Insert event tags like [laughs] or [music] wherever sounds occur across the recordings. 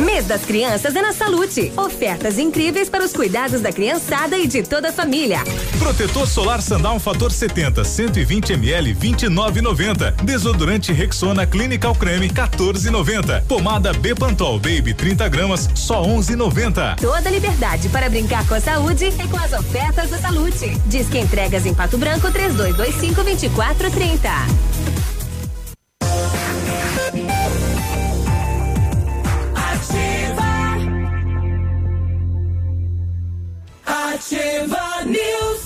Mês das Crianças é na Salute. Ofertas incríveis para os cuidados da criançada e de toda a família. Protetor solar Sandal fator 70, 120 ml, 29,90. Desodorante Rexona Clinical Creme, 14,90. Pomada Bepantol Baby 30 gramas, só 11,90. Toda liberdade para brincar com a saúde é com as ofertas da Salute. Diz que entregas em Pato Branco 3225 2430. Ativa News.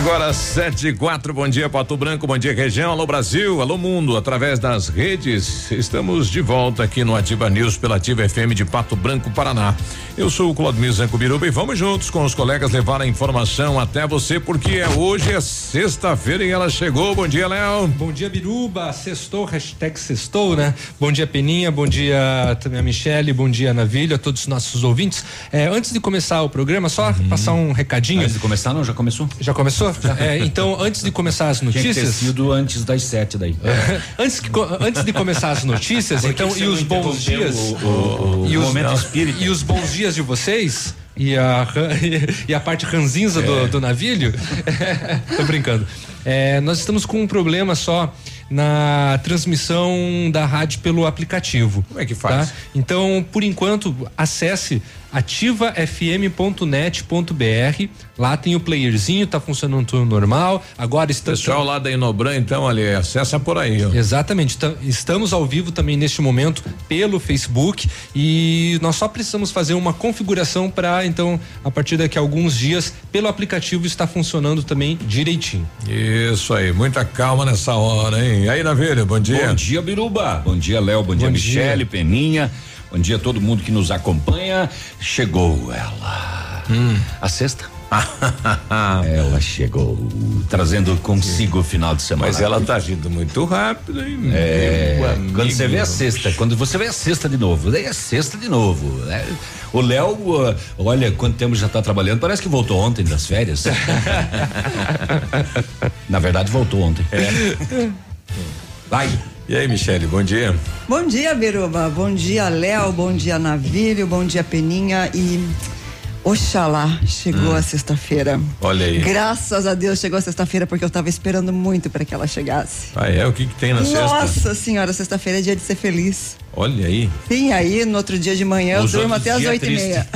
Agora sete e quatro, bom dia Pato Branco, bom dia região, alô Brasil, alô mundo, através das redes, estamos de volta aqui no Ativa News pela Ativa FM de Pato Branco, Paraná. Eu sou o Claudemir Zanco Biruba e vamos juntos com os colegas levar a informação até você, porque é hoje é sexta-feira e ela chegou, bom dia Léo. Bom dia Biruba, sextou, hashtag sextou, né? Bom dia Peninha, bom dia também a Michele, bom dia Navilha, a todos os nossos ouvintes. É, antes de começar o programa, só uhum. passar um recadinho. Antes de começar não, já começou? Já começou? É, então, antes de começar as notícias. Tinha que ter sido antes das sete daí. É, antes, que, antes de começar as notícias, [laughs] então, e os bons dias. O, o, o, e os. E os bons dias de vocês. E a, [laughs] e a parte ranzinza é. do, do navilho. [laughs] tô brincando. É, nós estamos com um problema só na transmissão da rádio pelo aplicativo. Como é que faz? Tá? Então, por enquanto, acesse ativafm.net.br. Lá tem o playerzinho, tá funcionando tudo normal. Agora está. Pessoal lá da Inobran, então, ali, acessa por aí. Ó. Exatamente. Estamos ao vivo também neste momento pelo Facebook e nós só precisamos fazer uma configuração para, então, a partir daqui a alguns dias, pelo aplicativo está funcionando também direitinho. Isso aí, muita calma nessa hora, hein? E aí, Naveira, bom dia. Bom dia, Biruba. Bom dia, Léo. Bom, bom dia, Michele, Peninha. Bom dia a todo mundo que nos acompanha. Chegou ela. Hum. A sexta. [laughs] ela chegou trazendo consigo o final de semana. Mas ela tá agindo muito rápido, hein? É, quando você vê a sexta, quando você vê a sexta de novo, daí é sexta de novo. Né? O Léo, uh, olha, quanto tempo já tá trabalhando, parece que voltou ontem das férias. [laughs] Na verdade, voltou ontem. É. Vai. E aí, Michele, bom dia. Bom dia, Biruba. Bom dia, Léo. Bom dia, Navírio. Bom dia, Peninha. E Oxalá, chegou hum. a sexta-feira. Olha aí. Graças a Deus chegou a sexta-feira, porque eu estava esperando muito para que ela chegasse. Ah, é? O que, que tem na Nossa sexta? Nossa senhora, sexta-feira é dia de ser feliz. Olha aí. Sim, aí no outro dia de manhã Os eu durmo até as oito e meia.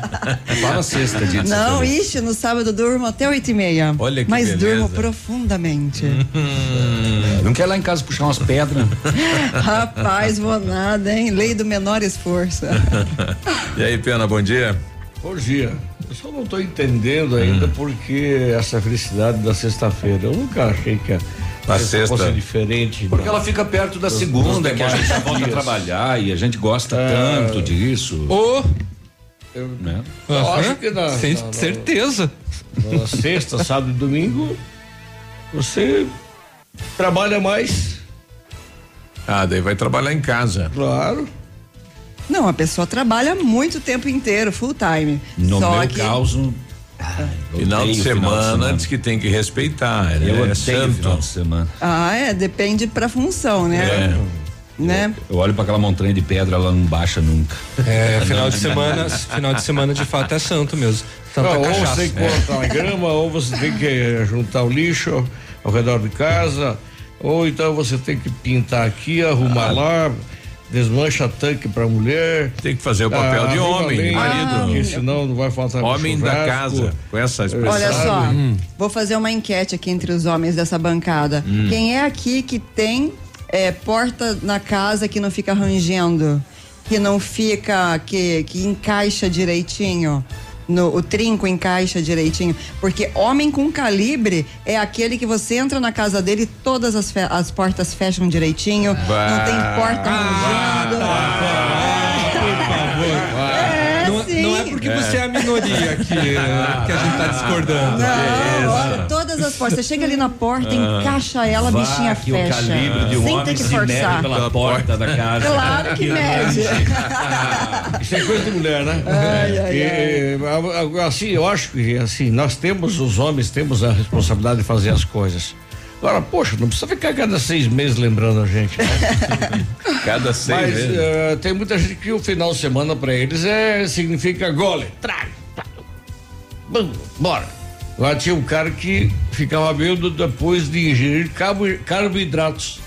[laughs] Fala sexta, dia Não, ixi, no sábado eu durmo até oito e meia. Olha que Mas beleza. durmo profundamente. Hum, não quer lá em casa puxar umas pedras? [laughs] Rapaz, vou nada, hein? Lei do menor esforço. [laughs] e aí, Pena, bom dia. Bom dia. Eu só não estou entendendo ainda hum. porque essa felicidade da sexta-feira. Eu nunca achei que a, sexta fosse diferente. Porque ela fica perto da segunda, que a gente já volta a trabalhar e a gente gosta é... tanto disso. Ô! Oh. Eu, né? eu uhum. acho que na, Sem na, certeza. Na sexta, sábado e domingo, você trabalha mais. Ah, daí vai trabalhar em casa. Claro. Não, a pessoa trabalha muito tempo inteiro, full time. No Só meu que... caso. Ah, final, de semana, final de semana diz que tem que respeitar. Né? Eu é santo. final de semana. Ah, é, depende pra função, né? É. Né? Eu, eu olho para aquela montanha de pedra, ela não baixa nunca. É, final de semana, final de semana de fato é santo mesmo. Não, ou você tem que cortar a grama, ou você tem que juntar o lixo ao redor de casa, ou então você tem que pintar aqui, arrumar ah. lá desmancha tanque para mulher. Tem que fazer o papel ah, de homem, de marido. Ah, senão não vai faltar Homem da casa, com essa expressão. Olha só, hum. vou fazer uma enquete aqui entre os homens dessa bancada. Hum. Quem é aqui que tem é, porta na casa que não fica rangendo? Que não fica, que, que encaixa direitinho? No, o trinco encaixa direitinho. Porque homem com calibre é aquele que você entra na casa dele e todas as, as portas fecham direitinho. Bah. Não tem porta. Ah, porque você é a minoria aqui que a gente tá discordando. Não, olha, todas as portas. Você chega ali na porta, encaixa ela, a bichinha que fecha. o calibre de um Sem homem ter que se mede forçar. pela porta da casa. Claro que mede. [laughs] Isso é coisa de mulher, né? Ai, ai, E, a- a- assim, eu acho que assim, nós temos, os homens, temos a responsabilidade de fazer as coisas. Agora, poxa, não precisa ficar cada seis meses lembrando a gente. né? [laughs] Cada seis Mas vezes. eh, tem muita gente que o final de semana pra eles é, significa gole, trai, pá, bum, bora. Lá tinha um cara que ficava bêbado depois de ingerir carbo- carboidratos.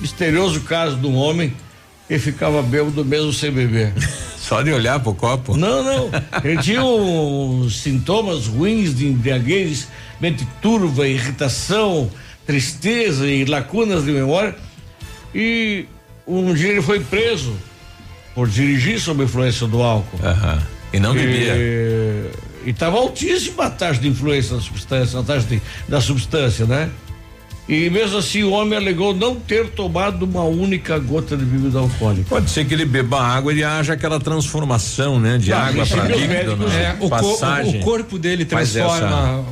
Misterioso caso de um homem que ficava bêbado mesmo sem beber. [laughs] Só de olhar pro copo. Não, não. Ele tinha uns sintomas ruins de embriaguez, mente turva, irritação, tristeza e lacunas de memória. E um dia ele foi preso por dirigir sob a influência do álcool. Aham. E não bebia. E estava altíssima a taxa de influência da substância, a taxa de- da substância, né? E mesmo assim o homem alegou não ter tomado uma única gota de bebida alcoólica. Pode ser que ele beba água e haja aquela transformação, né? De Não, água para líquido, né? É, o, Passagem. o corpo dele transforma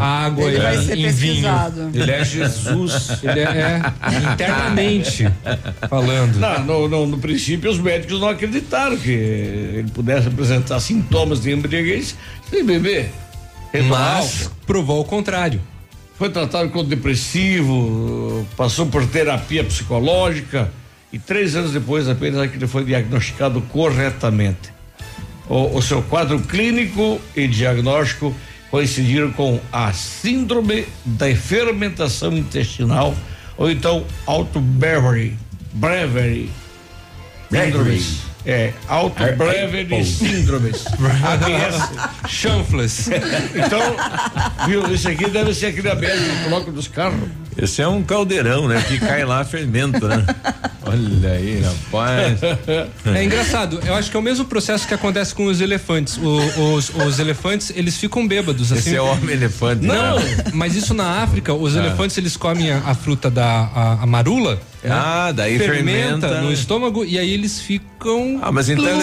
água Ele vai ser em vinho. pesquisado. Ele é Jesus. Ele é, é internamente falando. Não, no, no- no princípio os médicos não acreditaram que ele pudesse apresentar sintomas de embriaguez sem beber. Tomar Mas álcool. provou o contrário. Foi tratado como depressivo, passou por terapia psicológica e três anos depois apenas é que ele foi diagnosticado corretamente. O, o seu quadro clínico e diagnóstico coincidiram com a síndrome da fermentação intestinal ou então auto-brevery. Brevery. Síndromes. É, auto-brevery síndromes. [laughs] ABS. Chanfles. [laughs] Então, viu, isso aqui deve ser aquele abelha que coloca dos carros. Esse é um caldeirão, né? Que cai lá fermento, né? [laughs] Olha aí, rapaz. [laughs] É engraçado, eu acho que é o mesmo processo que acontece com os elefantes. O- os, os elefantes, eles ficam bêbados, assim. Esse é o homem elefante. Não, né? mas isso na África, os Ah. elefantes eles comem a, a fruta da a, a marula. Né? Ah, daí fermenta. no estômago e aí eles ficam. Ah, mas então ele,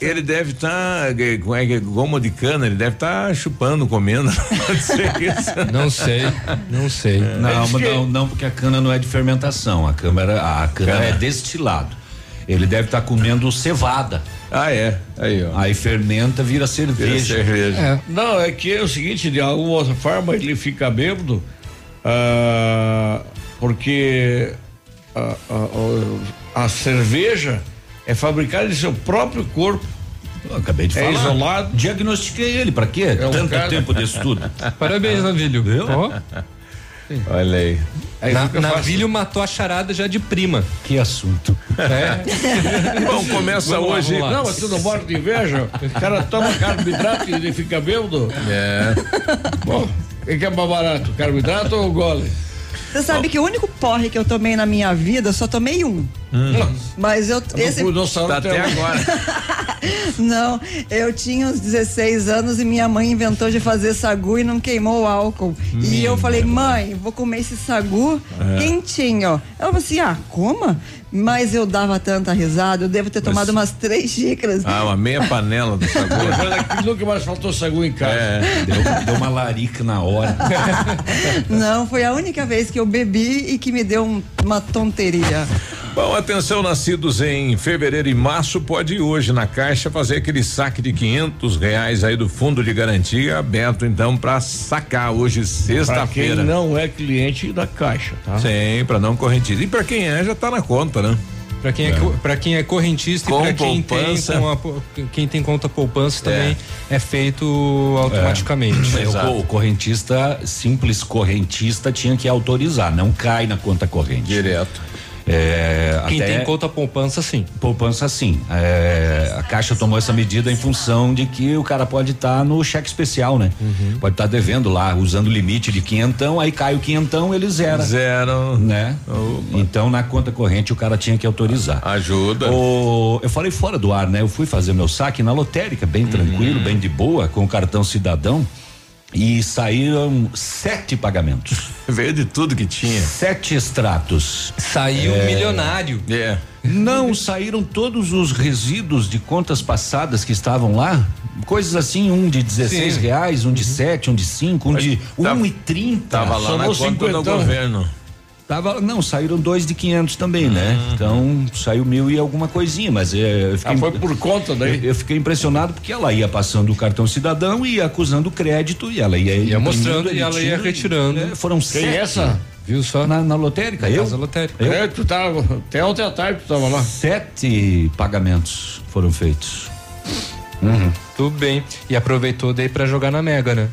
ele, deve estar, como é que é, goma de cana, ele deve estar chupando, comendo. [laughs] Pode ser isso. Não sei, não sei. Não, Diz mas não, não, porque a cana não é de fermentação. A câmara, a cana, Cana. é destilado. Ele deve estar comendo cevada. Ah, é. Aí, ó. Aí fermenta, vira Vira cerveja. cerveja. É, Não, é que é o seguinte, de alguma outra forma ele fica bêbado, ah, porque a, a- a- a cerveja é fabricada em seu próprio corpo. Eu acabei de É falar. isolado. Diagnostiquei ele, pra quê? um Tanto cara- tempo de estudo. [laughs] Parabéns, Navilho. Ó, Olha aí. Aí Na, fica fácil. Navilho matou a charada já de prima. que assunto. É. Bom, [laughs] começa Vamos hoje. lá. Não, mas tu não morre de inveja? O cara toma carboidrato e ele fica bêbado? É. Bom, o que que é mais barato, carboidrato ou gole? Você sabe que o único porre que eu tomei na minha vida, eu só tomei um. Mas eu. Esse, Não, Tá até agora. [laughs] não, eu tinha uns 16 anos e minha mãe inventou de fazer sagu e não queimou o álcool. E eu falei, mãe, vou comer esse sagu quentinho. Ela falou assim: ah, coma? Mas eu dava tanta risada, eu devo ter tomado umas três xícaras. Ah, uma meia panela do sabor. Olha que mais faltou sagu em casa. É. Deu, deu uma larica na hora. [laughs] Não, foi a única vez que eu bebi e que me deu um- uma tonteria. Bom, atenção, nascidos em fevereiro e março, pode ir hoje na Caixa fazer aquele saque de quinhentos reais aí do fundo de garantia aberto então para sacar hoje Pra quem sexta-feira. não é cliente da Caixa, tá? Sim, para não correntista. E para quem é, já tá na conta, né? Pra quem é, co- pra quem é correntista Com e pra quem tem, poupança. com a quem tem conta poupança também é, feito automaticamente. É, o, co- o correntista, simples correntista, tinha que autorizar, não cai na conta corrente. Direto. É, Quem até tem conta poupança, sim. poupança sim. É, a Caixa tomou essa medida em função de que o cara pode estar no cheque especial, né? Pode estar devendo lá, usando o limite de quinhentão, aí cai o quinhentão, ele zera. Zero. Né? Então na conta corrente o cara tinha que autorizar. Ajuda. O, eu falei fora do ar, né? Eu fui fazer meu saque na lotérica, bem tranquilo, bem de boa, com o cartão cidadão. E saíram sete pagamentos. [laughs] Veio de tudo que tinha. Sete extratos. Saiu milionário. É. Não saíram todos os resíduos de contas passadas que estavam lá. coisas assim, um de 16 Sim. reais, um de 7, um de 5, um de Tá- 1,30. Tava lá na conta do governo. Tava, não, saíram dois de 500 também, né? Então saiu mil e alguma coisinha, mas é, eu fiquei, Ah, foi por conta eu, daí. eu fiquei impressionado porque ela ia passando o cartão cidadão e ia acusando o crédito e ela ia Ia mostrando e ela ia retirando. é, foram Quem sete. é essa? Viu só? Na, na lotérica, Na eu? casa lotérica. Eu? É, tu tava. Até ontem à tarde tu tava lá. Sete pagamentos foram feitos. Tudo bem. E aproveitou daí pra jogar na Mega, né?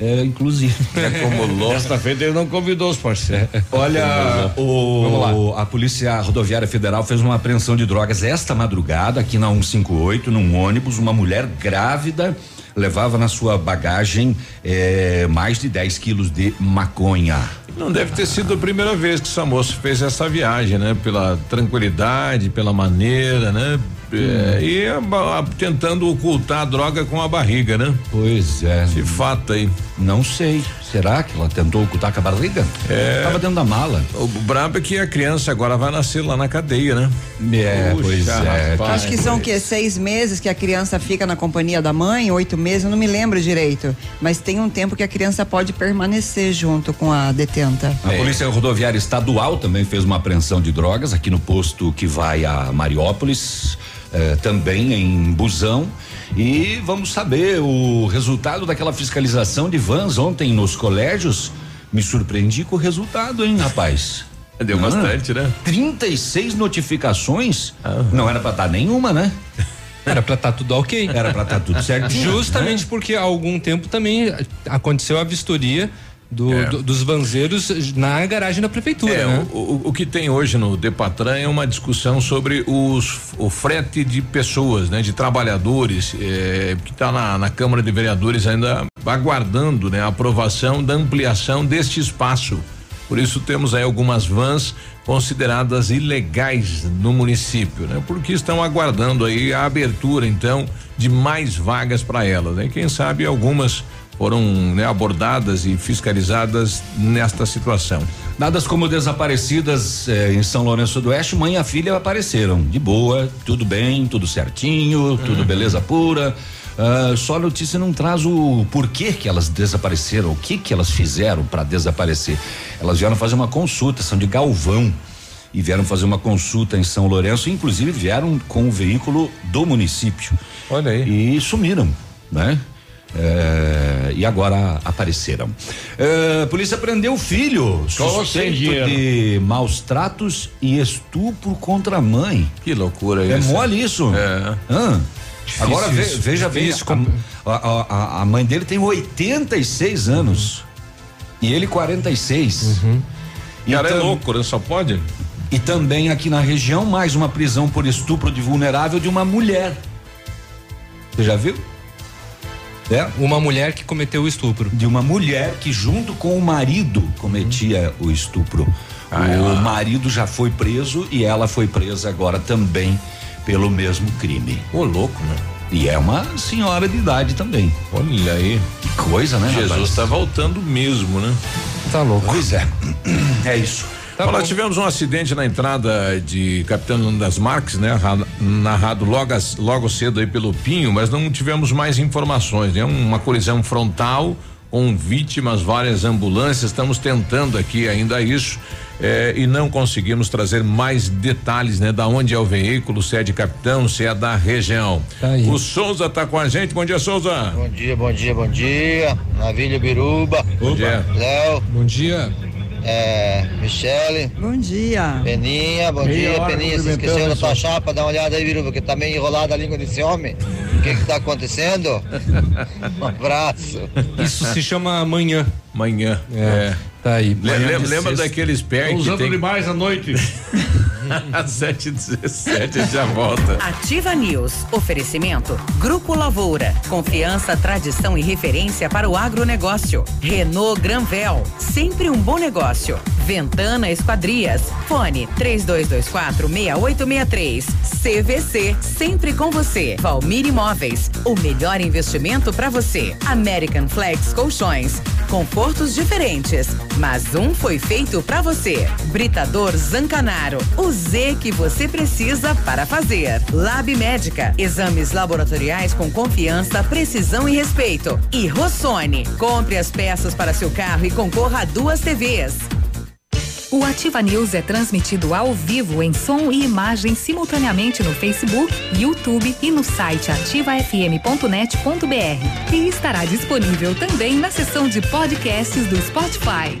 É, inclusive. [laughs] Acumulou. Desta feita ele não convidou os parceiros. Olha, o, a Polícia Rodoviária Federal fez uma apreensão de drogas esta madrugada aqui na 158, num ônibus. Uma mulher grávida levava na sua bagagem eh, mais de 10 quilos de maconha. Não deve ter sido a primeira vez que essa moça fez essa viagem, né? Pela tranquilidade, pela maneira, né? É, e a a- tentando ocultar a droga com a barriga, né? Pois é. Esse fato aí. Não sei. Será que ela tentou ocultar com a barriga? É. Tava dentro da mala. O brabo é que a criança agora vai nascer lá na cadeia, né? É, Puxa, pois é. rapaz. Acho que são o quê? Seis meses que a criança fica na companhia da mãe, oito meses, eu não me lembro direito. Mas tem um tempo que a criança pode permanecer junto com a detenta. A Polícia Rodoviária Estadual também fez uma apreensão de drogas aqui no posto que vai a Mariópolis, eh, também em Busão. E vamos saber o resultado daquela fiscalização de vans ontem nos colégios. Me surpreendi com o resultado, hein, rapaz? Deu Ah, bastante, né? 36 notificações. Não era pra dar nenhuma, né? Era pra estar tudo ok. Era pra estar tudo certo. Justamente porque há algum tempo também aconteceu a vistoria do- É. do- dos vanzeiros na garagem da prefeitura, É, né? o, o- o que tem hoje no Depatran é uma discussão sobre os, o frete de pessoas, né? De trabalhadores, é, que está na, na Câmara de Vereadores ainda aguardando né, a aprovação da ampliação deste espaço. Por isso temos aí algumas vans consideradas ilegais no município, né? Porque estão aguardando aí a abertura, então, de mais vagas para elas, né? Quem sabe algumas foram né, abordadas e fiscalizadas nesta situação. Dadas como desaparecidas eh, em São Lourenço do Oeste, mãe e a filha apareceram de boa, tudo bem, tudo certinho, tudo beleza pura. Ah, só a notícia não traz o porquê que elas desapareceram, o que que elas fizeram para desaparecer. Elas vieram fazer uma consulta, são de Galvão e vieram fazer uma consulta em São Lourenço, inclusive vieram com o veículo do município. Olha aí. E sumiram, né? É, e agora apareceram. É, a polícia prendeu o filho suspeito de maus tratos e estupro contra a mãe. Que loucura É isso. mole isso? É. Hã? Agora ve- isso, veja bem, a, a- a- a mãe dele tem 86 anos e ele 46. E cara é louco, né? Só pode? E também aqui na região, mais uma prisão por estupro de vulnerável de uma mulher. Você já viu? É? Uma mulher que cometeu o estupro. De uma mulher que, junto com o marido, cometia o estupro. Ah, o ela- marido já foi preso e ela foi presa agora também pelo mesmo crime. Ô, louco, né? E é uma senhora de idade também. Olha aí. Que coisa, né? Jesus rapaz? está voltando mesmo, né? Tá louco. Pois é. [clears throat] É isso. Tá nós tivemos um acidente na entrada de Capitão das Marques, né? Ra- Narrado logo, logo cedo aí pelo Pinho, mas não tivemos mais informações, né? Uma colisão frontal com vítimas, várias ambulâncias, estamos tentando aqui ainda isso. eh, e não conseguimos trazer mais detalhes, né? Da onde é o veículo, se é de capitão, se é da região. Tá. O Souza tá com a gente. Bom dia, Souza. Bom dia, bom dia, bom dia. Navilho Biruba. Bom dia. Léo, Bom dia. É, Michele, Bom dia. Peninha, bom Meia dia, Peninha. Se esqueceu da tua pessoal. chapa, dá uma olhada aí, Biruba, que tá meio enrolada a língua desse homem. O que que tá acontecendo? [laughs] Um abraço. Isso se chama amanhã. Manhã. É. É. Tá aí. Lembra sexta. daqueles pés usando tem demais à noite. [laughs] [laughs] 7 17 já volta. Ativa News. Oferecimento. Grupo Lavoura. Confiança, tradição e referência para o agronegócio. Renault Granvel. Sempre um bom negócio. Ventana Esquadrias. Fone 3224 6863. CVC. Sempre com você. Valmir Imóveis. O melhor investimento para você. American Flex Colchões. confortos diferentes, mas um foi feito para você. Britador Zancanaro, o Z que você precisa para fazer. Lab Médica, exames laboratoriais com confiança, precisão e respeito. E Rossoni, compre as peças para seu carro e concorra a duas TVs. O Ativa News é transmitido ao vivo em som e imagem simultaneamente no Facebook, YouTube e no site ativafm.net.br. E estará disponível também na seção de podcasts do Spotify.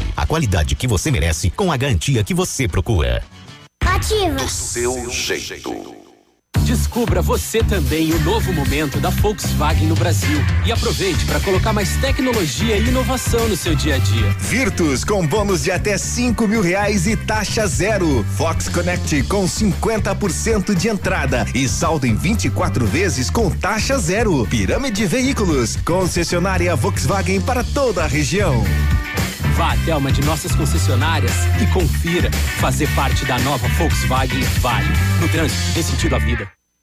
A qualidade que você merece com a garantia que você procura. Ativa. Do seu jeito. Descubra você também o novo momento da Volkswagen no Brasil e aproveite para colocar mais tecnologia e inovação no seu dia a dia. Virtus com bônus de até cinco mil reais e taxa zero. Fox Connect com 50% de entrada e saldo em 24 vezes com taxa zero. Pirâmide Veículos, concessionária Volkswagen para toda a região. Vá até uma de nossas concessionárias e confira. Fazer parte da nova Volkswagen vale. No trânsito, dê sentido à vida.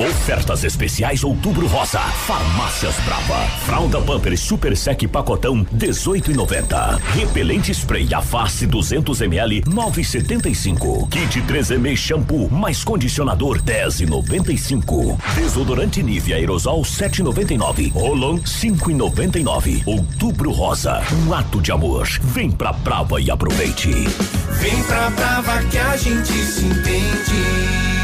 Ofertas especiais Outubro Rosa. Farmácias Brava. Fralda Pampers Super Sec Pacotão 18,90. Repelente Spray a face 200 ml 9,75. Kit 3M Shampoo mais condicionador 10,95. Desodorante Nivea Aerosol 7,99. Rolon 5,99. Outubro Rosa. Um ato de amor. Vem pra Brava e aproveite. Vem pra Brava que a gente se entende.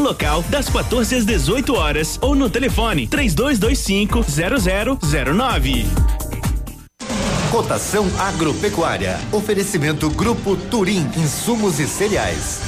local das 14 às 18 horas ou no telefone 3225 0009. Cotação agropecuária. Oferecimento Grupo Turim, insumos e cereais.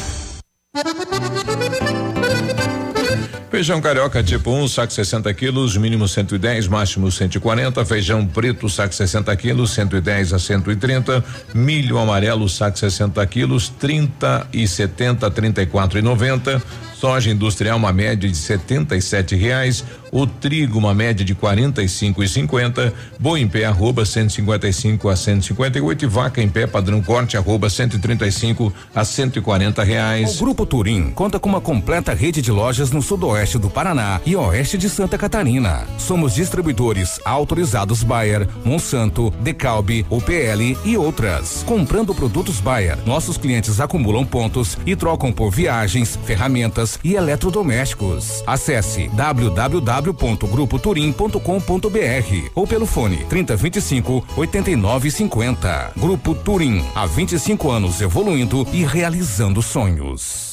Feijão carioca tipo 1, um, saco 60 quilos, mínimo 110, máximo 140. Feijão preto, saco 60 quilos, 110 a 130. Milho amarelo, saco 60 quilos, 30 e 70, 34 e 90. Soja industrial, uma média de setenta e sete reais. O trigo, uma média de quarenta e cinco e cinquenta. Boi em pé, arroba 155 a 158 e vaca em pé, padrão corte, arroba 135 a 140 reais. O Grupo Turim conta com uma completa rede de lojas no sudoeste do Paraná e oeste de Santa Catarina. Somos distribuidores autorizados Bayer, Monsanto, Decalbe, UPL e outras. Comprando produtos Bayer, nossos clientes acumulam pontos e trocam por viagens, ferramentas e eletrodomésticos. Acesse www.grupoturim.com.br ou pelo fone 3025 8950. Grupo Turim, há 25 anos evoluindo e realizando sonhos.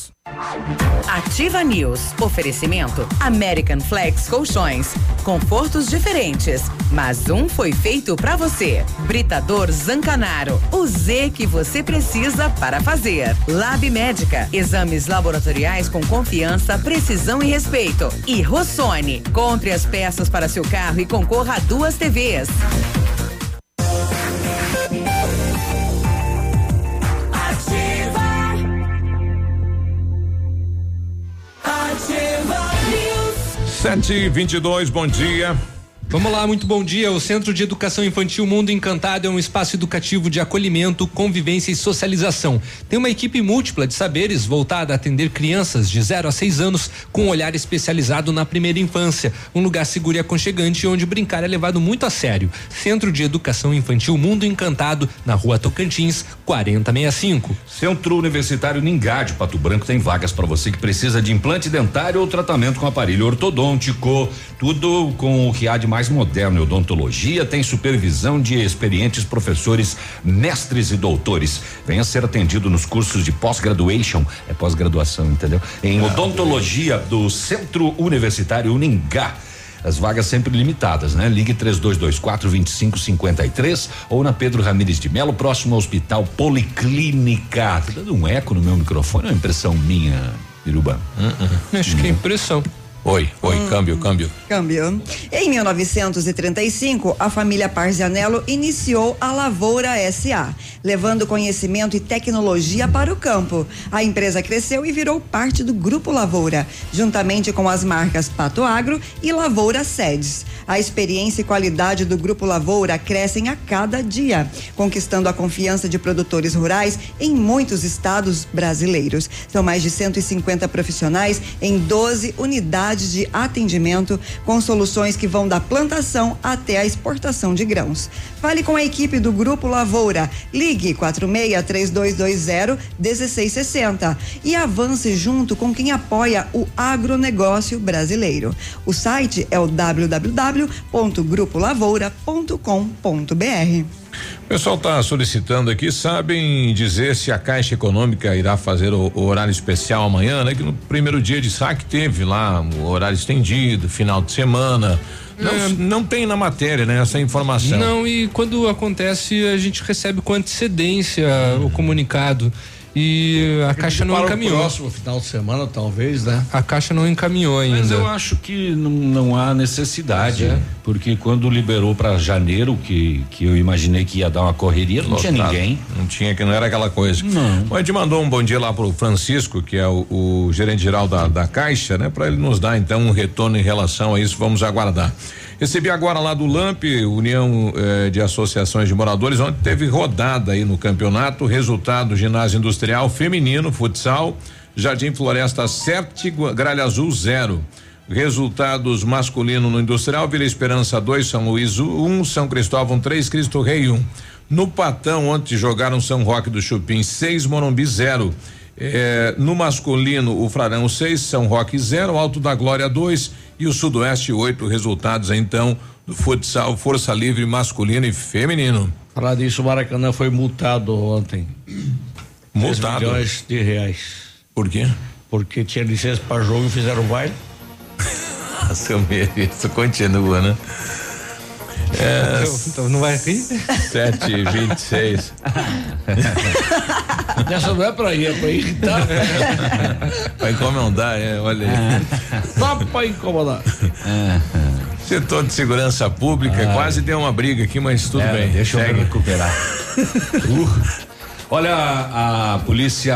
Ativa News. Oferecimento American Flex Colchões. Confortos diferentes, mas um foi feito para você. Britador Zancanaro. O Z que você precisa para fazer. Lab Médica. Exames laboratoriais com confiança, precisão e respeito. E Rossoni. Compre as peças para seu carro e concorra a duas TVs. Sete, vinte e dois, bom dia. Vamos lá, muito bom dia. O Centro de Educação Infantil Mundo Encantado é um espaço educativo de acolhimento, convivência e socialização. Tem uma equipe múltipla de saberes voltada a atender crianças de 0 a 6 anos com um olhar especializado na primeira infância. Um lugar seguro e aconchegante onde brincar é levado muito a sério. Centro de Educação Infantil Mundo Encantado, na rua Tocantins, 4065. Centro Universitário Ningá de Pato Branco tem vagas para você que precisa de implante dentário ou tratamento com aparelho ortodôntico. Tudo com o que há de mais moderno em odontologia, tem supervisão de experientes professores, mestres e doutores. Venha ser atendido nos cursos de pós-graduation, é pós-graduação, entendeu? Em odontologia do Centro Universitário Uningá. As vagas sempre limitadas, né? Ligue 3224 2553 ou na Pedro Ramires de Melo, próximo ao Hospital Policlínica. Tá dando um eco no meu microfone, é impressão minha, Iruba? Acho que é impressão. Oi, oi, câmbio, câmbio. Câmbio. Em 1935, a família Parzianello iniciou a Lavoura SA, levando conhecimento e tecnologia para o campo. A empresa cresceu e virou parte do Grupo Lavoura, juntamente com as marcas Pato Agro e Lavoura Sedes. A experiência e qualidade do Grupo Lavoura crescem a cada dia, conquistando a confiança de produtores rurais em muitos estados brasileiros. São mais de 150 profissionais em 12 unidades de atendimento com soluções que vão da plantação até a exportação de grãos. Fale com a equipe do Grupo Lavoura. Ligue 46 3220 1660 e avance junto com quem apoia o agronegócio brasileiro. O site é o www.grupolavoura.com.br. O pessoal está solicitando aqui, sabem dizer se a Caixa Econômica irá fazer o, o, horário especial amanhã, né? Que no primeiro dia de saque teve lá o horário estendido, final de semana. Não, é. não tem na matéria, né? Essa informação. Não, e quando acontece, a gente recebe com antecedência hum. o comunicado. E a Caixa não encaminhou. O próximo final de semana, talvez, né? A Caixa não encaminhou ainda. Mas eu acho que não, não há necessidade, é. porque quando liberou para janeiro, que, que eu imaginei que ia dar uma correria, não Lotado. tinha ninguém. Não tinha, que não era aquela coisa. Não. O Ed mandou um bom dia lá pro Francisco, que é o, o gerente geral da, da Caixa, né? Para ele nos dar então um retorno em relação a isso, vamos aguardar. Recebi agora lá do LAMP, União eh, de Associações de Moradores, onde teve rodada aí no campeonato. Resultado: ginásio industrial feminino, futsal, Jardim Floresta 7, Gralha Azul 0. Resultados masculino no industrial, Vila Esperança 2, São Luís 1, um, São Cristóvão 3, Cristo Rei 1. Um. No Patão, ontem jogaram São Roque do Chupim 6, Morumbi 0. É, no masculino, o Frarão 6, São Roque 0, Alto da Glória 2 e o Sudoeste 8. Resultados então do futsal, Força Livre masculino e feminino. Falar disso, o Maracanã foi multado ontem. Multado? milhões de reais. Por quê? Porque tinha licença para jogo e fizeram baile. [laughs] Seu medo, isso continua, né? É, então, então, não vai rir? 7 e 26 [laughs] Essa não é pra ir, é pra irritar. [laughs] pra incomodar, é, olha aí. Só pra incomodar. Setor de segurança pública, quase deu uma briga aqui, mas tudo é, bem. Deixa segue. eu recuperar. uh. Olha, a, a polícia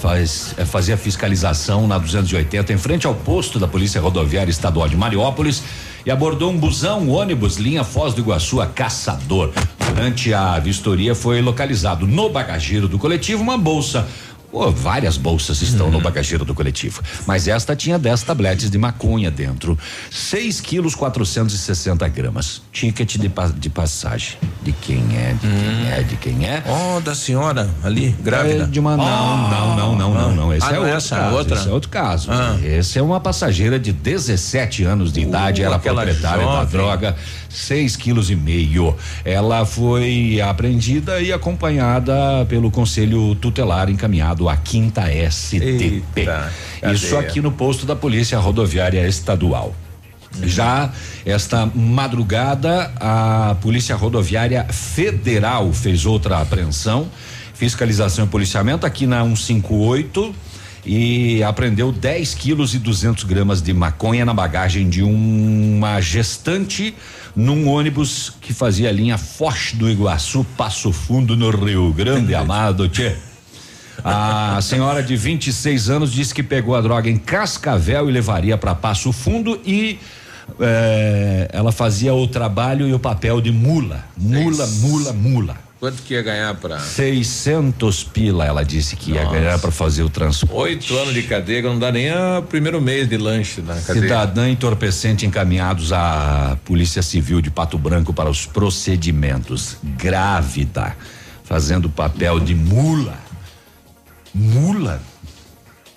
faz, é, fazia fiscalização na 280 em frente ao posto da Polícia Rodoviária Estadual de Mariópolis e abordou um busão, um ônibus, linha Foz do Iguaçu a Caçador. Durante a vistoria foi localizado no bagageiro do coletivo uma bolsa Pô, várias bolsas estão uhum. no bagageiro do coletivo, mas esta tinha 10 tabletes de maconha dentro, 6 quilos 460 gramas. Ticket de, de passagem. De quem é, de quem hum. é, de quem é? Oh, da senhora ali, grávida. É de uma. Não, oh. não, não, não, não, não. Esse ah, é outro essa caso. Outra? Esse é outro caso. Ah. Esse é uma passageira de 17 anos de uh, idade, ela proprietária jovem. da droga, 6 quilos e meio. Ela foi apreendida e acompanhada pelo conselho tutelar encaminhado à quinta STP. Eita, Isso aqui no posto da Polícia Rodoviária Estadual. Já esta madrugada, a Polícia Rodoviária Federal fez outra apreensão, fiscalização e policiamento aqui na 158 e apreendeu 10 quilos e 200 gramas de maconha na bagagem de uma gestante num ônibus que fazia a linha Foz do Iguaçu, Passo Fundo, no Rio Grande, amado, tchê. A senhora de 26 anos disse que pegou a droga em Cascavel e levaria para Passo Fundo e é, ela fazia o trabalho e o papel de mula. Mula, mula, mula. Quanto que ia ganhar para 600 pila, ela disse que ia Nossa. ganhar para fazer o transporte. Oito anos de cadeia, não dá nem o primeiro mês de lanche na cadeia. Cidadã entorpecente encaminhados à Polícia Civil de Pato Branco para os procedimentos. Grávida, fazendo papel de mula. Mula?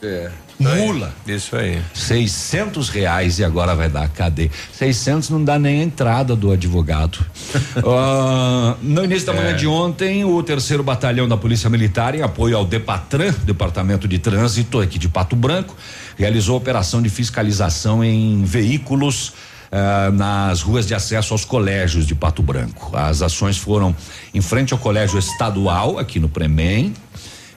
É. Mula. Isso aí. 600 reais e agora vai dar cadeia. 600 não dá nem a entrada do advogado. [laughs] Ah, no início da manhã É. de ontem, o terceiro batalhão da Polícia Militar, em apoio ao Depatran, Departamento de Trânsito aqui de Pato Branco, realizou operação de fiscalização em veículos. ah, nas ruas de acesso aos colégios de Pato Branco. As ações foram em frente ao Colégio Estadual, aqui no Premem,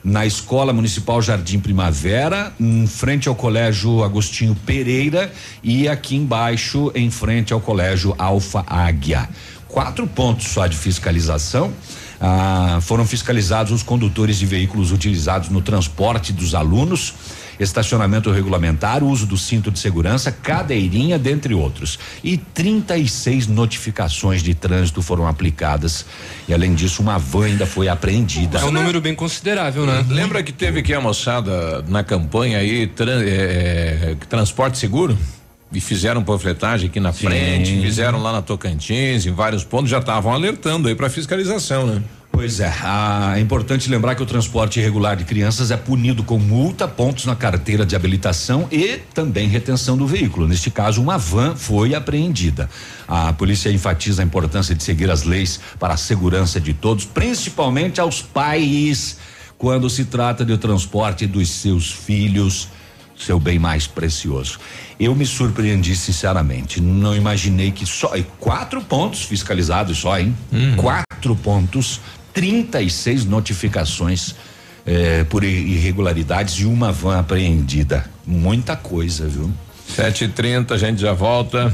na Escola Municipal Jardim Primavera, em frente ao Colégio Agostinho Pereira e aqui embaixo, em frente ao Colégio Alfa Águia. Quatro pontos só de fiscalização. Ah, foram fiscalizados os condutores de veículos utilizados no transporte dos alunos, estacionamento regulamentar, uso do cinto de segurança, cadeirinha, dentre outros. E 36 notificações de trânsito foram aplicadas. E além disso, uma van ainda foi apreendida. É um número bem considerável, né? Lembra que teve que a moçada na campanha aí, tran- é, é, transporte seguro? E fizeram panfletagem aqui na frente, fizeram lá na Tocantins, em vários pontos, já estavam alertando aí para fiscalização, né? Pois é, ah, é importante lembrar que o transporte irregular de crianças é punido com multa, pontos na carteira de habilitação e também retenção do veículo. Neste caso, uma van foi apreendida. A polícia enfatiza a importância de seguir as leis para a segurança de todos, principalmente aos pais, quando se trata do transporte dos seus filhos, seu bem mais precioso. Eu me surpreendi sinceramente, não imaginei que só e quatro pontos fiscalizados só, hein? Quatro pontos, 36 notificações eh, por irregularidades e uma van apreendida. Muita coisa, viu? 7h30, a gente já volta.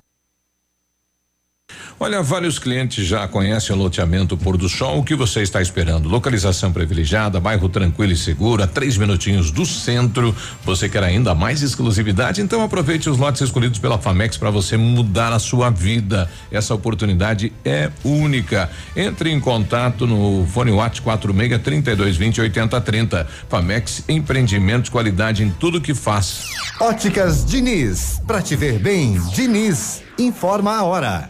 Olha, vários clientes já conhecem o loteamento Pôr do Sol. O que você está esperando? Localização privilegiada, bairro tranquilo e seguro, a três minutinhos do centro. Você quer ainda mais exclusividade? Então aproveite os lotes escolhidos pela Famex para você mudar a sua vida. Essa oportunidade é única. Entre em contato no fone Watt 46 3220 8030. Famex Empreendimentos, qualidade em tudo que faz. Óticas Diniz, pra te ver bem, Diniz, informa a hora.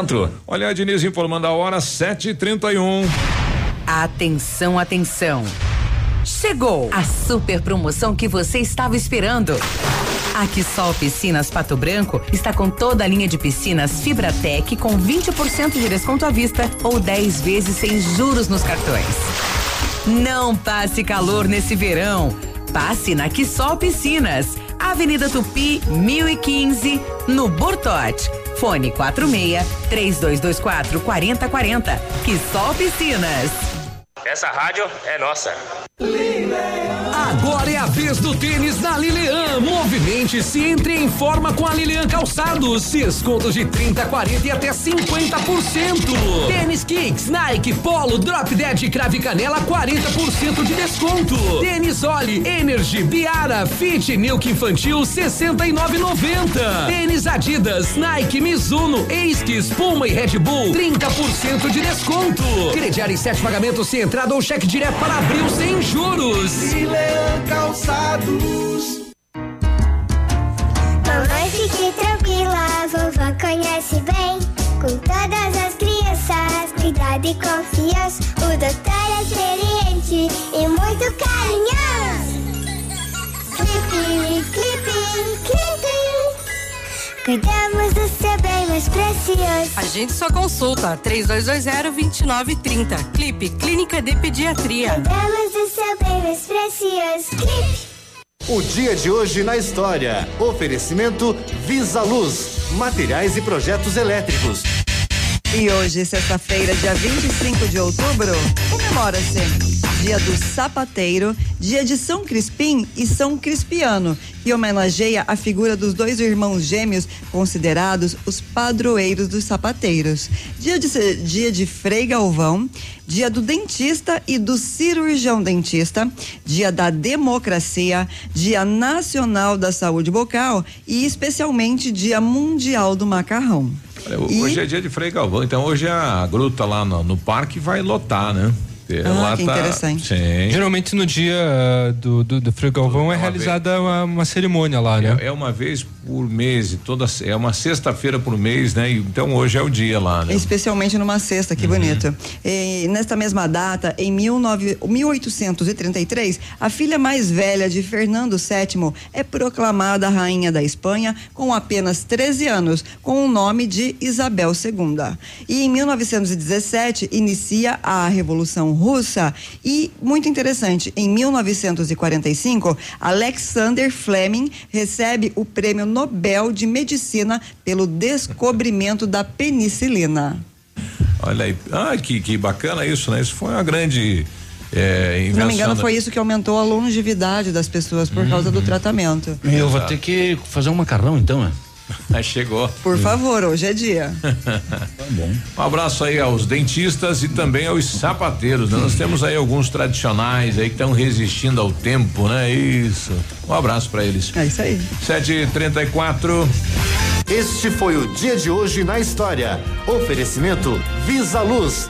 Olha a Diniz informando a hora 7h31. Atenção, atenção. Chegou a super promoção que você estava esperando. A Quissol Piscinas Pato Branco está com toda a linha de piscinas Fibratec com 20% de desconto à vista ou 10 vezes sem juros nos cartões. Não passe calor nesse verão. Passe na Quissol Piscinas, Avenida Tupi, 1015, no Bortote. Fone 46 3224 4040. Quissol Piscinas. Essa rádio é nossa. Agora é a vez do tênis na Lilian. Movimente-se entre em forma com a Lilian Calçados. Descontos de 30, 40 e até 50%. Tênis Kicks, Nike, Polo, Drop Dead Crave Canela 40% de desconto. Tênis Oli, Energy, Biara, Fit, Milk Infantil 69,90. Tênis Adidas, Nike, Mizuno, Esquis, Puma e Red Bull 30% de desconto. Crediário em sete pagamentos sem entrada ou cheque direto para abril sem juros. E Leão Calçados. Mamãe, fique tranquila, vovó conhece bem. Com todas as crianças, cuidado e confiança. O doutor é experiente e muito carinhoso. Clipe, clipe, clipe. Cuidamos mais precioso. Agende sua consulta 3220-2930. Clipe Clínica de Pediatria. Cuidamos do seu bem mais precioso. Clipe. O dia de hoje na história. Oferecimento Visa Luz, materiais e projetos elétricos. E hoje, sexta-feira, dia 25 de outubro, comemora-se Dia do Sapateiro, Dia de São Crispim e São Crispiano, que homenageia a figura dos dois irmãos gêmeos considerados os padroeiros dos sapateiros. Dia de, dia de Frei Galvão, Dia do Dentista e do Cirurgião Dentista, Dia da Democracia, Dia Nacional da Saúde Bucal e especialmente Dia Mundial do Macarrão. Hoje é dia de Frei Galvão, então hoje a gruta lá no, no parque vai lotar, né? Ah, lá que tá- interessante. Sim. Geralmente no dia ah, do, do, do Frei Galvão é, uma realizada uma, uma cerimônia lá, né? É, é uma vez por mês, e toda é uma sexta-feira por mês, né? Então hoje é o dia lá, né? Especialmente numa sexta, que bonito. E nesta mesma data, em 19 1833, a filha mais velha de Fernando VII é proclamada rainha da Espanha com apenas 13 anos, com o nome de Isabel II. E em 1917 inicia a Revolução Russa e muito interessante, em 1945, Alexander Fleming recebe o Prêmio Nobel de Medicina pelo descobrimento da penicilina. Olha aí. Ah, que, que bacana isso, né? Isso foi uma grande é, Se não me engano, da- foi isso que aumentou a longevidade das pessoas por causa do tratamento. Eu vou ter que fazer um macarrão então, né? [laughs] Aí chegou. Por favor, hoje é dia. [laughs] Tá bom. Um abraço aí aos dentistas e também aos sapateiros. né? Nós temos aí alguns tradicionais aí que estão resistindo ao tempo, né? Isso. Um abraço pra eles. É isso aí. 7h34. Este foi o dia de hoje na história. Oferecimento Visa Luz.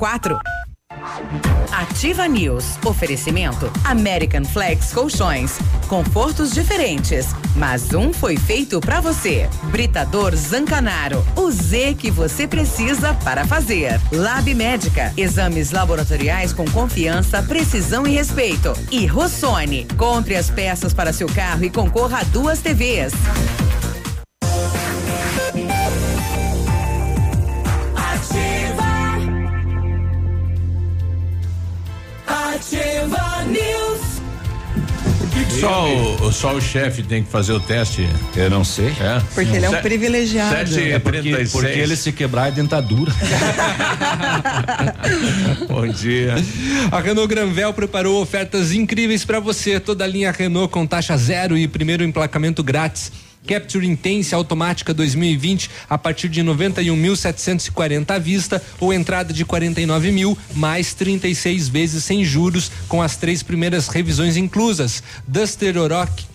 Ativa News. Oferecimento American Flex Colchões. Confortos diferentes, mas um foi feito pra você. Britador Zancanaro. O Z que você precisa para fazer. Lab Médica. Exames laboratoriais com confiança, precisão e respeito. E Rossoni. Compre as peças para seu carro e concorra a duas TVs. Só, o, só o chefe tem que fazer o teste? Eu não sei. É. Porque ele é um Se- privilegiado. Sete É e porque, 36. porque ele se quebrar é dentadura. [laughs] Bom dia. A Renault Granvel preparou ofertas incríveis para você. Toda a linha Renault com taxa zero e primeiro emplacamento grátis. Capture Intense automática 2020 a partir de 91.740 à vista ou entrada de 49 mil mais 36 vezes sem juros com as três primeiras revisões inclusas. Duster Oroch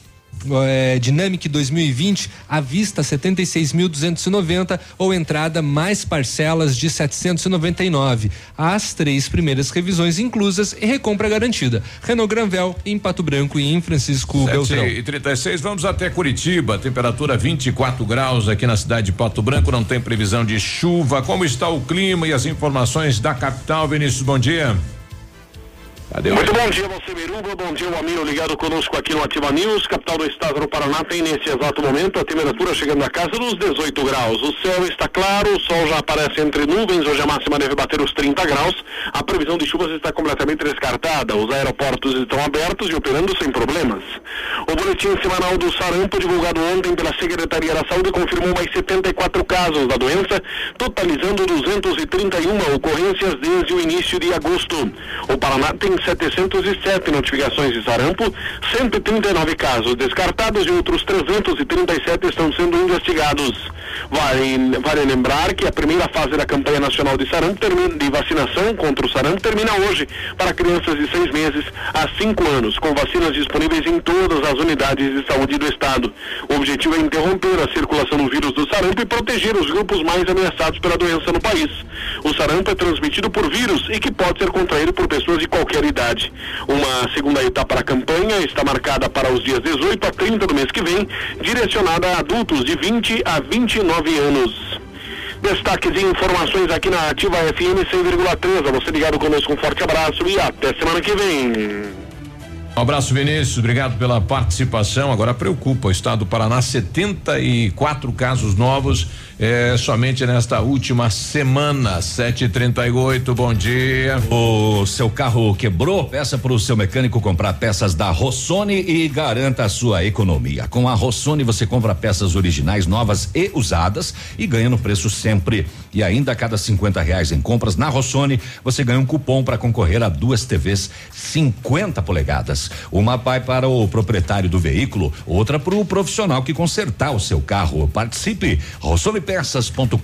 é, Dynamic 2020 à vista 76.290 ou entrada mais parcelas de 799. As três primeiras revisões inclusas e recompra garantida. Renault Granvel em Pato Branco e em Francisco Beltrão. 7 e 36 vamos até Curitiba, temperatura 24 graus aqui na cidade de Pato Branco, não tem previsão de chuva. Como está o clima e as informações da capital, Vinícius? Bom dia. O Muito bom dia, você Miruba, bom dia, o amigo ligado conosco aqui no Ativa News, capital do estado do Paraná, tem nesse exato momento a temperatura chegando à casa dos 18 graus. O céu está claro, o sol já aparece entre nuvens, hoje a máxima deve bater os 30 graus. A previsão de chuvas está completamente descartada, os aeroportos estão abertos e operando sem problemas. O boletim semanal do sarampo, divulgado ontem pela Secretaria da Saúde, confirmou mais 74 casos da doença, totalizando 231 ocorrências desde o início de agosto. O Paraná tem 707 notificações de sarampo, 139 casos descartados e outros 337 estão sendo investigados. Vale, vale lembrar que a primeira fase da campanha nacional de sarampo de vacinação contra o sarampo termina hoje para crianças de seis meses a cinco anos, com vacinas disponíveis em todas as unidades de saúde do estado. O objetivo é interromper a circulação do vírus do sarampo e proteger os grupos mais ameaçados pela doença no país. O sarampo é transmitido por vírus e que pode ser contraído por pessoas de qualquer idade. Uma segunda etapa da campanha está marcada para os dias 18 a 30 do mês que vem, direcionada a adultos de 20 a 29 anos. Destaques e informações aqui na Ativa FM 100,3. A você ligado conosco, um forte abraço e até semana que vem. Um abraço, Vinícius. Obrigado pela participação. Agora preocupa o estado do Paraná, 74 casos novos é, somente nesta última semana. 738, bom dia. O seu carro quebrou? Peça para o seu mecânico comprar peças da Rossoni e garanta a sua economia. Com a Rossoni você compra peças originais, novas e usadas e ganha no preço sempre. E ainda a cada 50 reais em compras na Rossoni, você ganha um cupom para concorrer a duas TVs 50 polegadas. Uma vai para o proprietário do veículo, outra para o profissional que consertar o seu carro. Participe. Rossoni peças.com.br.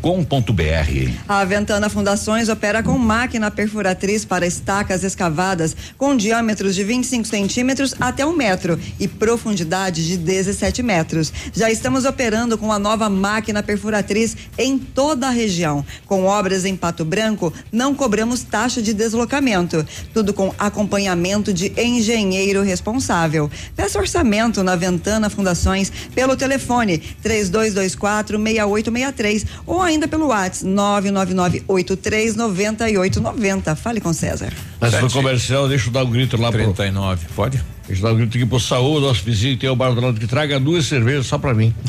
A Ventana Fundações opera com máquina perfuratriz para estacas escavadas com diâmetros de 25 centímetros até um metro e profundidade de 17 metros. Já estamos operando com a nova máquina perfuratriz em toda a região. Com obras em Pato Branco, não cobramos taxa de deslocamento. Tudo com acompanhamento de engenheiro responsável. Peça orçamento na Ventana Fundações pelo telefone 3224 6863 três ou ainda pelo WhatsApp 999839890. Fale com César. Antes do comercial, deixa eu dar um grito lá 39, pro, pode? Deixa eu dar um grito aqui pro Saúl, nosso vizinho tem o bar do lado que traga duas cervejas só pra mim. [laughs]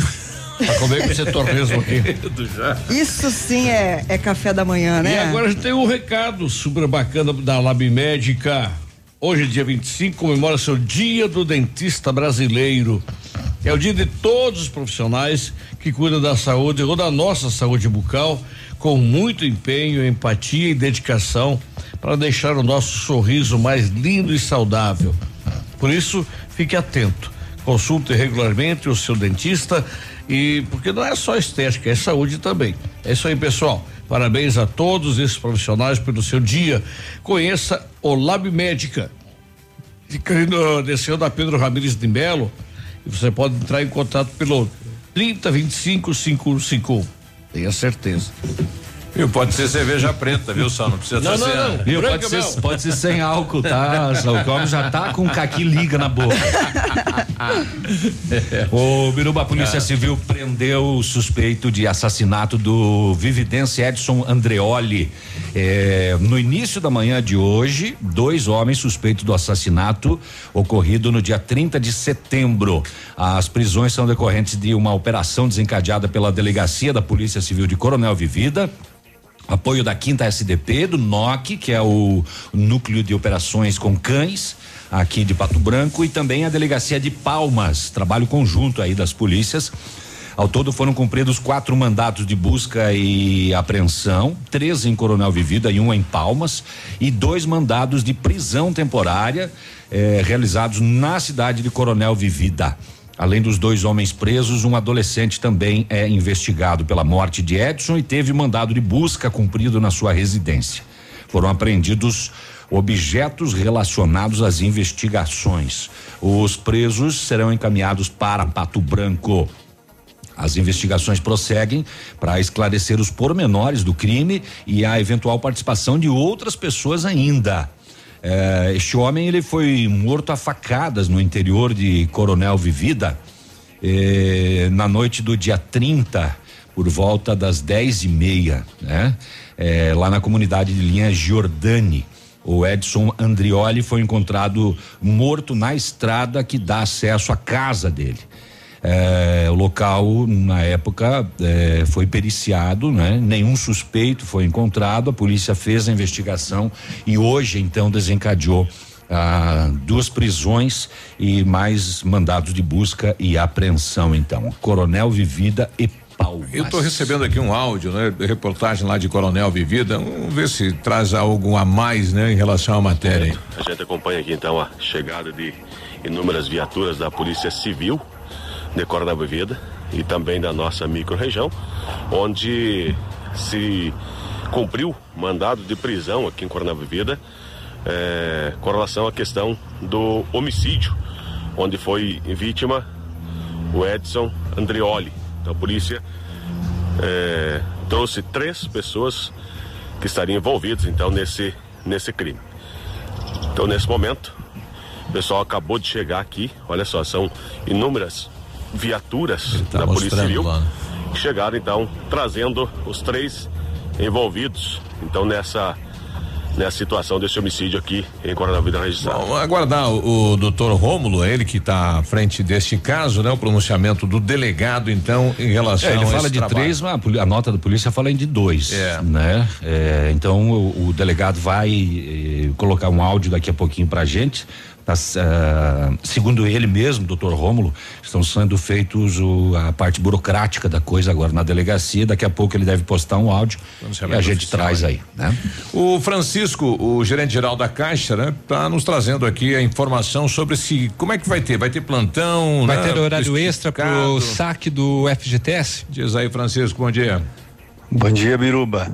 pra comer com esse torresmo aqui. Isso sim é, é café da manhã, né? E agora a gente tem um recado super bacana da Lab Médica. Hoje, dia 25, comemora seu Dia do Dentista Brasileiro. É o dia de todos os profissionais que cuidam da saúde ou da nossa saúde bucal com muito empenho, empatia e dedicação para deixar o nosso sorriso mais lindo e saudável. Por isso, fique atento. Consulte regularmente o seu dentista e porque não é só estética, é saúde também. É isso aí, pessoal. Parabéns a todos esses profissionais pelo seu dia. Conheça o Lab Médica. Desceu da Pedro Ramires de Melo você pode entrar em contato pelo 30 25 551. Tenha certeza. Viu, pode ser cerveja preta, viu, só não precisa não, ser. Não, não, viu, pode ser, pode ser sem álcool, tá? O homem já tá com caqui liga na boca. [laughs] o Biruba, a Polícia é. Civil prendeu o suspeito de assassinato do vividense Edson Andreoli. É, no início da manhã de hoje, dois homens suspeitos do assassinato ocorrido no dia 30 de setembro. As prisões são decorrentes de uma operação desencadeada pela Delegacia da Polícia Civil de Coronel Vivida Apoio da quinta SDP, do NOC, que é o núcleo de operações com cães, aqui de Pato Branco, e também a delegacia de Palmas, trabalho conjunto aí das polícias. Ao todo foram cumpridos quatro mandatos de busca e apreensão, três em Coronel Vivida e um em Palmas, e dois mandados de prisão temporária eh, realizados na cidade de Coronel Vivida. Além dos dois homens presos, um adolescente também é investigado pela morte de Edson e teve mandado de busca cumprido na sua residência. Foram apreendidos objetos relacionados às investigações. Os presos serão encaminhados para Pato Branco. As investigações prosseguem para esclarecer os pormenores do crime e a eventual participação de outras pessoas ainda. É, este homem ele foi morto a facadas no interior de Coronel Vivida é, na noite do dia 30 por volta das dez e meia, né? É, lá na comunidade de linha Giordani. O Edson Andrioli foi encontrado morto na estrada que dá acesso à casa dele. É, o local, na época, é, foi periciado, né? nenhum suspeito foi encontrado, a polícia fez a investigação e hoje, então, desencadeou ah, duas prisões e mais mandados de busca e apreensão, então. Coronel Vivida e Palmas. Eu estou recebendo aqui um áudio, né? Reportagem lá de Coronel Vivida. Vamos ver se traz algo a mais, né? Em relação à matéria. A gente acompanha aqui então a chegada de inúmeras viaturas da Polícia Civil de Coronel Vivida e também da nossa microrregião, onde se cumpriu mandado de prisão aqui em Coronel é, com relação à questão do homicídio, onde foi vítima o Edson Andreoli. Então a polícia é, trouxe três pessoas que estariam envolvidas então nesse, nesse crime. Então nesse momento, o pessoal acabou de chegar aqui, olha só, são inúmeras viaturas tá da Polícia Civil lá, né? que chegaram então trazendo os três envolvidos então nessa nessa situação desse homicídio aqui em Vida registrado. Vamos aguardar o, o doutor Rômulo, ele que está à frente deste caso, né? O pronunciamento do delegado, então, em relação É, ele a fala esse de trabalho. três, mas a, a nota da polícia fala em de dois, né? É, então o, o delegado vai eh, colocar um áudio daqui a pouquinho pra gente. Tá, ah, segundo ele mesmo, doutor Rômulo, estão sendo feitos o- a parte burocrática da coisa agora na delegacia. Daqui a pouco ele deve postar um áudio e a gente traz aí. né? O Francisco, o gerente geral da Caixa, né, tá nos trazendo aqui a informação sobre se como é que vai ter, vai ter plantão, Vai né, ter horário extra pro esticado. saque do FGTS? Diz aí, Francisco, bom dia. Bom dia, Biruba.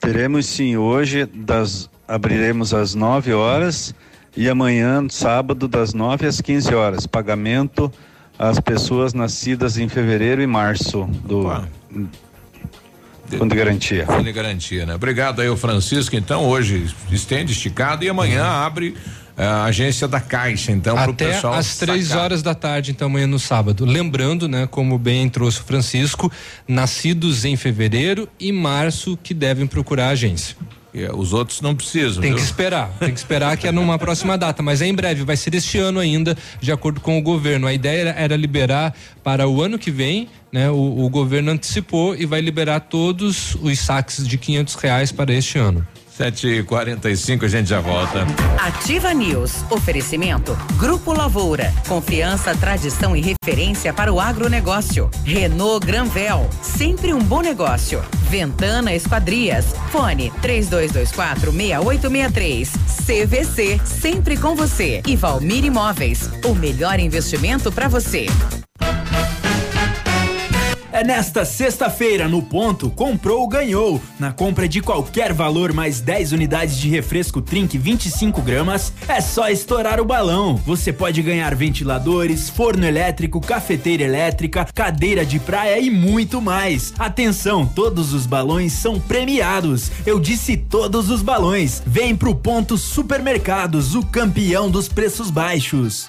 Teremos sim hoje, das, abriremos às 9 horas e amanhã, sábado, das 9 às 15 horas. Pagamento às pessoas nascidas em fevereiro e março do Fundo de Garantia. Fundo de garantia, né? Obrigado aí, o Francisco. Então, hoje estende esticado e amanhã Uhum. abre eh, a agência da Caixa, então, pro Até pessoal. às três sacar. horas da tarde, então amanhã no sábado. Lembrando, né, como bem trouxe o Francisco, nascidos em fevereiro e março que devem procurar a agência. É, os outros não precisam. Tem viu? que esperar, tem que esperar que é numa próxima data, mas é em breve, vai ser este ano ainda, de acordo com o governo. A ideia era, era liberar para o ano que vem, né? O, o governo antecipou e vai liberar todos os saques de quinhentos reais para este ano. 7h45, a gente já volta. Ativa News. Oferecimento. Grupo Lavoura. Confiança, tradição e referência para o agronegócio. Renault Granvel. Sempre um bom negócio. Ventana Esquadrias. Fone 3224 6863. CVC. Sempre com você. E Valmir Imóveis. O melhor investimento para você. É nesta sexta-feira, no ponto, comprou, ganhou. Na compra de qualquer valor, mais 10 unidades de refresco Trink 25 gramas, é só estourar o balão. Você pode ganhar ventiladores, forno elétrico, cafeteira elétrica, cadeira de praia e muito mais. Atenção, todos os balões são premiados. Eu disse todos os balões. Vem pro ponto Supermercados, o campeão dos preços baixos.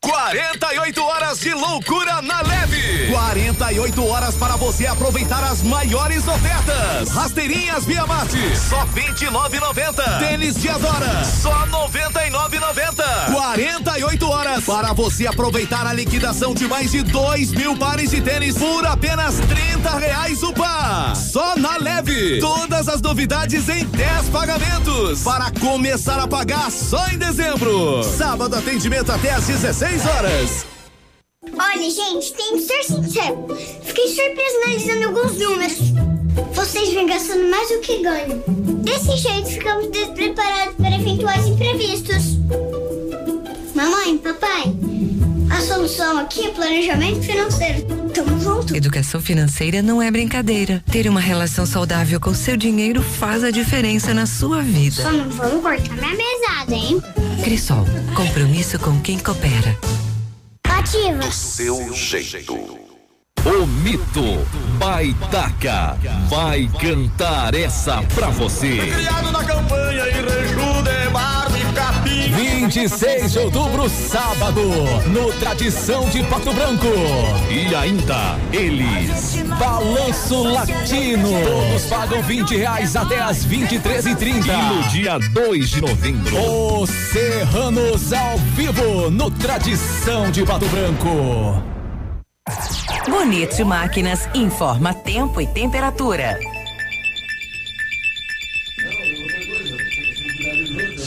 48 horas de loucura na leve. 48 horas para você aproveitar as maiores ofertas. Rasteirinhas Via Marte, só 29,90. Tênis Diadora, só 99,90. 48 horas para você aproveitar a liquidação de mais de 2 mil pares de tênis por apenas 30 reais o par. Só na leve. Todas as novidades em 10 pagamentos para começar a pagar só em dezembro. Sábado atendimento até às 16 horas. Olha, gente, tem que ser sincero. Fiquei surpreso analisando alguns números. Vocês vêm gastando mais do que ganham. Desse jeito, ficamos despreparados para eventuais imprevistos. Mamãe, papai, a solução aqui é planejamento financeiro. Tamo junto. Educação financeira não é brincadeira. Ter uma relação saudável com seu dinheiro faz a diferença na sua vida. Só não vamos cortar minha mesada, hein? Crisol, compromisso com quem coopera. Ativa. Seu jeito. O mito Baitaca vai cantar essa pra você. Criado na campanha e. 26 de outubro, sábado, no Tradição de Pato Branco. E ainda, eles. Balanço Latino. Todos pagam 20 reais até as 23 e 30 E no dia 2 de novembro. Os Serranos ao vivo no Tradição de Pato Branco. Bonito Máquinas informa tempo e temperatura.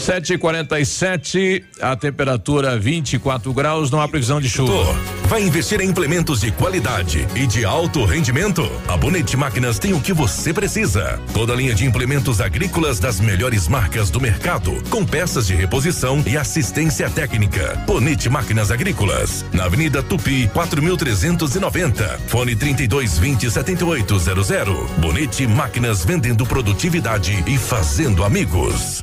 Sete e quarenta e sete, a temperatura 24 graus, não há previsão de chuva. Vai investir em implementos de qualidade e de alto rendimento? A Bonete Máquinas tem o que você precisa. Toda a linha de implementos agrícolas das melhores marcas do mercado, com peças de reposição e assistência técnica. Bonete Máquinas Agrícolas, na Avenida Tupi, 4390. Fone 3220 7800. Bonete Máquinas vendendo produtividade e fazendo amigos.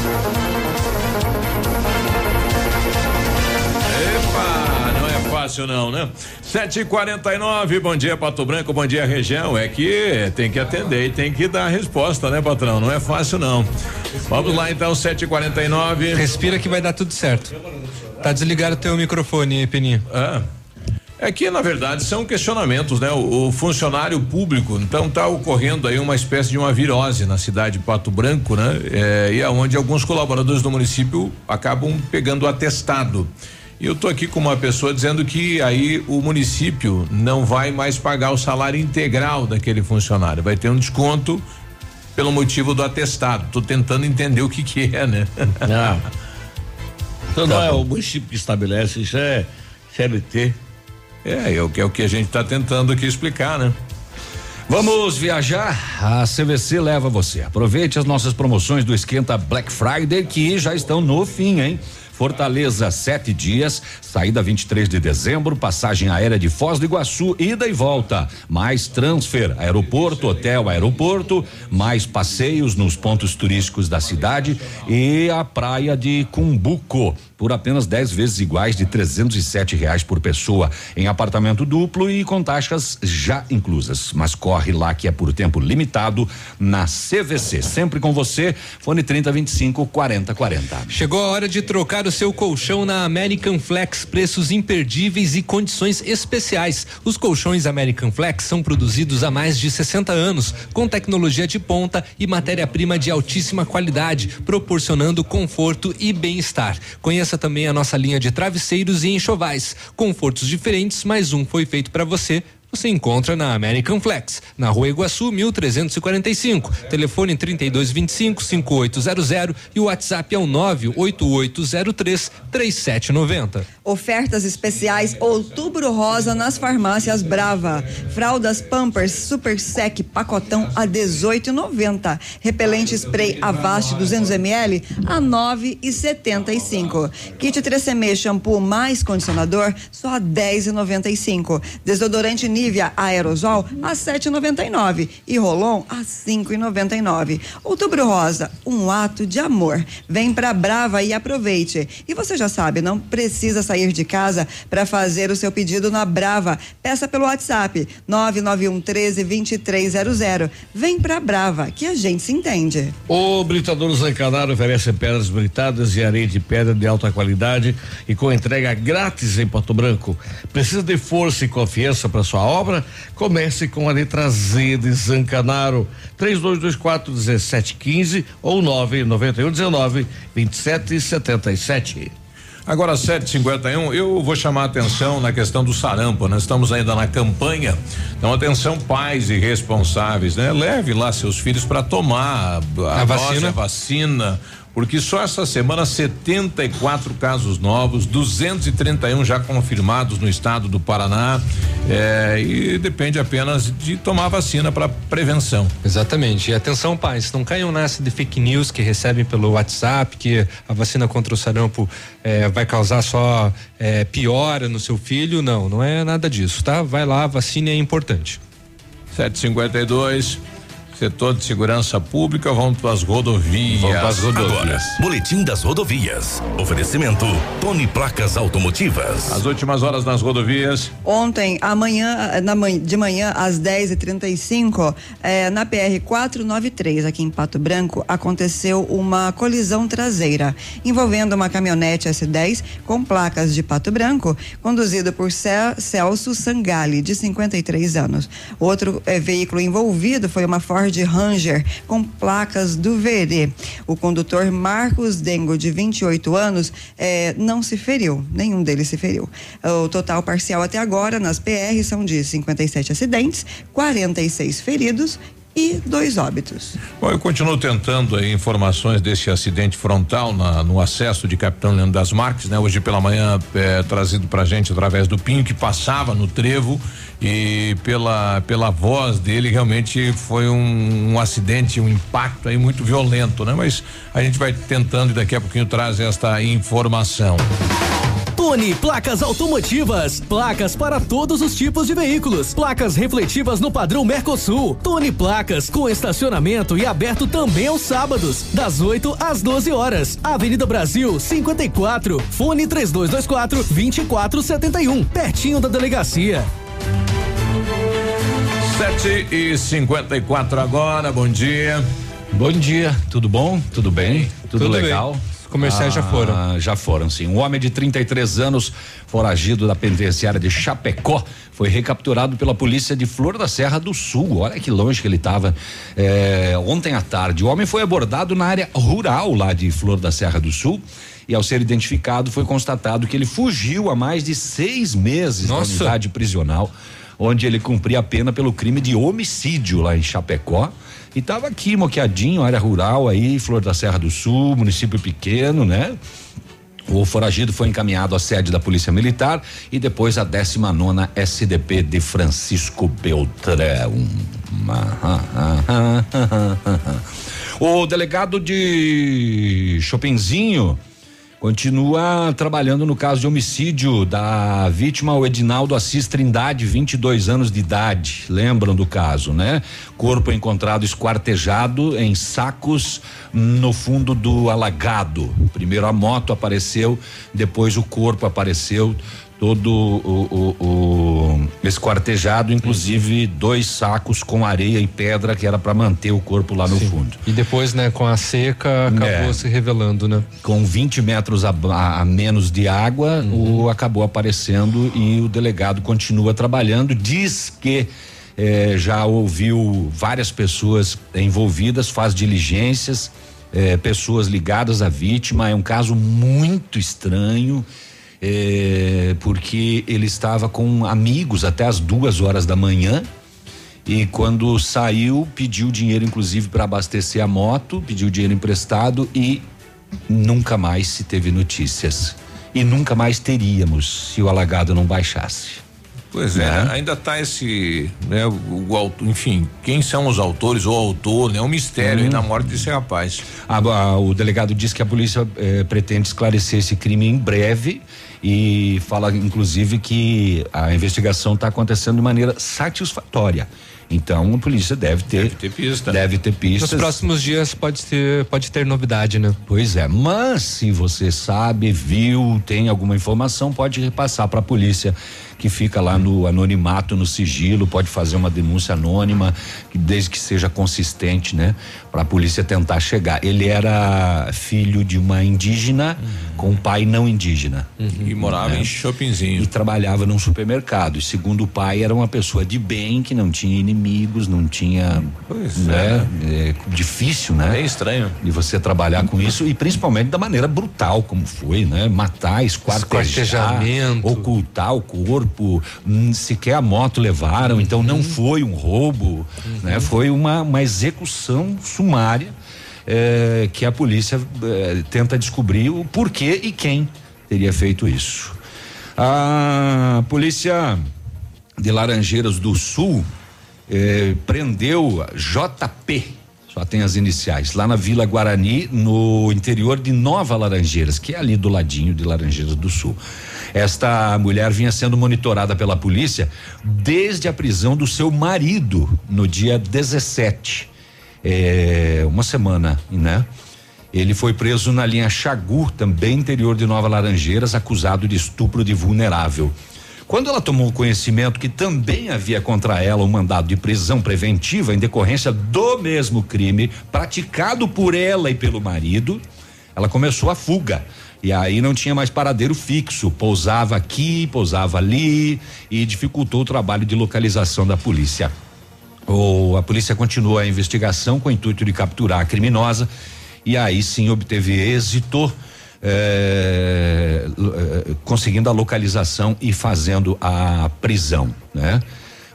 Fácil não, né? Sete e quarenta e nove, bom dia Pato Branco, bom dia região, é que tem que atender e tem que dar a resposta, né patrão? Não é fácil não. Vamos lá então, sete e quarenta e nove. Respira que vai dar tudo certo. Tá desligado o teu microfone, Peninha. Ah. É que, na verdade, são questionamentos, né? O, o funcionário público, então tá ocorrendo aí uma espécie de uma virose na cidade de Pato Branco, né? É, e aonde alguns colaboradores do município acabam pegando atestado. E eu tô aqui com uma pessoa dizendo que aí o município não vai mais pagar o salário integral daquele funcionário, vai ter um desconto pelo motivo do atestado. Tô tentando entender o que que é, né? [laughs] Não. Então Tá não é o município que estabelece, isso é CLT. É, é o que é o que a gente está tentando aqui explicar, né? Vamos viajar? A CVC leva você. Aproveite as nossas promoções do Esquenta Black Friday que já estão no fim, hein? Fortaleza, sete dias, saída 23 de dezembro, passagem aérea de Foz do Iguaçu, ida e volta, mais transfer, aeroporto, hotel, aeroporto, mais passeios nos pontos turísticos da cidade e a praia de Cumbuco por apenas 10 vezes iguais de 307 reais por pessoa em apartamento duplo e com taxas já inclusas. Mas corre lá que é por tempo limitado na CVC. Sempre com você, fone 3025 4040. Chegou a hora de trocar o seu colchão na American Flex, preços imperdíveis e condições especiais. Os colchões American Flex são produzidos há mais de 60 anos, com tecnologia de ponta e matéria-prima de altíssima qualidade, proporcionando conforto e bem-estar. Conheça também a nossa linha de travesseiros e enxovais, confortos diferentes, mas um foi feito para você. Você encontra na American Flex, na Rua Iguaçu, 1345. Telefone 3225 5800 e o WhatsApp é o 98803 3790. Ofertas especiais Outubro Rosa nas farmácias Brava. Fraldas Pampers Super Sec pacotão a 18,90. Repelente spray Avast 200 ml a 9,75. Kit 3M shampoo mais condicionador só a 10,95. Desodorante Nivea aerosol a 7,99 e Rolon a 5,99. Outubro Rosa, um ato de amor. Vem pra Brava e aproveite. E você já sabe, não precisa sair de casa para fazer o seu pedido na Brava. Peça pelo WhatsApp 991 13 2300. Vem pra Brava, que a gente se entende. O Britador Zancanaro oferece pedras britadas e areia de pedra de alta qualidade e com entrega grátis em Pato Branco. Precisa de força e confiança para sua obra? Comece com a letra Z de Zancanaro. 3224 1715 ou 991 19 27 77. Agora, 751, eu vou chamar a atenção na questão do sarampo. Nós estamos ainda na campanha. Então, atenção, pais e responsáveis, né? Leve lá seus filhos para tomar a, A dose, vacina. a vacina. Porque só essa semana 74 casos novos, 231 já confirmados no estado do Paraná. É, e depende apenas de tomar vacina para prevenção. Exatamente. E atenção, pais, não caiam nessa de fake news que recebem pelo WhatsApp, que a vacina contra o sarampo é, vai causar só é, piora no seu filho. Não, não é nada disso, tá? Vai lá, a vacina é importante. 752 setor de segurança pública, vamos para as rodovias. Vamos pras rodovias. Agora, Boletim das Rodovias. Oferecimento Tony Placas Automotivas. As últimas horas nas rodovias. Ontem, amanhã, na manhã, de manhã, às 10h35, eh, na PR 493, aqui em Pato Branco, aconteceu uma colisão traseira envolvendo uma caminhonete S10 com placas de Pato Branco, conduzido por Ce- Celso Sangali, de 53 anos. Outro eh, veículo envolvido foi uma Ford Ranger com placas do Verê. O condutor Marcos Dengo, de 28 anos, eh, não se feriu, nenhum deles se feriu. O total parcial até agora nas PR são de 57 acidentes, 46 feridos e dois óbitos. Bom, eu continuo tentando aí informações desse acidente frontal na- no acesso de Capitão Leandro das Marques, né? Hoje pela manhã é, trazido pra gente através do Pinho que passava no trevo e pela pela voz dele realmente foi um, um acidente, um impacto aí muito violento, né? Mas a gente vai tentando e daqui a pouquinho traz esta informação. Tony Placas Automotivas. Placas para todos os tipos de veículos. Placas refletivas no padrão Mercosul. Tony Placas com estacionamento e aberto também aos sábados, das 8 às 12 horas. Avenida Brasil 54. Fone 3224 2471. Pertinho da delegacia. 7 e 54 agora, bom dia. Bom dia, tudo bom? Tudo bem? Tudo, Tudo bem. legal? Os comerciais já foram. Já foram, sim. Um homem de 33 anos, foragido da penitenciária de Chapecó, foi recapturado pela polícia de Flor da Serra do Sul. Olha que longe que ele estava. ontem à tarde, o homem foi abordado na área rural lá de Flor da Serra do Sul. E ao ser identificado, foi constatado que ele fugiu há mais de seis meses Nossa. da unidade prisional, onde ele cumpria a pena pelo crime de homicídio lá em Chapecó. E estava aqui, moqueadinho, área rural aí, Flor da Serra do Sul, município pequeno, né? O foragido foi encaminhado à sede da Polícia Militar e depois à 19 SDP de Francisco Beltrão. O delegado de Chopinzinho continua trabalhando no caso de homicídio da vítima, o Edinaldo Assis Trindade, 22 anos de idade. Lembram do caso, né? Corpo encontrado esquartejado em sacos no fundo do alagado. Primeiro a moto apareceu, depois o corpo apareceu. Todo o, o, o esquartejado, inclusive dois sacos com areia e pedra que era para manter o corpo lá no fundo. E depois, né, com a seca, acabou É. se revelando, né? Com 20 metros a, a- menos de água, o acabou aparecendo e o delegado continua trabalhando. Diz que eh, já ouviu várias pessoas envolvidas, faz diligências, eh, pessoas ligadas à vítima. É um caso muito estranho. Eh, porque ele estava com amigos até as duas horas da manhã e quando saiu pediu dinheiro inclusive para abastecer a moto, pediu dinheiro emprestado e nunca mais se teve notícias e nunca mais teríamos se o alagado não baixasse. Pois é, Né? ainda tá esse, né, o, enfim, quem são os autores ou autor, né? É um mistério Hum. na morte desse rapaz. A- a- o delegado disse que a polícia eh, pretende esclarecer esse crime em breve e fala inclusive que a investigação está acontecendo de maneira satisfatória. Então a polícia deve ter deve ter pista. Deve ter pistas. Nos próximos dias pode ter, pode ter novidade, né? Pois é, mas se você sabe, viu, tem alguma informação, pode repassar para a polícia que fica lá no anonimato, no sigilo, pode fazer uma denúncia anônima, que desde que seja consistente, né? Para a polícia tentar chegar. Ele era filho de uma indígena com um pai não indígena. E morava em Chopinzinho. E trabalhava num supermercado. E segundo o pai, era uma pessoa de bem, que não tinha inimigos, não tinha. Pois né? É difícil, né? É estranho. E você trabalhar com isso e principalmente da maneira brutal como foi, né? Matar, esquartejar, ocultar o corpo, hum, sequer a moto levaram, então não foi um roubo, né? Foi uma, uma execução sumária. eh, que a polícia eh, tenta descobrir o porquê e quem teria feito isso. A polícia de Laranjeiras do Sul eh, prendeu JP, só tem as iniciais, lá na Vila Guarani, no interior de Nova Laranjeiras, que é ali do ladinho de Laranjeiras do Sul. Esta mulher vinha sendo monitorada pela polícia desde a prisão do seu marido no dia 17. É, uma semana, né? Ele foi preso na linha Chagu, também interior de Nova Laranjeiras, acusado de estupro de vulnerável. Quando ela tomou conhecimento que também havia contra ela um mandado de prisão preventiva em decorrência do mesmo crime praticado por ela e pelo marido, ela começou a fuga. E aí não tinha mais paradeiro fixo, pousava aqui, pousava ali e dificultou o trabalho de localização da polícia. O, a polícia continuou a investigação com o intuito de capturar a criminosa e aí sim obteve êxito. Lo- eh, conseguindo a localização e fazendo a prisão, né?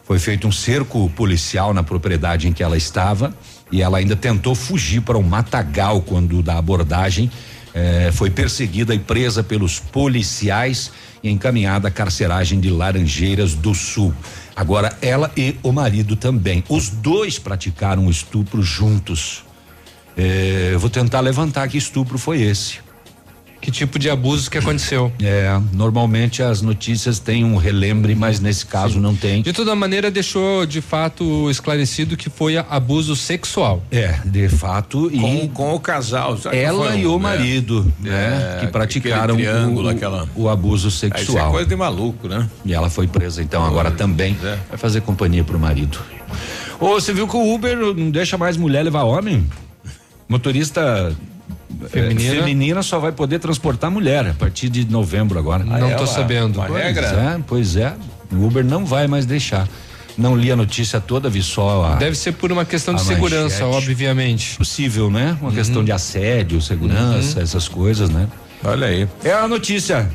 Foi feito um cerco policial na propriedade em que ela estava e ela ainda tentou fugir para um matagal quando da abordagem eh, foi perseguida e presa pelos policiais e encaminhada à carceragem de Laranjeiras do Sul. Agora ela e o marido também, os dois praticaram o estupro juntos. Eu vou tentar levantar que estupro foi esse. Que tipo de abuso que aconteceu? É, normalmente as notícias têm um relembre, mas nesse caso não tem. De toda maneira, deixou de fato esclarecido que foi abuso sexual. É, de fato. Com, e com o casal. ela e um, o né? marido, né? É, que praticaram o, aquela- o abuso Ah, Isso é sexual. coisa de maluco, né? E ela foi presa, então, agora também É. vai fazer companhia pro marido. Ô, você viu que o Uber não deixa mais mulher levar homem? Motorista Feminina. feminina só vai poder transportar mulher a partir de novembro agora. Não tô uma- sabendo. Uma Pois regra? É, pois é. O Uber não vai mais deixar. Não li a notícia toda, vi só a. Deve ser por uma questão de segurança, manchete. obviamente. Possível, né? Uma questão de assédio, segurança, essas coisas, né? Olha aí. É a notícia.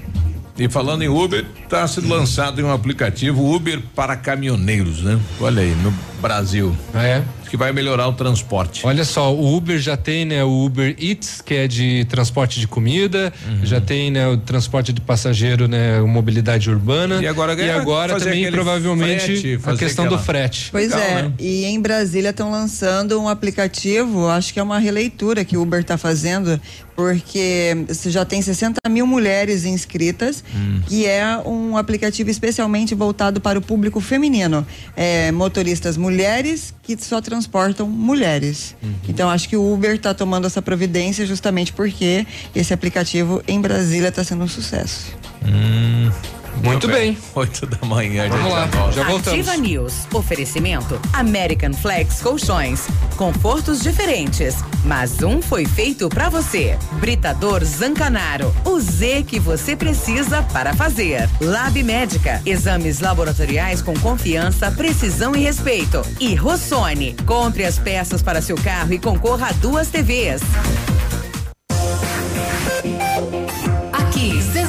E falando em Uber, está sendo lançado um aplicativo Uber para caminhoneiros, né? Olha aí, no Brasil. É. Que vai melhorar o transporte. Olha só, o Uber já tem, né, o Uber Eats, que é de transporte de comida, Uhum. já tem, né, o transporte de passageiro, né, mobilidade urbana. E agora e agora também provavelmente frete, a questão do aquela- frete. Pois Legal, é, né? e em Brasília estão lançando um aplicativo, acho que é uma releitura que o Uber está fazendo, porque você já tem 60 mil mulheres inscritas, Hum. que é um aplicativo especialmente voltado para o público feminino. É, motoristas mulheres que só transportam mulheres. Uhum. Então acho que o Uber está tomando essa providência justamente porque esse aplicativo em Brasília está sendo um sucesso. Muito bem. Oito da manhã, Vamos gente, lá, volta. já voltamos. Ativa News. Oferecimento American Flex Colchões. Confortos diferentes, mas um foi feito pra você. Britador Zancanaro. O Z que você precisa para fazer. Lab Médica. Exames laboratoriais com confiança, precisão e respeito. E Rossoni. Compre as peças para seu carro e concorra a duas TVs.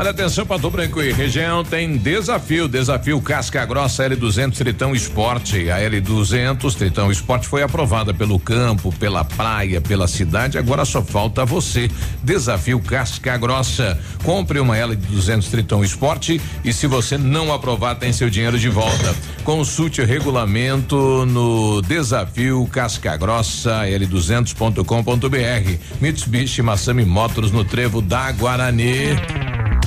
Olha atenção, Pato Branco e região tem desafio, desafio Casca Grossa L200 Tritão Esporte. A L200 Tritão Esporte foi aprovada pelo campo, pela praia, pela cidade, agora só falta você. Desafio Casca Grossa. Compre uma L200 Tritão Esporte e se você não aprovar, tem seu dinheiro de volta. Consulte o regulamento no desafio Casca Grossa L200.com.br. Mitsubishi Massami Motors no Trevo da Guarani.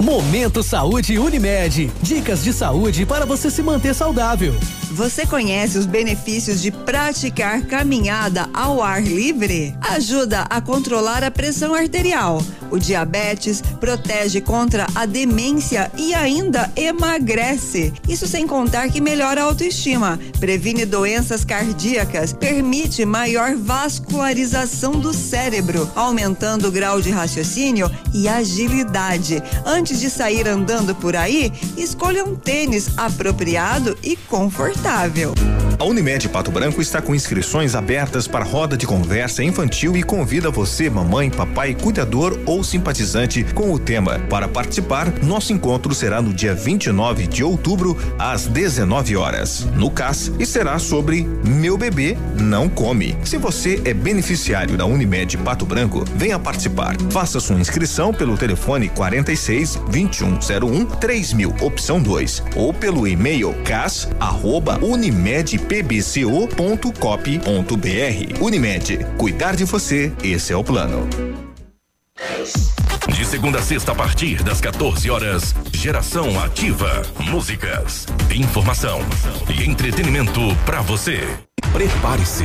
Momento Saúde Unimed. Dicas de saúde para você se manter saudável. Você conhece os benefícios de praticar caminhada ao ar livre? Ajuda a controlar a pressão arterial, o diabetes, protege contra a demência e ainda emagrece. Isso sem contar que melhora a autoestima, previne doenças cardíacas, permite maior vascularização do cérebro, aumentando o grau de raciocínio e agilidade. Antes de sair andando por aí, escolha um tênis apropriado e confortável. A Unimed Pato Branco está com inscrições abertas para roda de conversa infantil e convida você, mamãe, papai, cuidador ou simpatizante com o tema. Para participar, nosso encontro será no dia 29 de outubro, às 19 horas, no CAS, e será sobre Meu Bebê Não Come. Se você é beneficiário da Unimed Pato Branco, venha participar. Faça sua inscrição pelo telefone 46 2101 3000, opção 2, ou pelo e-mail cas arroba unimedpbco.cop.br. Unimed, cuidar de você, esse é o plano. De segunda a sexta, a partir das 14 horas, Geração Ativa. Músicas, informação e entretenimento para você. Prepare-se.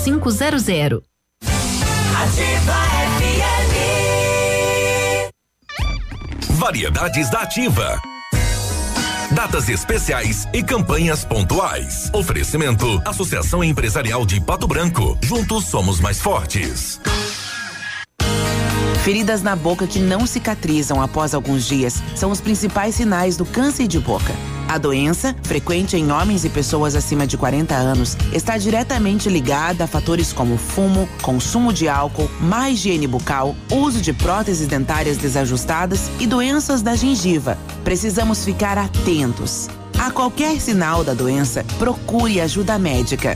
5500. Ativa FM. Variedades da Ativa. Datas especiais e campanhas pontuais. Oferecimento: Associação Empresarial de Pato Branco. Juntos somos mais fortes. Feridas na boca que não cicatrizam após alguns dias são os principais sinais do câncer de boca. A doença, frequente em homens e pessoas acima de 40 anos, está diretamente ligada a fatores como fumo, consumo de álcool, má higiene bucal, uso de próteses dentárias desajustadas e doenças da gengiva. Precisamos ficar atentos. A qualquer sinal da doença, procure ajuda médica.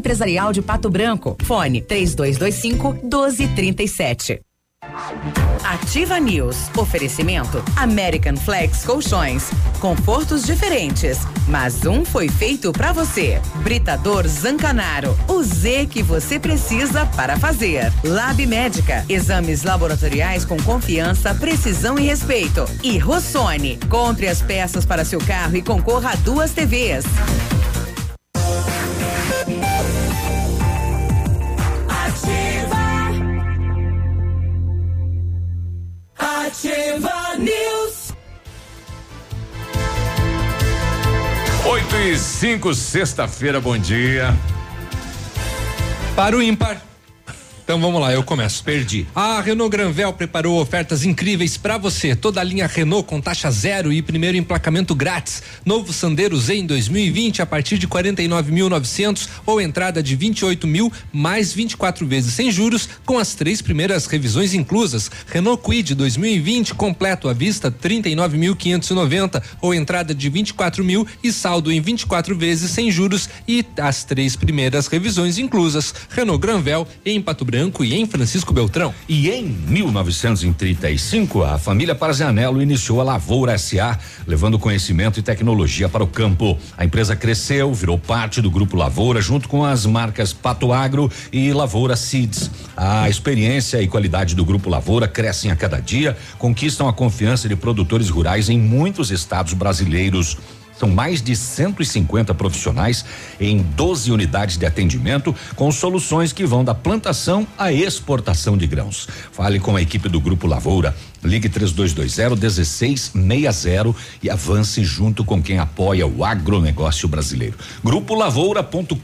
Empresarial de Pato Branco. Fone 3225 1237. Ativa News. Oferecimento American Flex Colchões. Confortos diferentes, mas um foi feito para você. Britador Zancanaro. O Z que você precisa para fazer. Lab Médica. Exames laboratoriais com confiança, precisão e respeito. E Rossoni. Compre as peças para seu carro e concorra a duas TVs. News. 8 e 5, sexta-feira, bom dia. Para o ímpar. Então vamos lá, eu começo. Perdi. A Renault Granvel preparou ofertas incríveis para você. Toda a linha Renault com taxa zero e primeiro emplacamento grátis. Novo Sandero Z em 2020 a partir de 49.900 ou entrada de 28 mil mais 24 vezes sem juros com as três primeiras revisões inclusas. Renault Quid 2020 completo à vista 39.590 ou entrada de 24 mil e saldo em 24 vezes sem juros e as três primeiras revisões inclusas. Renault Granvel em Pato Branco e em Francisco Beltrão. E em 1935, a família Parazianello iniciou a Lavoura SA, levando conhecimento e tecnologia para o campo. A empresa cresceu, virou parte do grupo Lavoura, junto com as marcas Pato Agro e Lavoura Seeds. A experiência e qualidade do grupo Lavoura crescem a cada dia, conquistam a confiança de produtores rurais em muitos estados brasileiros. São mais de 150 profissionais em 12 unidades de atendimento com soluções que vão da plantação à exportação de grãos. Fale com a equipe do Grupo Lavoura. Ligue 3220 1660 e avance junto com quem apoia o agronegócio brasileiro. Grupo Lavoura.com.br.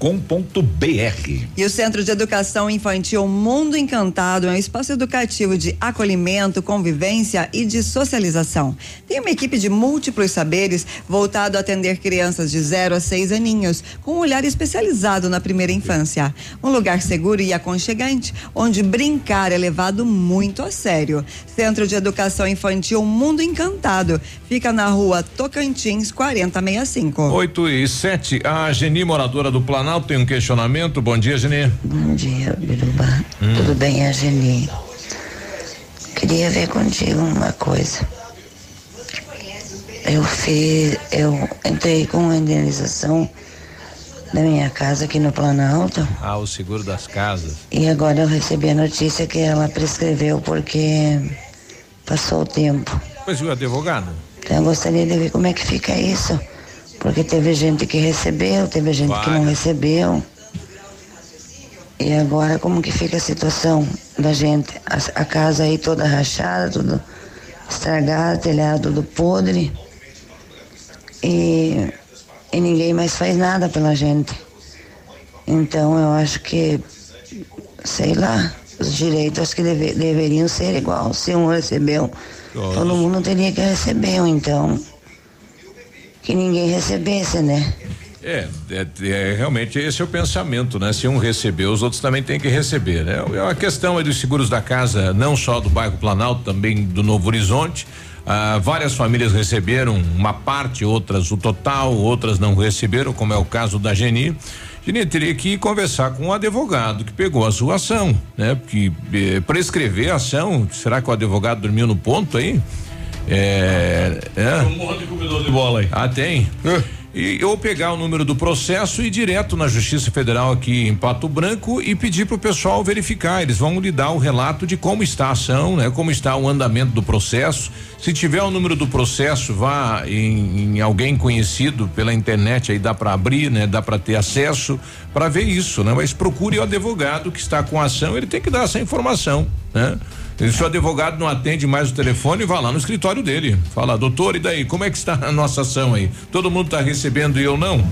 E o Centro de Educação Infantil Mundo Encantado é um espaço educativo de acolhimento, convivência e de socialização. Tem uma equipe de múltiplos saberes voltado a atender crianças de 0 a 6 aninhos, com um olhar especializado na primeira infância. Um lugar seguro e aconchegante, onde brincar é levado muito a sério. Centro de Educação Infantil Mundo Encantado. Fica na rua Tocantins 4065. 8 e 7. A Geni, moradora do Planalto, tem um questionamento. Bom dia, Geni. Bom dia, Biruba. Tudo bem, a Geni? Queria ver contigo uma coisa. Eu fiz, eu entrei com a indenização da minha casa aqui no Planalto Ah, o seguro das casas. e agora eu recebi a notícia que ela prescreveu porque passou o tempo. Pois o advogado? Então eu gostaria de ver como é que fica isso. Porque teve gente que recebeu, teve gente que não recebeu. E agora como que fica a situação da gente? A, a casa aí toda rachada, tudo estragado, telhado tudo podre. E, e ninguém mais faz nada pela gente. Então eu acho que, sei lá, os direitos que deve- deveriam ser igual. Se um recebeu, todo mundo teria que receber, então que ninguém recebesse, né? É, é, é, realmente esse é o pensamento, né? Se um recebeu, os outros também têm que receber, né? É uma questão aí dos seguros da casa, não só do bairro Planalto, também do Novo Horizonte. Ah, várias famílias receberam uma parte, outras o total, outras não receberam, como é o caso da Geni. Geni teria que conversar com o advogado que pegou a sua ação, né? Porque eh, prescrever a ação, será que o advogado dormiu no ponto aí? É, é. Um monte de comedor de bola aí. Ah, tem. E, ou pegar o número do processo e ir direto na Justiça Federal aqui em Pato Branco e pedir para o pessoal verificar. Eles vão lhe dar o relato de como está a ação, né? Como está o andamento do processo. Se tiver o número do processo, vá em, em alguém conhecido pela internet, aí dá para abrir, né? Dá para ter acesso para ver isso, né? Mas procure o advogado que está com a ação, ele tem que dar essa informação, né? Se o advogado não atende mais o telefone, vá lá no escritório dele. Fala, doutor, e daí? Como é que está a nossa ação aí? Todo mundo está recebendo e eu não?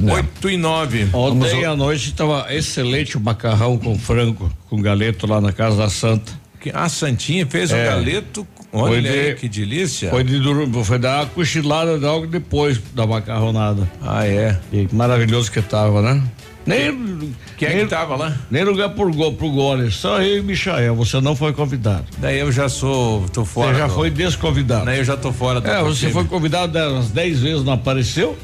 Oito e nove. Ontem à noite estava excelente o macarrão com frango, com galeto lá na casa da Santa. A Santinha fez o É. galeto. Olha de- aí, que delícia. Foi, de, foi dar uma cochilada logo depois da macarronada. Ah, é? E maravilhoso que tava, né? Nem, Quem é que tava lá? Nem lugar pro, pro gole, só eu e Michael, você não foi convidado. Daí eu já sou, tô fora. Você já do- foi desconvidado. Daí eu já tô fora É, você time. foi convidado umas 10 vezes, não apareceu?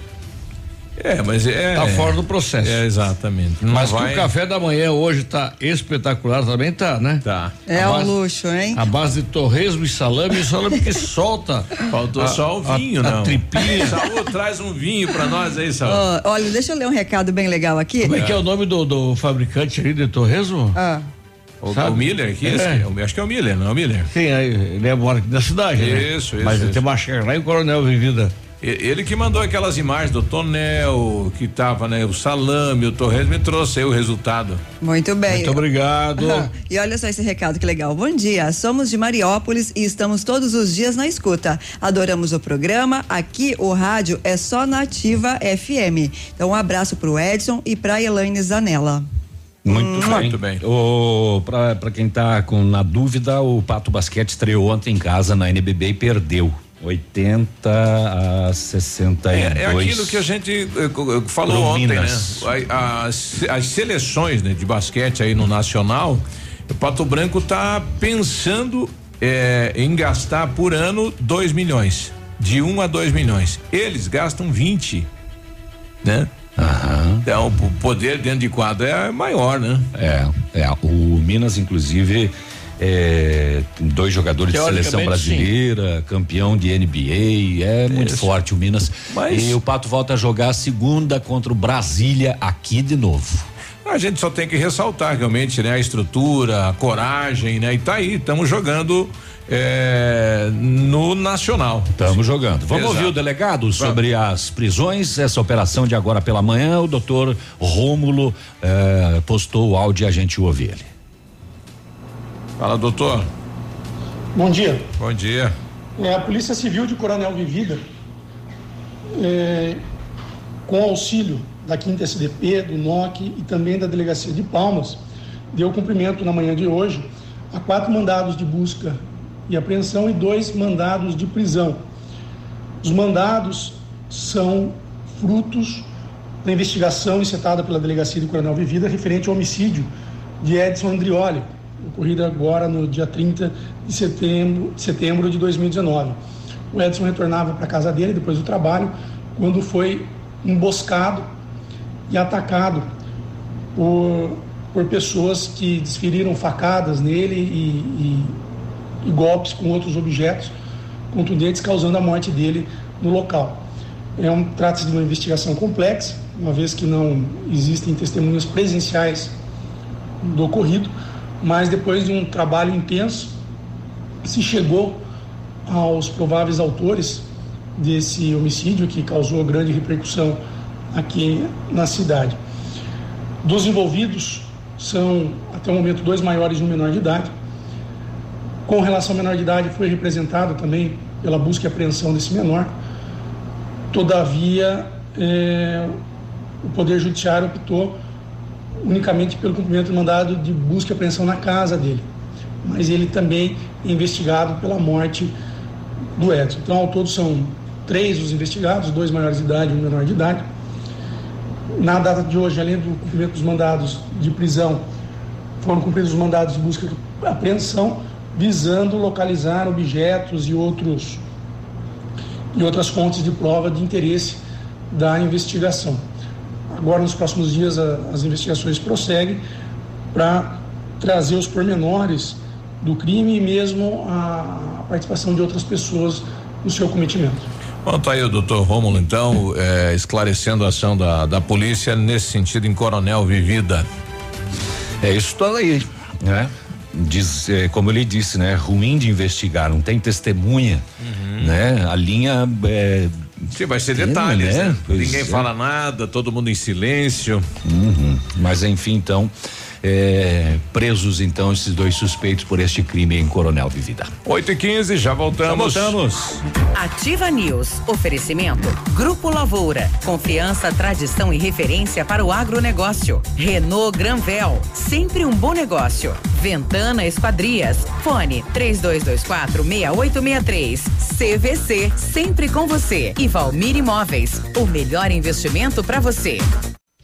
É, mas é. Tá fora do processo. É, exatamente. Não Mas vai- que o café da manhã hoje tá espetacular, também tá, né? Tá. É A um base- luxo, hein? A base de torresmo e salame, e salame que [laughs] solta. Faltou a- só o a- vinho, a, não. tripinha. [laughs] Saúl, traz um vinho pra nós aí, Saúl. Ó, olha, deixa eu ler um recado bem legal aqui. Como é que é o nome do, do fabricante ali de torresmo? Ah. O, o Miller, que é. esse? É. Eu acho que é o Miller, não é o Miller? Sim, aí, ele é mora aqui na cidade, né? Isso, isso, Mas isso. tem uma lá em Coronel Vivida. Ele que mandou aquelas imagens do tonel, que tava, né, o salame, o torresmo, e trouxe aí o resultado. Muito bem. Muito obrigado. [laughs] E olha só esse recado que legal. Bom dia, somos de Mariópolis e estamos todos os dias na escuta. Adoramos o programa. Aqui o rádio é só nativa FM. Então um abraço pro Edson e pra Elaine Zanella. Muito bem. Muito bem. O, pra, pra quem tá com, na dúvida, o Pato Basquete estreou ontem em casa na NBB e perdeu. 80 a 62. É, é aquilo que a gente eh, falou Pro ontem, né? As, as seleções né, de basquete aí no Nacional, o Pato Branco tá pensando eh, em gastar por ano 2 milhões. De 1 um a 2 milhões. Eles gastam 20, né? Então, o poder dentro de quadra é maior, né? É, é. O Minas, inclusive, é, dois jogadores de seleção brasileira, campeão de NBA, é muito Isso. forte o Minas. Mas- E o Pato volta a jogar segunda contra o Brasília aqui de novo. A gente só tem que ressaltar realmente, né? A estrutura, a coragem, né? E tá aí, estamos jogando é, no Nacional. Estamos jogando. Vamos Exato. ouvir o delegado sobre as prisões, essa operação de agora pela manhã. O doutor Rômulo eh, postou o áudio e a gente ouve ele. Fala, doutor. Bom dia. Bom dia. É, a Polícia Civil de Coronel Vivida, é, com auxílio da 5 SDP, do NOC e também da Delegacia de Palmas, deu cumprimento na manhã de hoje a quatro mandados de busca e apreensão e dois mandados de prisão. Os mandados são frutos da investigação incitada pela Delegacia de Coronel Vivida referente ao homicídio de Edson Andrioli, ocorrido agora no dia 30 de setembro de, setembro de 2019. O Edson retornava para a casa dele depois do trabalho, quando foi emboscado e atacado por, por pessoas que desferiram facadas nele e, e, e golpes com outros objetos contundentes, causando a morte dele no local. É um, Trata-se de uma investigação complexa, uma vez que não existem testemunhas presenciais do ocorrido, mas depois de um trabalho intenso, se chegou aos prováveis autores desse homicídio que causou grande repercussão aqui na cidade. Dos envolvidos são, até o momento, dois maiores e um menor de idade. Com relação ao menor de idade, foi representado também pela busca e apreensão desse menor. Todavia, é, o Poder Judiciário optou unicamente pelo cumprimento do mandado de busca e apreensão na casa dele. Mas ele também é investigado pela morte do Edson. Então, ao todo, são três os investigados, dois maiores de idade e um menor de idade. Na data de hoje, além do cumprimento dos mandados de prisão, foram cumpridos os mandados de busca e apreensão, visando localizar objetos e outros e outras fontes de prova de interesse da investigação. Agora, nos próximos dias, a, as investigações prosseguem para trazer os pormenores do crime e mesmo a, a participação de outras pessoas no seu cometimento. Bom, tá aí o doutor Rômulo, então, é, esclarecendo a ação da, da polícia nesse sentido em Coronel Vivida. É isso tudo aí, né? Diz, é, como ele disse, né? Ruim de investigar, não tem testemunha, né? A linha é, Sim, vai ser detalhes, né? né? Ninguém é. fala nada, todo mundo em silêncio. Uhum. Mas enfim, então, é, presos então esses dois suspeitos por este crime em Coronel Vivida. 8 e 15 já voltamos. Já voltamos. Ativa News. Oferecimento. Grupo Lavoura. Confiança, tradição e referência para o agronegócio. Renault Granvel. Sempre um bom negócio. Ventana Esquadrias. Fone 3224 6863. CVC. Sempre com você. E Valmir Imóveis. O melhor investimento para você.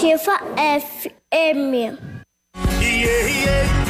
Ativa FM.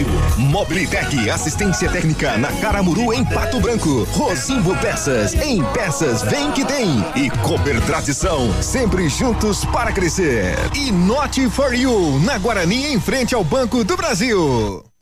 Apoio. Mobilitec, assistência técnica na Caramuru em Pato Branco. Rosimbo Peças, em peças vem que tem. E Cooper Tradição, sempre juntos para crescer. E Not for You, na Guarani em frente ao Banco do Brasil.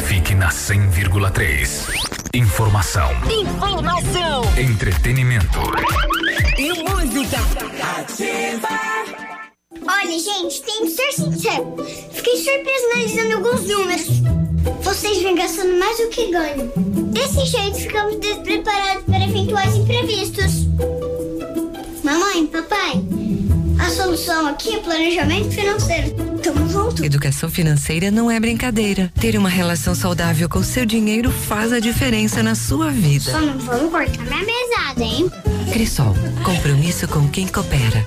Fique na 100,3. Informação. Informação. Entretenimento. E música. Ativa. Olha, gente, tem que ser sincero. Fiquei surpresa analisando alguns números. Vocês vêm gastando mais do que ganham. Desse jeito, ficamos despreparados para eventuais imprevistos. Mamãe, papai, a solução aqui é planejamento financeiro. Tamo junto. Educação financeira não é brincadeira. Ter uma relação saudável com seu dinheiro faz a diferença na sua vida. Só não vamos cortar minha mesada, hein? Crisol, compromisso com quem coopera.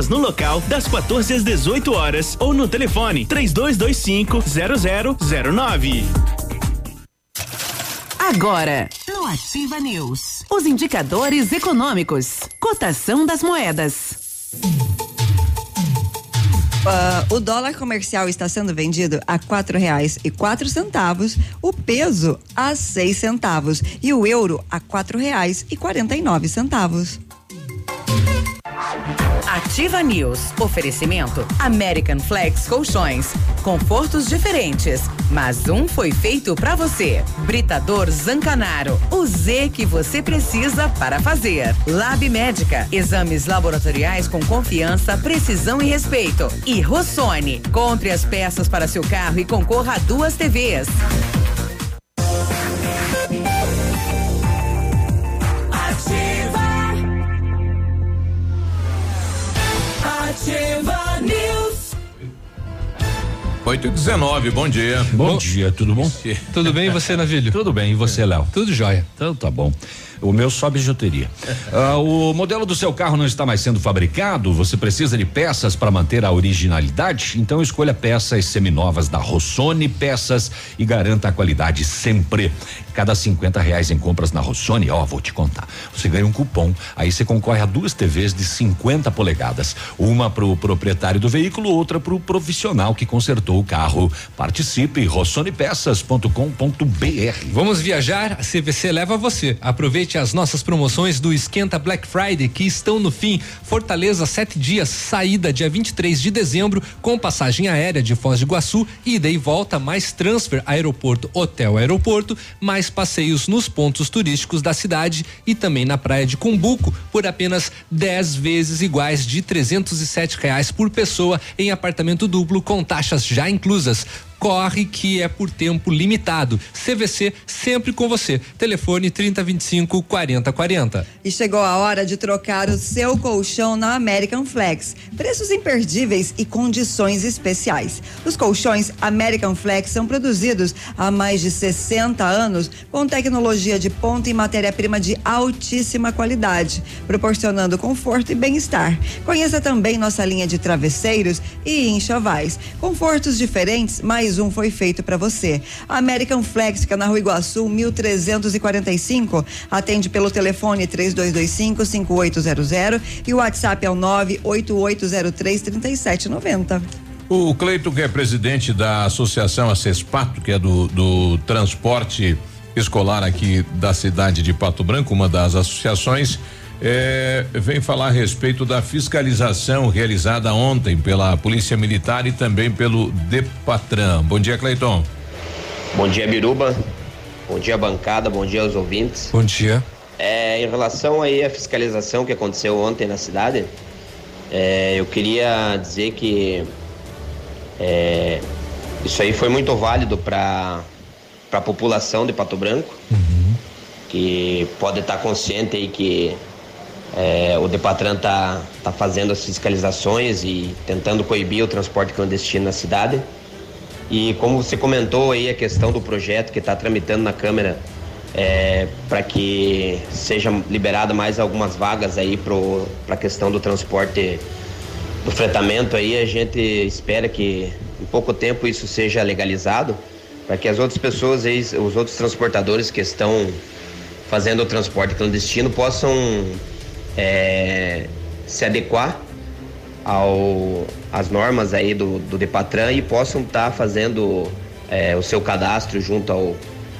no local das 14 às 18 horas ou no telefone 3225 0009. Agora, no Ativa News, os indicadores econômicos, cotação das moedas. Ah, o dólar comercial está sendo vendido a quatro reais e quatro centavos, o peso a seis centavos e o euro a quatro reais e quarenta e nove centavos. Ativa News. Oferecimento American Flex Colchões. Confortos diferentes, mas um foi feito para você. Britador Zancanaro. O Z que você precisa para fazer. Lab Médica. Exames laboratoriais com confiança, precisão e respeito. E Rossoni. Compre as peças para seu carro e concorra a duas TVs. 8 e 19 bom dia. Bom, dia, tudo bom? Tudo bem e você, Navilho? Tudo bem, e você, Léo? Tudo jóia. Então tá bom. O meu só bijuteria. [laughs] Ah, o modelo do seu carro não está mais sendo fabricado? Você precisa de peças para manter a originalidade? Então escolha peças seminovas da Rossoni Peças e garanta a qualidade sempre. Cada 50 reais em compras na Rossoni, ó, vou te contar. Você ganha um cupom, aí você concorre a duas TVs de 50 polegadas. Uma para o proprietário do veículo, outra para o profissional que consertou o carro. Participe, rossonipeças.com.br. Vamos viajar? A CVC leva você. Aproveite as nossas promoções do Esquenta Black Friday que estão no fim. Fortaleza, sete dias, saída dia 23 de dezembro, com passagem aérea de Foz do Iguaçu, ida e volta, mais transfer aeroporto, hotel aeroporto, mais passeios nos pontos turísticos da cidade e também na praia de Cumbuco, por apenas 10 vezes iguais de 307 reais por pessoa em apartamento duplo com taxas já inclusas. Corre que é por tempo limitado. CVC sempre com você. Telefone 3025 4040. E chegou a hora de trocar o seu colchão na American Flex. Preços imperdíveis e condições especiais. Os colchões American Flex são produzidos há mais de 60 anos com tecnologia de ponta e matéria-prima de altíssima qualidade, proporcionando conforto e bem-estar. Conheça também nossa linha de travesseiros e enxovais. Confortos diferentes, mais um foi feito para você. American Flex fica na Rua Iguaçu, 1345. Atende pelo telefone 3225 5800 e o WhatsApp é o 98803 3790. O Cleiton, que é presidente da associação Acespato, que é do, do transporte escolar aqui da cidade de Pato Branco, uma das associações, eh, vem falar a respeito da fiscalização realizada ontem pela Polícia Militar e também pelo Depatran. Bom dia, Cleiton. Bom dia, Biruba. Bom dia, bancada. Bom dia aos ouvintes. Bom dia. É, em relação aí à fiscalização que aconteceu ontem na cidade, é, eu queria dizer que é, isso aí foi muito válido para para a população de Pato Branco, que pode estar consciente aí que é, o Depatran tá, tá fazendo as fiscalizações e tentando coibir o transporte clandestino na cidade. E como você comentou aí a questão do projeto que está tramitando na Câmara é, para que seja liberada mais algumas vagas aí para a questão do transporte do fretamento aí, a gente espera que em pouco tempo isso seja legalizado para que as outras pessoas os outros transportadores que estão fazendo o transporte clandestino possam é, se adequar ao as normas aí do, do Depatran e possam estar tá fazendo é, o seu cadastro junto ao,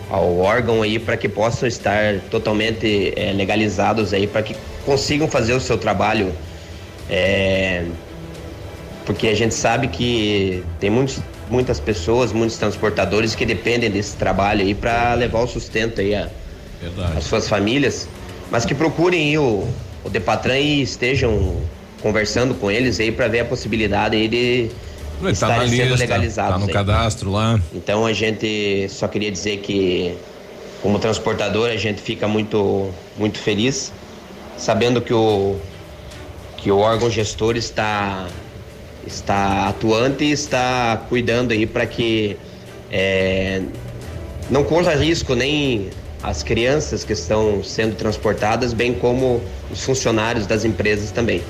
ao órgão aí para que possam estar totalmente é, legalizados aí para que consigam fazer o seu trabalho. É, porque a gente sabe que tem muitos, muitas pessoas, muitos transportadores que dependem desse trabalho aí para levar o sustento aí a, as suas famílias, mas que procurem o, o Depatran e estejam conversando com eles aí para ver a possibilidade aí de tá estarem sendo lista, legalizados. Tá no aí. cadastro lá. Então a gente só queria dizer que como transportador a gente fica muito muito feliz sabendo que o que o órgão gestor está está atuante e está cuidando aí para que é, não corra risco nem as crianças que estão sendo transportadas, bem como os funcionários das empresas também.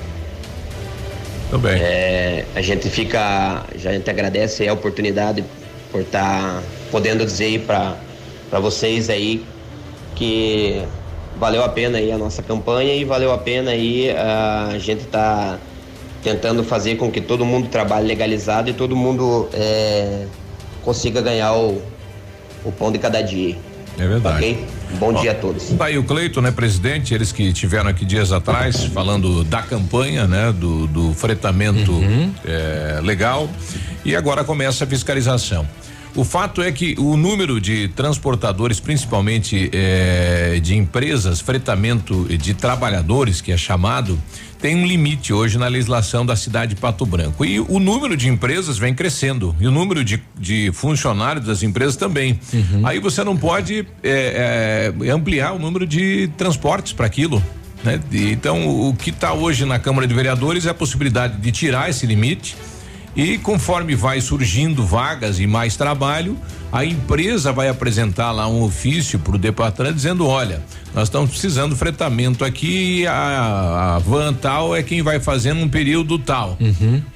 Também. É, a gente fica, já a gente agradece a oportunidade por estar podendo dizer para vocês aí que valeu a pena aí a nossa campanha e valeu a pena aí a gente tá tentando fazer com que todo mundo trabalhe legalizado e todo mundo é, consiga ganhar o, o pão de cada dia. É verdade. Ok? Bom dia a todos. Tá aí o Cleito, né, presidente? Eles que tiveram aqui dias atrás falando da campanha, né, do, do fretamento eh, legal. E agora começa a fiscalização. O fato é que o número de transportadores, principalmente eh, de empresas, fretamento de trabalhadores, que é chamado, tem um limite hoje na legislação da cidade de Pato Branco. E o número de empresas vem crescendo. E o número de, de funcionários das empresas também. Aí você não pode eh, eh, ampliar o número de transportes para aquilo. Né? Então, o o que está hoje na Câmara de Vereadores é a possibilidade de tirar esse limite. E conforme vai surgindo vagas e mais trabalho, a empresa vai apresentar lá um ofício para o Depatran dizendo: olha, nós estamos precisando de fretamento aqui e a, a van tal é quem vai fazer num período tal.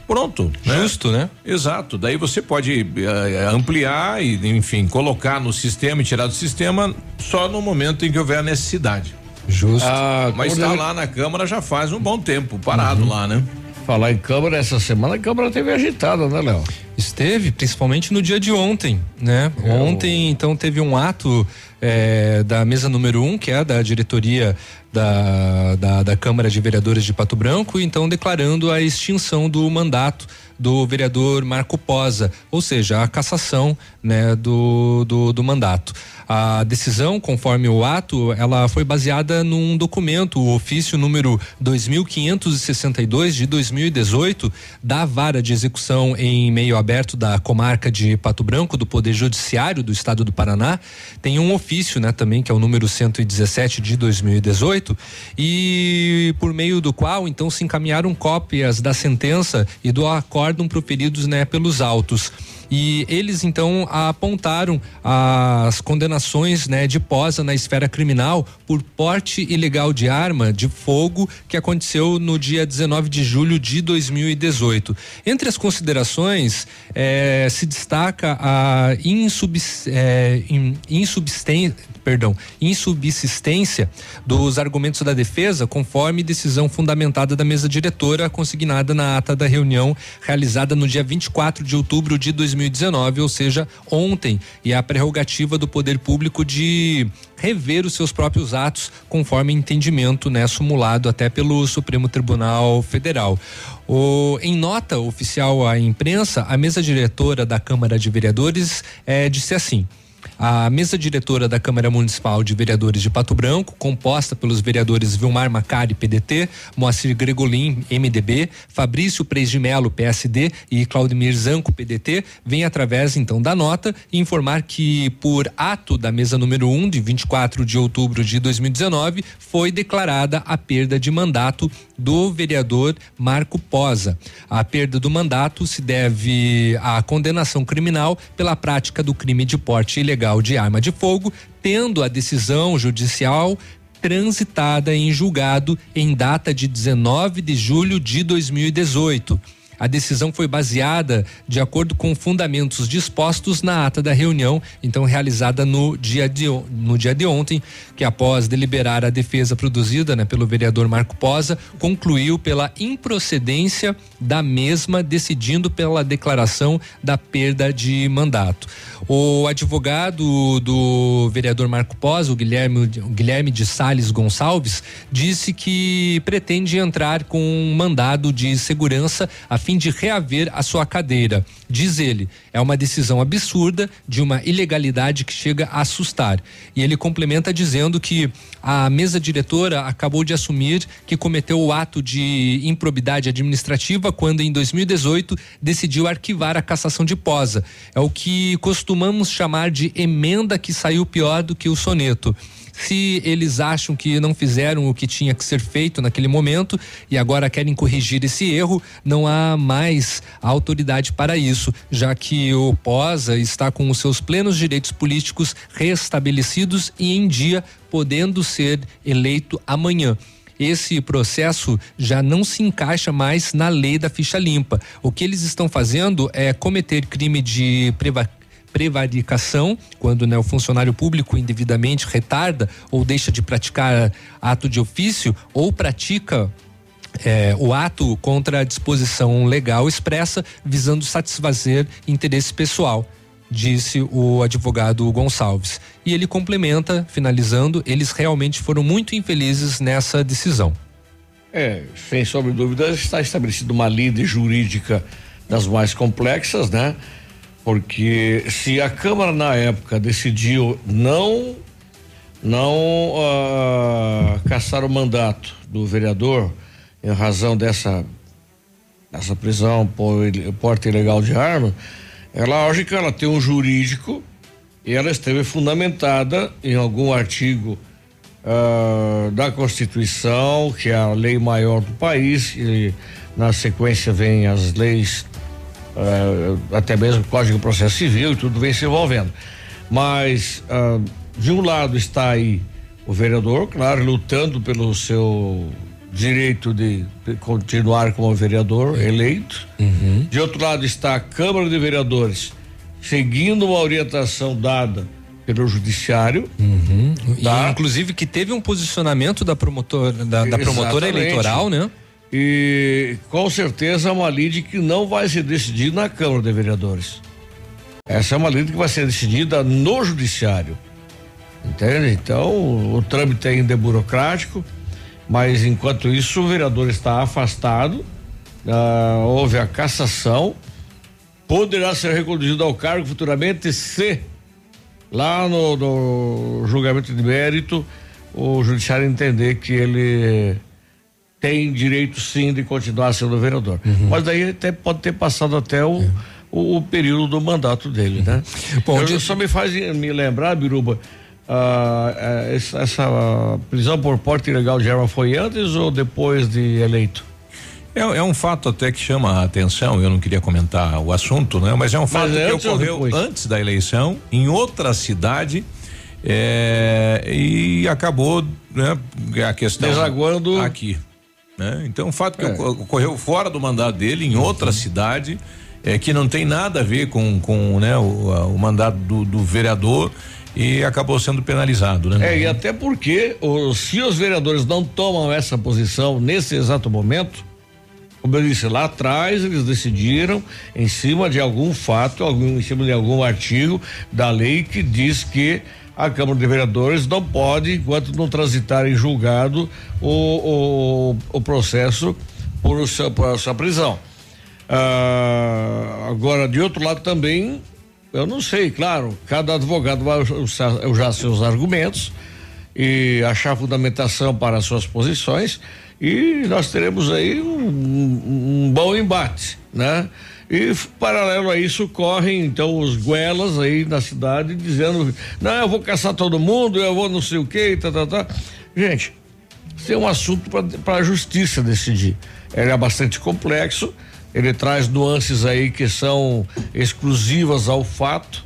Pronto. Justo, né? Exato. Daí você pode eh, ampliar e, enfim, colocar no sistema e tirar do sistema só no momento em que houver a necessidade. Justo. Ah, Mas está lá na Câmara já faz um bom tempo, parado lá, né? Falar em Câmara, essa semana a Câmara teve agitada, né, Léo? Esteve, principalmente no dia de ontem, né? Ontem, então, teve um ato eh, da mesa número um, que é da diretoria da, da, da Câmara de Vereadores de Pato Branco, então declarando a extinção do mandato do vereador Marco Posa, ou seja, a cassação né, do, do, do mandato. A decisão, conforme o ato, ela foi baseada num documento, o ofício número 2562 de 2018 da vara de execução em meio aberto da comarca de Pato Branco do Poder Judiciário do Estado do Paraná. Tem um ofício, né, também que é o número 117 de 2018 e por meio do qual então se encaminharam cópias da sentença e do acórdão proferidos, né, pelos autos. E eles então apontaram as condenações né, de posa na esfera criminal por porte ilegal de arma de fogo que aconteceu no dia 19 de julho de 2018. Entre as considerações eh, se destaca a eh, in- insubsistência perdão, insubsistência dos argumentos da defesa, conforme decisão fundamentada da mesa diretora consignada na ata da reunião realizada no dia 24 de outubro de 2019, ou seja, ontem, e a prerrogativa do poder público de rever os seus próprios atos conforme entendimento, né, sumulado até pelo Supremo Tribunal Federal. O, em nota oficial à imprensa, a mesa diretora da Câmara de Vereadores eh, disse assim: A mesa diretora da Câmara Municipal de Vereadores de Pato Branco, composta pelos vereadores Vilmar Macari, PDT, Moacir Gregolin, MDB, Fabrício Preis de Melo, PSD e Claudemir Zanco, PDT, vem através então da nota informar que por ato da mesa número 1 um, de 24 de outubro de 2019 foi declarada a perda de mandato do vereador Marco Posa. A perda do mandato se deve à condenação criminal pela prática do crime de porte ilegal de arma de fogo, tendo a decisão judicial transitada em julgado em data de 19 de julho de 2018. A decisão foi baseada de acordo com fundamentos dispostos na ata da reunião, então realizada no dia de, no dia de ontem, que após deliberar a defesa produzida né, pelo vereador Marco Posa, concluiu pela improcedência da mesma, decidindo pela declaração da perda de mandato. O advogado do vereador Marco Posa, o Guilherme, o Guilherme de Sales Gonçalves, disse que pretende entrar com um mandado de segurança a fim de reaver a sua cadeira. Diz ele, é uma decisão absurda de uma ilegalidade que chega a assustar. E ele complementa dizendo que a mesa diretora acabou de assumir que cometeu o ato de improbidade administrativa quando em 2018 decidiu arquivar a cassação de posa. É o que costumamos chamar de emenda que saiu pior do que o soneto se eles acham que não fizeram o que tinha que ser feito naquele momento e agora querem corrigir esse erro, não há mais autoridade para isso, já que o POSA está com os seus plenos direitos políticos restabelecidos e em dia, podendo ser eleito amanhã esse processo já não se encaixa mais na lei da ficha limpa. O que eles estão fazendo é cometer crime de prevaricação, quando né, o funcionário público indevidamente retarda ou deixa de praticar ato de ofício ou pratica é, o ato contra a disposição legal expressa visando satisfazer interesse pessoal, disse o advogado Gonçalves. E ele complementa, finalizando, eles realmente foram muito infelizes nessa decisão. É, sem sombra de dúvida, está estabelecida uma lide jurídica das mais complexas, né? Porque se a Câmara na época decidiu não não uh, caçar o mandato do vereador em razão dessa dessa prisão por porte ilegal de arma, é lógico que ela tem um jurídico e ela esteve fundamentada em algum artigo uh, da Constituição, que é a lei maior do país, e na sequência vem as leis uh, até mesmo Código de Processo Civil e tudo vem se envolvendo. Mas uh, de um lado está aí o vereador, claro, lutando pelo seu direito de continuar como vereador eleito. Uhum. De outro lado está a Câmara de Vereadores, seguindo uma orientação dada pelo judiciário. Uhum. Tá? E, inclusive que teve um posicionamento da promotora da, da promotora eleitoral, né? E com certeza é uma lide que não vai ser decidida na Câmara de Vereadores. Essa é uma lide que vai ser decidida no Judiciário. Entende? Então, o trâmite ainda é burocrático, mas enquanto isso, o vereador está afastado, uh, houve a cassação, poderá ser reconduzido ao cargo futuramente se lá no, no julgamento de mérito o judiciário entender que ele tem direito sim de continuar sendo vereador. Uhum. Mas daí até pode ter passado até o, uhum. o, o, período do mandato dele, né? Bom, Eu, só me faz me lembrar, Biruba, uh, essa, essa, prisão por porte ilegal de arma foi antes ou depois de eleito? É, é, um fato até que chama a atenção, eu não queria comentar o assunto, né? Mas é um fato é que ocorreu antes da eleição, em outra cidade, é, e acabou, né? A questão. Desaguando. Aqui. Né? Então, o fato que é. ocorreu fora do mandato dele, em outra uhum. cidade, é, que não tem nada a ver com, com né, o, o mandato do, do, vereador e acabou sendo penalizado, né? É, e até porque o, se os vereadores não tomam essa posição nesse exato momento, como eu disse lá atrás, eles decidiram em cima de algum fato, algum, em cima de algum artigo da lei que diz que a Câmara de Vereadores não pode, enquanto não transitar em julgado, o, o, o processo por, seu, por sua prisão. Ah, agora, de outro lado também, eu não sei, claro, cada advogado vai usar, usar seus argumentos e achar fundamentação para suas posições e nós teremos aí um, um, um bom embate, né? E paralelo a isso correm então os guelas aí na cidade dizendo, não, eu vou caçar todo mundo, eu vou não sei o que, tá, tá, tá. Gente, isso é um assunto para a justiça decidir. Ele é bastante complexo, ele traz nuances aí que são exclusivas ao fato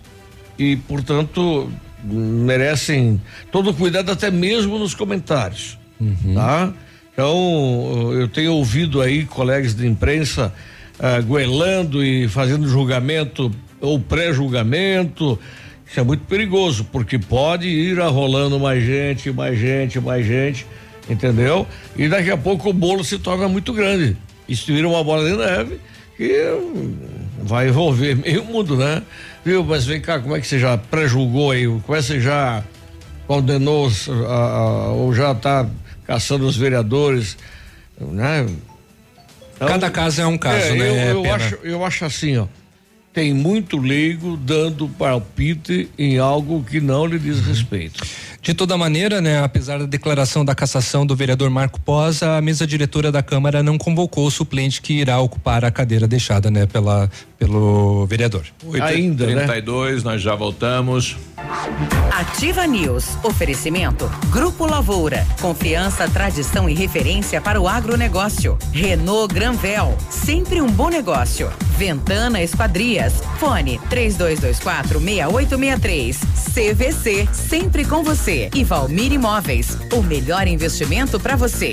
e, portanto, merecem todo cuidado até mesmo nos comentários, Uhum. tá? Então, eu tenho ouvido aí colegas de imprensa uh, goelando e fazendo julgamento ou pré-julgamento. Isso é muito perigoso, porque pode ir arrolando mais gente, mais gente, mais gente, entendeu? E daqui a pouco o bolo se torna muito grande. Isso vira uma bola de neve que vai envolver [laughs] meio mundo, né? Viu? Mas vem cá, como é que você já pré-julgou aí? Como é que você já condenou a, a, ou já está caçando os vereadores, né? Então, Cada caso é um caso, é, né? Eu, É eu acho, eu acho assim, ó. Tem muito leigo dando palpite em algo que não lhe diz respeito. De toda maneira, né, apesar da declaração da cassação do vereador Marco Posa, a mesa diretora da Câmara não convocou o suplente que irá ocupar a cadeira deixada, né, pela, pelo vereador. Ainda, né? 32, nós já voltamos. Ativa News. Oferecimento. Grupo Lavoura. Confiança, tradição e referência para o agronegócio. Renault Granvel. Sempre um bom negócio. Ventana Esquadrias. Fone 3224 6863. CVC. Sempre com você. E Valmir Imóveis. O melhor investimento para você.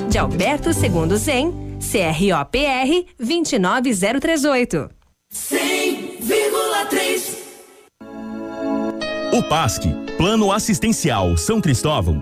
de Alberto Segundo Zen, CROPR 29038. 100,3 O PASC, Plano Assistencial São Cristóvão,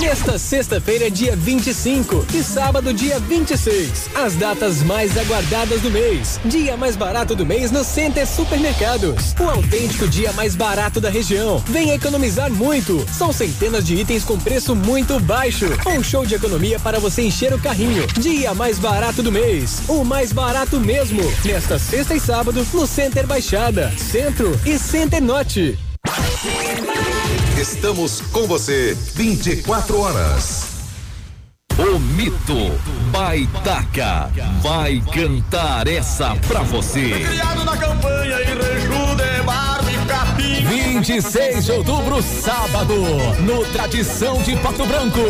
Nesta sexta-feira, dia 25 e sábado, dia 26. As datas mais aguardadas do mês. Dia mais barato do mês no Center Supermercados. O autêntico dia mais barato da região. Venha economizar muito. São centenas de itens com preço muito baixo. Um show de economia para você encher o carrinho. Dia mais barato do mês. O mais barato mesmo. Nesta sexta e sábado, no Center Baixada, Centro e Center Norte. Estamos com você 24 horas. O mito Baitaca vai cantar essa pra você. Criado na campanha em 26 de outubro, sábado, no Tradição de Pato Branco.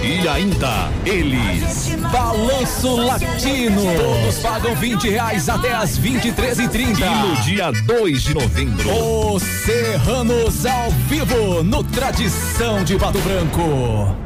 E ainda, eles, Balanço Latino. Todos pagam 20 reais até as 23h30. E no dia 2 de novembro, os Serranos ao vivo, no Tradição de Pato Branco.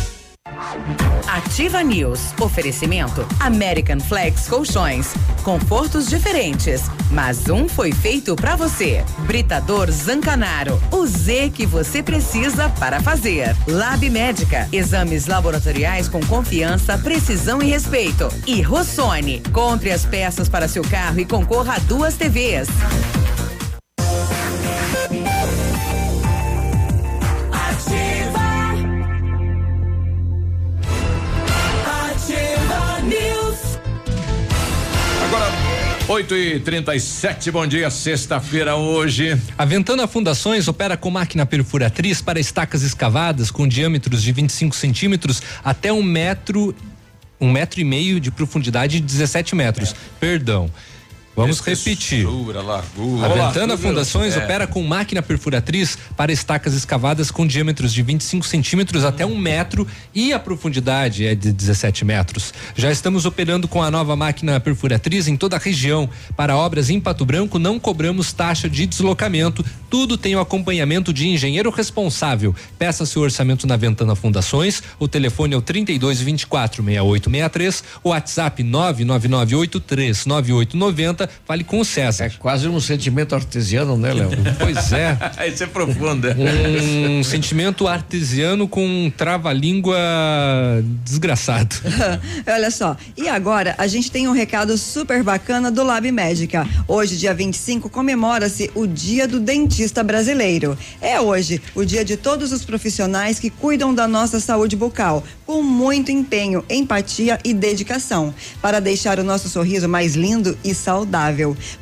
Ativa News. Oferecimento American Flex Colchões. Confortos diferentes, mas um foi feito para você. Britador Zancanaro. O Z que você precisa para fazer. Lab Médica. Exames laboratoriais com confiança, precisão e respeito. E Rossoni. Compre as peças para seu carro e concorra a duas TVs. 8 e 37 bom dia, sexta-feira hoje. A Ventana Fundações opera com máquina perfuratriz para estacas escavadas com diâmetros de 25 centímetros até um metro, um metro e meio de profundidade e 17 metros. Perdão. Vamos repetir. Largura. A Ventana Fundações é. opera com máquina perfuratriz para estacas escavadas com diâmetros de 25 centímetros até um metro e a profundidade é de 17 metros. Já estamos operando com a nova máquina perfuratriz em toda a região. Para obras em Pato Branco, não cobramos taxa de deslocamento. Tudo tem o acompanhamento de engenheiro responsável. Peça seu orçamento na Ventana Fundações. O telefone é o 32 24 6863. O WhatsApp 999839890. Fale com o César. É quase um sentimento artesiano, né, Léo? [laughs] Pois é. [laughs] Isso é profunda. Um [laughs] sentimento artesiano com um trava-língua desgraçado. Olha só, e agora a gente tem um recado super bacana do Lab Médica. Hoje, dia 25, comemora-se o Dia do Dentista Brasileiro. É hoje o dia de todos os profissionais que cuidam da nossa saúde bucal, com muito empenho, empatia e dedicação, para deixar o nosso sorriso mais lindo e saudável.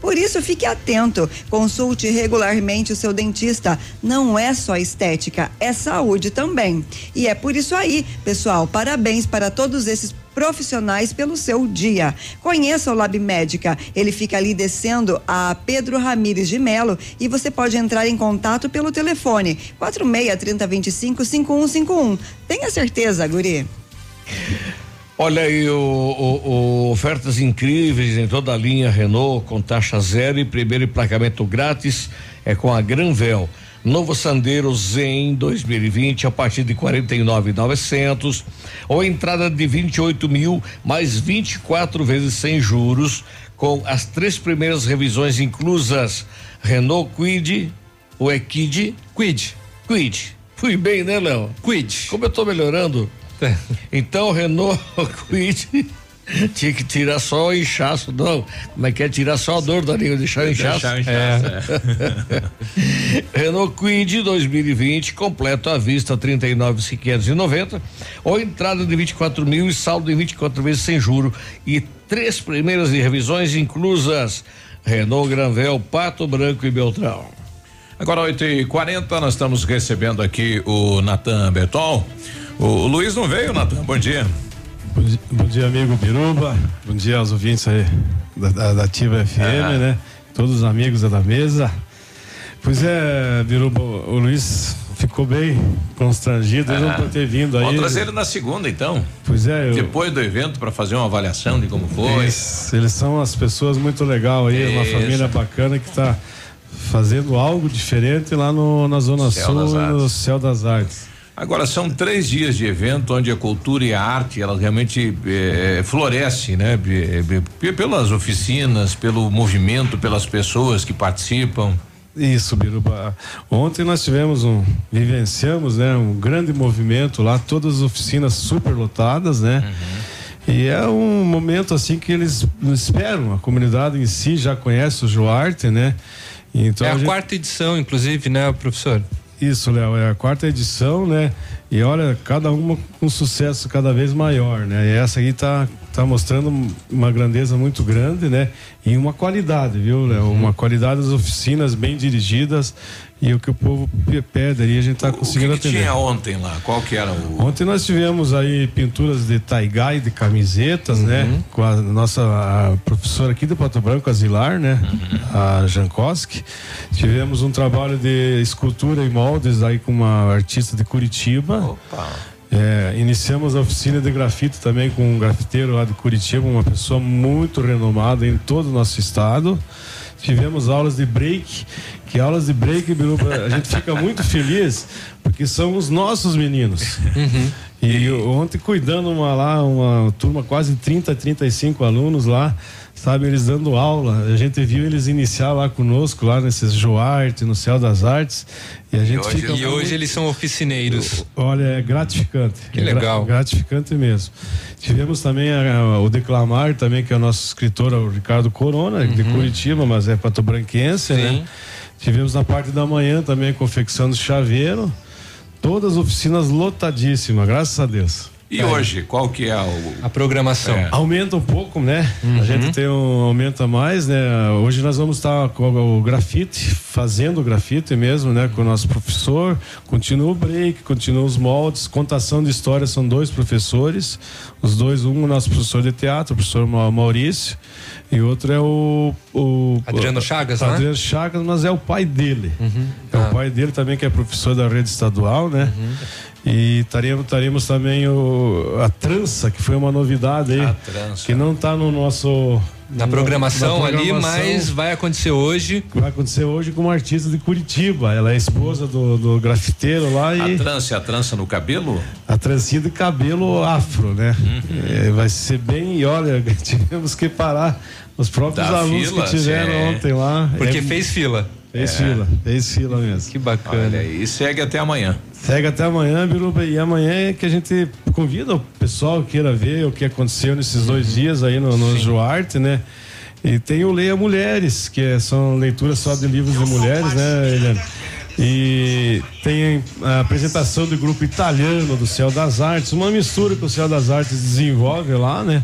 Por isso, fique atento, consulte regularmente o seu dentista. Não é só estética, é saúde também. E é por isso aí, pessoal, parabéns para todos esses profissionais pelo seu dia. Conheça o Lab Médica. Ele fica ali descendo a Pedro Ramires de Melo e você pode entrar em contato pelo telefone 46 30 25 5151. Tenha certeza, Guri. Olha aí, o, o- o- ofertas incríveis em toda a linha Renault com taxa zero e primeiro emplacamento grátis é com a Granvel. Novo Sandero Zen 2020 a partir de 49.900 ou entrada de 28 mil mais 24 vezes sem juros com as três primeiras revisões inclusas. Renault Quid, o é Quid? Quid. Quid. Fui bem, né, Léo? Quid. Como eu tô melhorando? [laughs] Então, Renault [laughs] Quid tinha que tirar só o inchaço, não. Como é que é? Tirar só a dor da língua, deixar o inchaço. Deixar o inchaço, [laughs] Renault Quid 2020, completo à vista 39.590 ou entrada de 24 mil e saldo em 24 vezes sem juro e três primeiras de revisões inclusas. Renault Granvel, Pato Branco e Beltrão. Agora 8 e 40 nós estamos recebendo aqui o Natan Bertol. O, o Luiz não veio, Natan? Bom dia. Bom dia, bom dia, amigo Biruba. Bom dia aos ouvintes aí da, da, da Ativa FM, Ah. né? Todos os amigos da mesa. Pois é, Biruba, o Luiz ficou bem constrangido, ele não Ah. por ter vindo aí. Vamos trazer ele na segunda, então. Pois é, eu, Depois do evento, para fazer uma avaliação de como foi. eles, eles são as pessoas muito legal aí, uma Isso. família bacana que está fazendo algo diferente lá no, na Zona Céu Sul, no. Céu das Artes. Agora, são três dias de evento onde a cultura e a arte, elas realmente eh, florescem, né? P- p- Pelas oficinas, pelo movimento, pelas pessoas que participam. Isso, Biruba. Ontem nós tivemos um, vivenciamos, né, um grande movimento lá, todas as oficinas super lotadas, né? E é um momento assim que eles esperam, a comunidade em si já conhece o Joarte, né? Então é a, gente- quarta edição, inclusive, né, professor? Isso, Léo, é a quarta edição, né? E olha, cada uma com sucesso cada vez maior, né? E essa aí tá, tá mostrando uma grandeza muito grande, né? E uma qualidade, viu, Léo? Uhum. Uma qualidade das oficinas bem dirigidas e o que o povo pe- pede ali a gente tá O que, conseguindo que atender. tinha ontem lá? Qual que era o. Ontem nós tivemos aí pinturas de taigai, de camisetas, né? Uhum. Com a nossa a professora aqui do Pato Branco, a Zilar, né? Uhum. A Jankowski. Tivemos um trabalho de escultura e moldes aí com uma artista de Curitiba. Opa. É, iniciamos a oficina de grafite também com um grafiteiro lá de Curitiba, uma pessoa muito renomada em todo o nosso estado. Tivemos aulas de break, que aulas de break, Biruba, a gente fica muito feliz, porque são os nossos meninos. E eu- ontem cuidando uma lá, uma turma quase 30, 35 alunos lá, sabe, eles dando aula. A gente viu eles iniciar lá conosco, lá nesses Joarte, no Céu das Artes. E a gente fica e hoje eles são oficineiros. Olha, é gratificante. Que É legal. gratificante mesmo. Tivemos também a- a- o Declamar, também, que é o nosso escritor, o Ricardo Corona, de Curitiba, mas é patobranquense, né? Tivemos na parte da manhã também a confecção do chaveiro. Todas as oficinas lotadíssimas, graças a Deus. E hoje, qual que é o. A programação. É. Aumenta um pouco, né? Uhum. A gente tem um aumento a mais, né? Hoje nós vamos estar com o grafite, fazendo o grafite mesmo, né? Com o nosso professor. Continua o break, continua os moldes. Contação de história são dois professores. Os dois, um é o nosso professor de teatro, o professor Ma- Maurício, e outro é o. o Adriano Chagas, né? Adriano Chagas, mas é o pai dele. É Ah. o pai dele também, que é professor da rede estadual, né? E taremos também o, a trança, que foi uma novidade aí. A trança. Que não está no nosso. Na programação, na ali, programação. mas vai acontecer hoje. Vai acontecer hoje com uma artista de Curitiba. Ela é esposa do, do grafiteiro lá A e trança, a trança no cabelo? a trancinha de cabelo afro, né? Uhum. É, vai ser bem. E olha, [laughs] tivemos que parar os próprios Da alunos fila, que tiveram é. ontem lá. Porque É, fez fila. Fez É. fila, fez fila mesmo. Que bacana. Olha, e segue até amanhã. Segue até amanhã, Biruba. E amanhã é que a gente convida o pessoal que queira ver o que aconteceu nesses dois dias aí no, no Joarte, né? E tem o Leia Mulheres, que é- são leituras só de livros de mulheres, né, Eliane? E tem a apresentação do grupo italiano do Céu das Artes, uma mistura que o Céu das Artes desenvolve lá, né?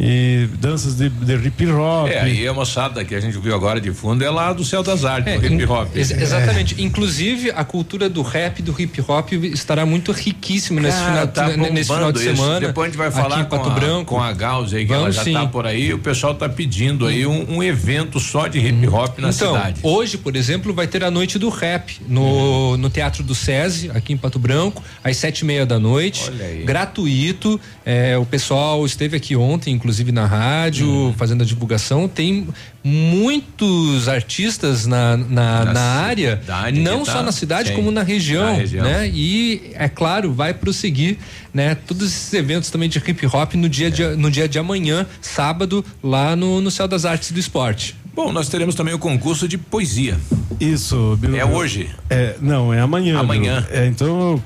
E danças de, de hip hop. É, aí a moçada que a gente viu agora de fundo é lá do Céu das Artes, do hip hop. Ex- exatamente. Inclusive, a cultura do rap, do hip hop estará muito riquíssima nesse, Cara, final, tá nesse final de isso. semana. Depois a gente vai falar com Pato a, Branco. com a Gauss aí, que ela Vamos já sim. tá por aí. O pessoal tá pedindo aí um, um evento só de hip hop na então, cidade. hoje, por exemplo, vai ter a noite do rap no, no Teatro do SESI, aqui em Pato Branco, às sete e meia da noite. Olha aí. Gratuito. É, o pessoal esteve aqui ontem, inclusive na rádio, Uhum. fazendo a divulgação. Tem muitos artistas na, na, Na na área, cidade não tá- só na cidade, sim, como na região, na região. né? E, é claro, vai prosseguir, né? Todos esses eventos também de hip hop no dia, de, no dia de amanhã, sábado, lá no, no Céu das Artes e do Esporte. Bom, nós teremos também o concurso de poesia. Isso, Biruba. É hoje? É, não, é amanhã. Amanhã. É, então eu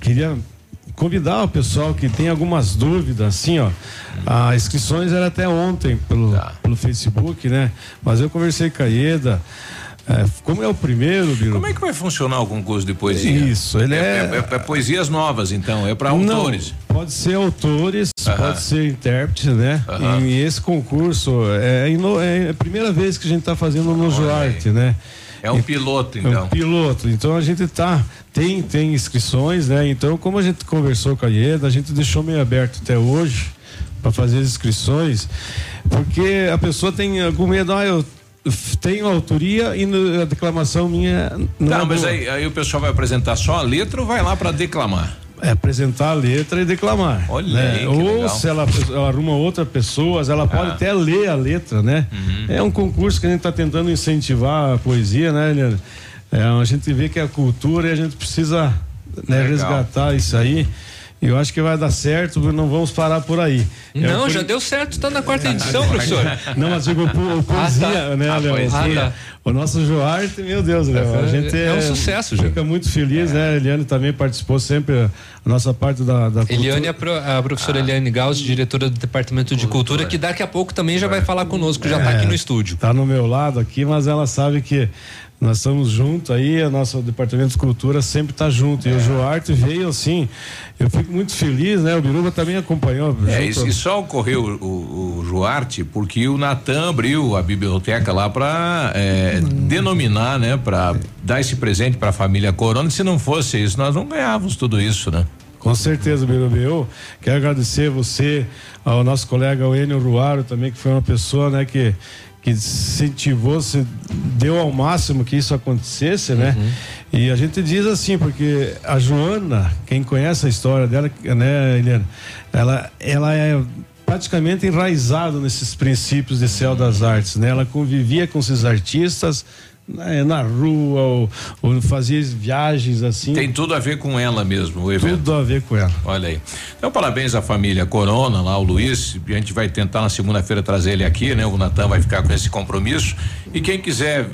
queria convidar o pessoal que tem algumas dúvidas, assim, ó. As inscrições eram até ontem pelo, Tá. pelo Facebook, né? Mas eu conversei com a Ieda. é, como é o primeiro, Biruba? Como é que vai funcionar o concurso de poesia? Isso, ele é- É, é poesias novas, então, é para autores. Não, pode ser autores, Aham. pode ser intérpretes, né? Aham. E esse concurso é, ino- é a primeira vez que a gente está fazendo no Joarte, né? É um piloto, É então. um piloto. Então a gente tá tem tem inscrições, né? Então como a gente conversou com a Ieda, a gente deixou meio aberto até hoje para fazer as inscrições, porque a pessoa tem algum medo, ah, eu tenho autoria e no- a declamação minha não Tá, é mas aí, aí o pessoal vai apresentar só a letra ou vai lá para declamar? É apresentar a letra e declamar. Olha né? aí, Ou legal. se ela, ela arruma outra pessoa, ela pode Ah. até ler a letra, né? Uhum. É um concurso que a gente está tentando incentivar a poesia, né? É, a gente vê que é a cultura e a gente precisa né, resgatar isso aí. E eu acho que vai dar certo, não vamos parar por aí. É, Não, já deu certo, está na quarta edição, professor. [laughs] Não, mas digo, po- poesia, Ah, tá. né, Ah, Léo? poesia. Ah, tá. O nosso Joarte, meu Deus, Léo, a gente É um sucesso, já. Fica muito feliz, né? A Eliane também participou sempre, a nossa parte da, da Eliane, é a, pro- a professora Eliane Gauss, diretora do Departamento de Cultura, que daqui a pouco também já vai falar conosco, já está aqui no estúdio. Tá no meu lado aqui, mas ela sabe que Nós estamos juntos aí, o nosso departamento de cultura sempre está junto. E o Joarte veio assim, eu fico muito feliz, né? O Biruba também acompanhou. É, junto- e, só ocorreu o, o, Joarte porque o Natan abriu a biblioteca lá para denominar, né? Para dar esse presente para a família Corona. Se não fosse isso, nós não ganhávamos tudo isso, né? Com certeza, Biruba. Eu quero agradecer você, ao nosso colega o Enio Ruaro também, que foi uma pessoa, né, que que incentivou, se deu ao máximo que isso acontecesse, né? E a gente diz assim, porque a Joana, quem conhece a história dela, né, Eliana, ela, ela é praticamente enraizada nesses princípios de céu das artes, né? Ela convivia com esses artistas na rua ou, ou fazia viagens assim. Tem tudo a ver com ela mesmo, o evento. Tudo a ver com ela. Olha aí. Então, parabéns à família Corona, lá o Luiz. A gente vai tentar na segunda-feira trazer ele aqui, né? O Natan vai ficar com esse compromisso. E quem quiser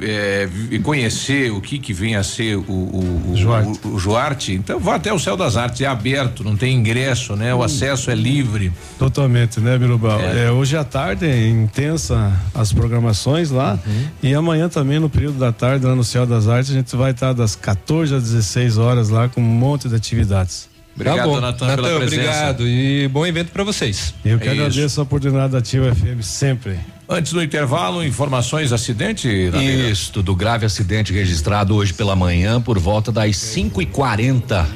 vi- conhecer o que que vem a ser o, o, o, Joarte. o, o Joarte, então vá até o Céu das Artes, é aberto, não tem ingresso, né? O acesso é livre. Totalmente, né, Birubal? É. hoje à tarde é intensa as programações lá Uhum. e amanhã também no período da tarde lá no Céu das Artes a gente vai estar das 14 às 16 horas lá com um monte de atividades. Obrigado, tá bom. Natan, pela presença. obrigado e bom evento para vocês. Eu que É isso. agradeço a oportunidade da Ativa FM sempre. Antes do intervalo, informações, acidente? Isso, do grave acidente registrado hoje pela manhã por volta das 5 e 40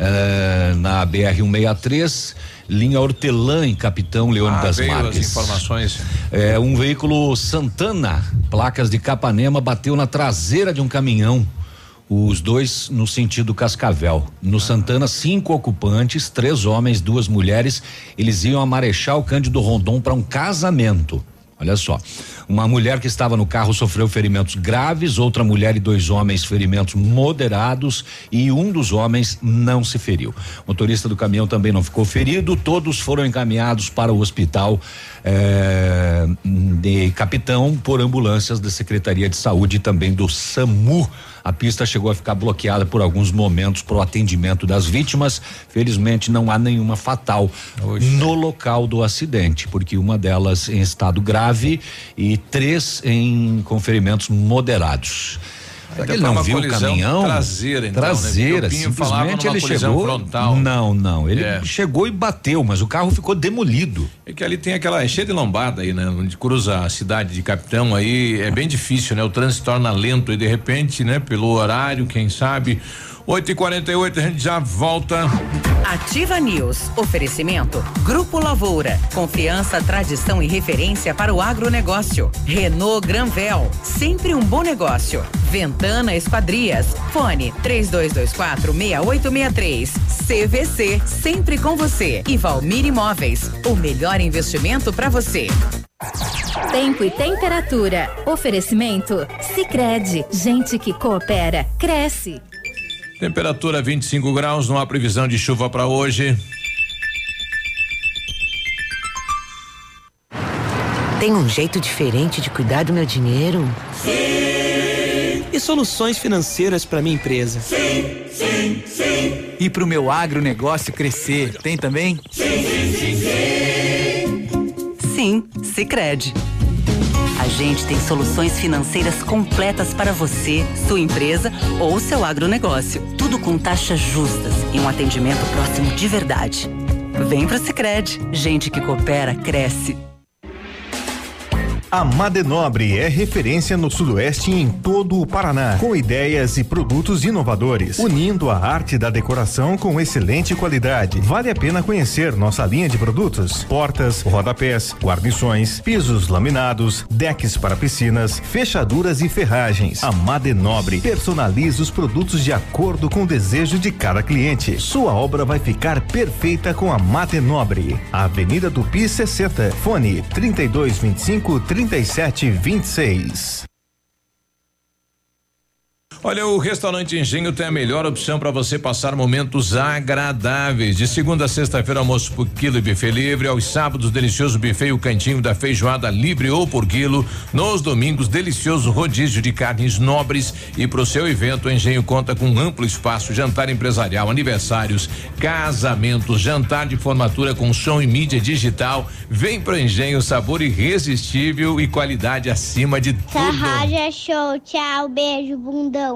eh, na BR 163, linha Hortelã, em Capitão Leônidas Ah, veio as Marques. informações. É, um veículo Santana, placas de Capanema, bateu na traseira de um caminhão. Os dois no sentido Cascavel. No Santana, cinco ocupantes, três homens, duas mulheres. Eles iam a Marechal Cândido Rondon para um casamento. Olha só. Uma mulher que estava no carro sofreu ferimentos graves, outra mulher e dois homens ferimentos moderados e um dos homens não se feriu. O motorista do caminhão também não ficou ferido, todos foram encaminhados para o hospital eh, de Capitão por ambulâncias da Secretaria de Saúde e também do SAMU. A pista chegou a ficar bloqueada por alguns momentos para o atendimento das vítimas. Felizmente não há nenhuma fatal no local do acidente, porque uma delas em estado grave e três em com ferimentos moderados. Será que ele Então, não viu o caminhão? traseira, então, né? Traseira, falava simplesmente ele chegou. frontal. Não, não. Ele É. chegou e bateu, mas o carro ficou demolido. É que ali tem aquela, é cheio de lombada aí, né? Onde cruza a cidade de Capitão aí, é bem difícil, né? O trânsito torna lento e de repente, né? Pelo horário, quem sabe. 8 e 48 a gente já volta. Ativa News. Oferecimento. Grupo Lavoura. Confiança, tradição e referência para o agronegócio. Renault Granvel. Sempre um bom negócio. Ventana Esquadrias. Fone 3224 6863. CVC. Sempre com você. E Valmir Imóveis. O melhor investimento para você. Tempo e temperatura. Oferecimento? Sicredi Gente que coopera, cresce. Temperatura 25 graus, não há previsão de chuva para hoje. Tem um jeito diferente de cuidar do meu dinheiro? Sim. E soluções financeiras para minha empresa? Sim, sim, sim. E pro meu agronegócio crescer, tem também? Sim, sim, sim, sim. Sim, Sicredi. Gente tem soluções financeiras completas para você, sua empresa ou seu agronegócio. Tudo com taxas justas e um atendimento próximo de verdade. Vem pro Sicredi. Gente que coopera cresce. A Madenobre é referência no Sudoeste e em todo o Paraná, com ideias e produtos inovadores, unindo a arte da decoração com excelente qualidade. Vale a pena conhecer nossa linha de produtos: portas, rodapés, guarnições, pisos laminados, decks para piscinas, fechaduras e ferragens. A Madenobre personaliza os produtos de acordo com o desejo de cada cliente. Sua obra vai ficar perfeita com a Madenobre. Avenida Tupi 60, fone 3225 3726. Olha, o restaurante Engenho tem a melhor opção para você passar momentos agradáveis. De segunda a sexta-feira, almoço por quilo e buffet livre. Aos sábados, delicioso buffet e o cantinho da feijoada livre ou por quilo. Nos domingos, delicioso rodízio de carnes nobres. E para o seu evento, o Engenho conta com um amplo espaço, jantar empresarial, aniversários, casamentos, jantar de formatura com som e mídia digital. Vem pro Engenho, sabor irresistível e qualidade acima de Essa tudo. é show. Tchau, beijo, bundão.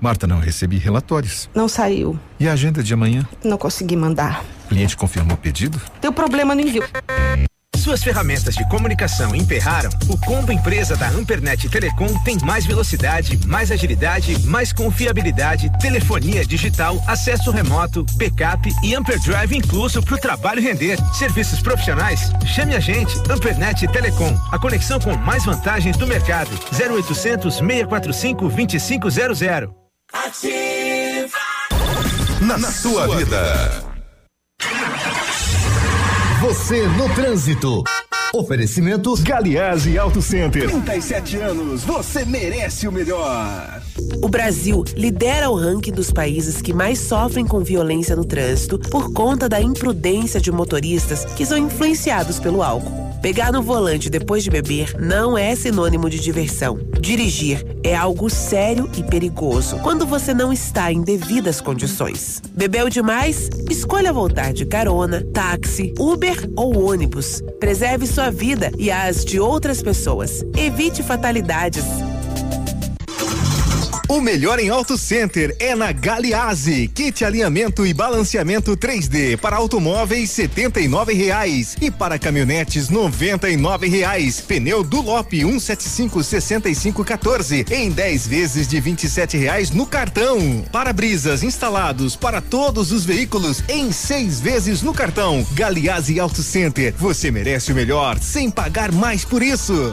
Marta, não recebi relatórios. Não saiu. E a agenda de amanhã? Não consegui mandar. O cliente confirmou o pedido? Deu problema no envio. Suas ferramentas de comunicação emperraram? O combo empresa da Ampernet Telecom tem mais velocidade, mais agilidade, mais confiabilidade, telefonia digital, acesso remoto, backup e Amperdrive incluso para o trabalho render. Serviços profissionais? Chame a gente, Ampernet Telecom. A conexão com mais vantagens do mercado. 0800 645 2500. Ativa. Na, sua vida. Você no trânsito. Oferecimento Galiase Auto Center. 37 anos, você merece o melhor. O Brasil lidera o ranking dos países que mais sofrem com violência no trânsito por conta da imprudência de motoristas que são influenciados pelo álcool. Pegar no volante depois de beber não é sinônimo de diversão. Dirigir é algo sério e perigoso quando você não está em devidas condições. Bebeu demais? Escolha voltar de carona, táxi, Uber ou ônibus. Preserve sua vida e as de outras pessoas. Evite fatalidades. O melhor em Auto Center é na Galiase. Kit alinhamento e balanceamento 3D para automóveis setenta e nove reais e para caminhonetes noventa e nove reais. Pneu Dulop 175 65 14 em 10 vezes de vinte e sete reais no cartão. Para-brisas instalados para todos os veículos em seis vezes no cartão. Galiase Auto Center. Você merece o melhor sem pagar mais por isso.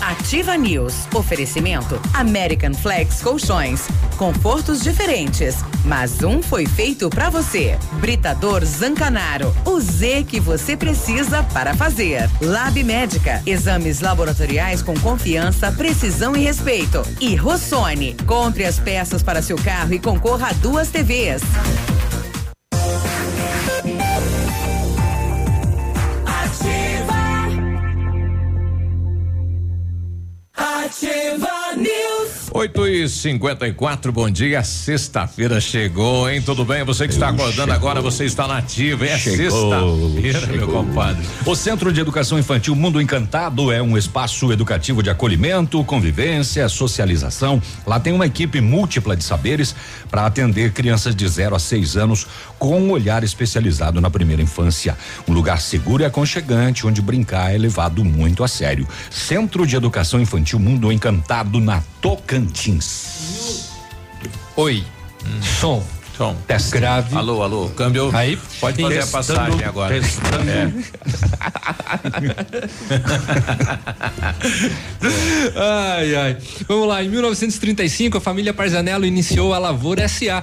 Ativa News. Oferecimento American Flex Colchões. Confortos diferentes, mas um foi feito para você. Britador Zancanaro. O Z que você precisa para fazer. Lab Médica. Exames laboratoriais com confiança, precisão e respeito. E Rossoni. Compre as peças para seu carro e concorra a duas TVs. 8 e 54 bom dia. Sexta-feira chegou, hein? Tudo bem? Você que está acordando agora, você está na ativa. É sexta-feira, meu compadre. O Centro de Educação Infantil Mundo Encantado é um espaço educativo de acolhimento, convivência, socialização. Lá tem uma equipe múltipla de saberes para atender crianças de 0 a 6 anos com um olhar especializado na primeira infância. Um lugar seguro e aconchegante onde brincar é levado muito a sério. Centro de Educação Infantil Mundo Encantado na Tocantins. Oi. Som. Som. Teste. Grave. Alô, alô. Câmbio. Aí. Pode fazer a Testando, passagem agora. testando. É. [laughs] ai, ai. Vamos lá, em 1935 a família Parzanello iniciou a Lavoura SA,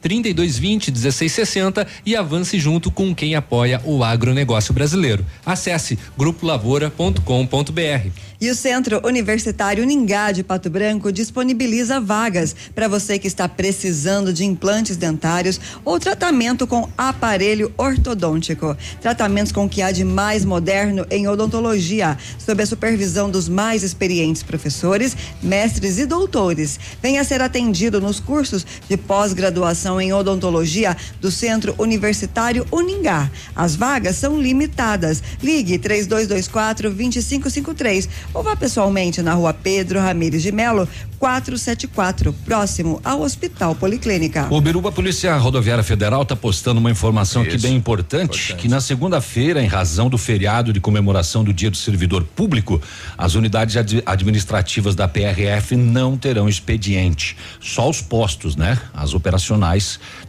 3220 1660 e avance junto com quem apoia o agronegócio brasileiro. Acesse grupolavoura.com.br. E o Centro Universitário Ningá de Pato Branco disponibiliza vagas para você que está precisando de implantes dentários ou tratamento com aparelho ortodôntico. Tratamentos com o que há de mais moderno em odontologia, sob a supervisão dos mais experientes professores, mestres e doutores. Venha ser atendido nos cursos de pós-graduação em odontologia do Centro Universitário Uningá. As vagas são limitadas. Ligue 3224 2553 ou vá pessoalmente na rua Pedro Ramires de Melo, 474, próximo ao Hospital Policlínica. O Biruba Polícia Rodoviária Federal está postando uma informação aqui bem importante, importante, que na segunda-feira, em razão do feriado de comemoração do Dia do Servidor Público, as unidades ad administrativas da PRF não terão expediente. Só os postos, né? As operacionais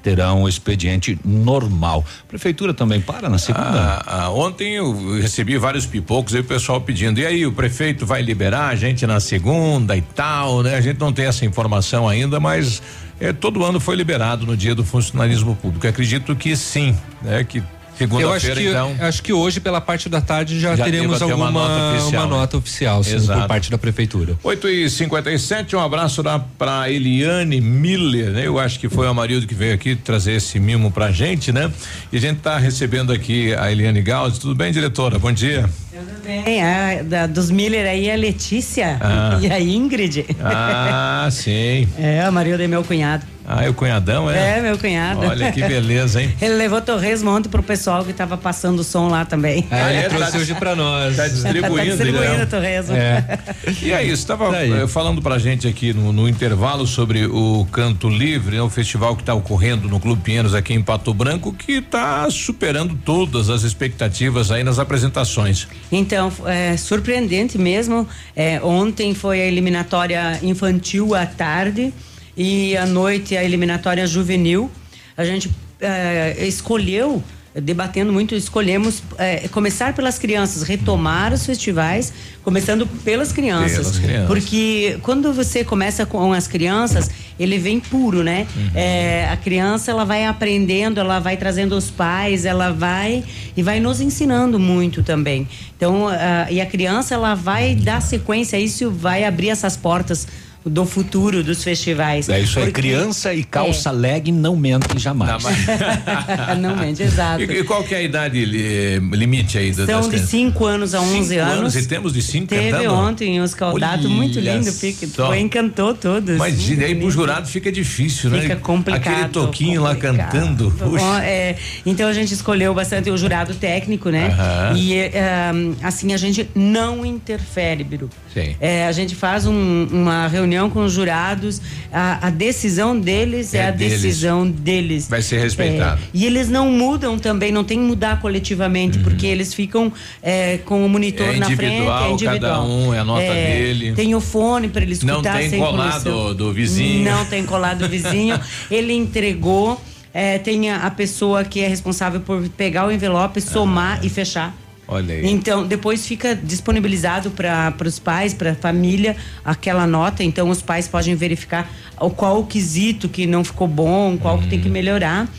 terão expediente normal. Prefeitura também para na segunda? Ah, ah, ontem eu recebi vários pipocos e o pessoal pedindo, e aí o prefeito vai liberar a gente na segunda e tal, né? A gente não tem essa informação ainda, mas é, todo ano foi liberado no dia do funcionalismo público. Acredito que sim, né? Que Segunda-feira, então. Acho que hoje, pela parte da tarde, já, já teremos alguma uma nota oficial, uma nota oficial sim, por parte da prefeitura. 8 e 57 um abraço para Eliane Miller, né? Eu acho que foi o marido que veio aqui trazer esse mimo pra gente, né? E a gente tá recebendo aqui a Eliane Gauss. Tudo bem, diretora? Bom dia. Tudo bem. A, da, dos Miller aí a Letícia ah. [laughs] e a Ingrid. Ah, sim. É, o marido é meu cunhado. Ah, é o cunhadão, é? É, meu cunhado. Olha que beleza, hein? [laughs] Ele levou torresmo ontem pro pessoal que tava passando o som lá também. Ah, ele trouxe tá, hoje pra nós. Tá distribuindo. tá distribuindo né? torresmo. É. E aí, você tava tá eh, falando pra gente aqui no, no, intervalo sobre o Canto Livre, né? O festival que tá ocorrendo no Clube Pinheiros aqui em Pato Branco, que tá superando todas as expectativas aí nas apresentações. Então, é surpreendente mesmo. É, ontem foi a eliminatória infantil à tarde e à noite a eliminatória juvenil. A gente é, escolheu debatendo muito, escolhemos é, começar pelas crianças, retomar os festivais, começando pelas crianças, pelas crianças. Porque quando você começa com as crianças, ele vem puro, né? Uhum. É, a criança ela vai aprendendo, ela vai trazendo os pais, ela vai e vai nos ensinando muito também. Então, uh, e a criança ela vai dar sequência, isso vai abrir essas portas do futuro dos festivais. É isso aí, criança e calça é. leg não mentem jamais. [laughs] Não, mente, exato. E, e, qual que é a idade limite aí das São de 5 anos a 11 anos. anos. E temos de 5 Teve cantando? ontem os caldados, muito lindo, pique. Foi, encantou todos. Mas aí pro jurado fica difícil, né? Fica complicado. Aquele toquinho complicado. lá cantando. Bom, é, então a gente escolheu bastante o jurado técnico, né? Uh -huh. E é, assim, a gente não interfere, Biru. Sim. É, a gente faz um, uma reunião com os jurados, a, a decisão deles é, é a deles. decisão deles. Vai ser respeitado. É, e eles não mudam também, não tem que mudar coletivamente, uhum. porque eles ficam é, com o monitor é na frente, é individual. Cada um é a nota é, dele. Tem o fone para ele escutar. Não tem colado do vizinho. Não tem colado do vizinho. [laughs] ele entregou. É, tem a, a, pessoa que é responsável por pegar o envelope, somar ah. e fechar. Olha aí. Então, depois fica disponibilizado para os pais, para a família, aquela nota. Então, os pais podem verificar qual o quesito que não ficou bom, qual que tem que uhum. melhorar.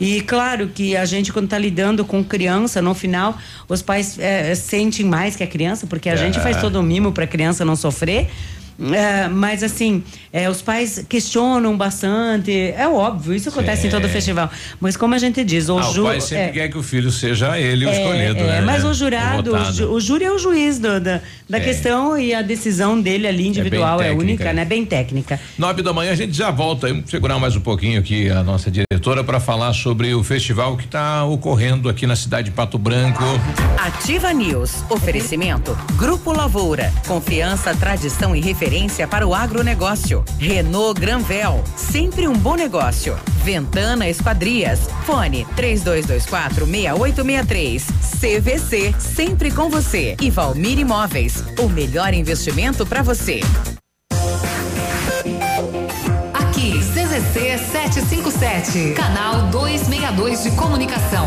E claro que a gente, quando está lidando com criança, no final, os pais é, sentem mais que a criança, porque a é. gente faz todo o mimo para a criança não sofrer. É, mas assim, é, os pais questionam bastante. É óbvio, isso acontece Sim. em todo festival. Mas como a gente diz, o, ah, ju, o pai sempre é, quer que o filho seja ele o é, escolhido, é, né? Mas o jurado, o, o, júri é o juiz do, da, da é. questão e a decisão dele ali individual é, única, né? Bem técnica. Nove da manhã a gente já volta. Vamos segurar mais um pouquinho aqui a nossa diretora para falar sobre o festival que está ocorrendo aqui na cidade de Pato Branco. Ativa News. Oferecimento. Grupo Lavoura. Confiança, tradição e referência para o agronegócio. Renault Granvel, sempre um bom negócio. Ventana Esquadrias, fone 3224 6863. CVC, sempre com você. E Valmir Imóveis, o melhor investimento para você. Aqui, CZC 757, canal 262 de comunicação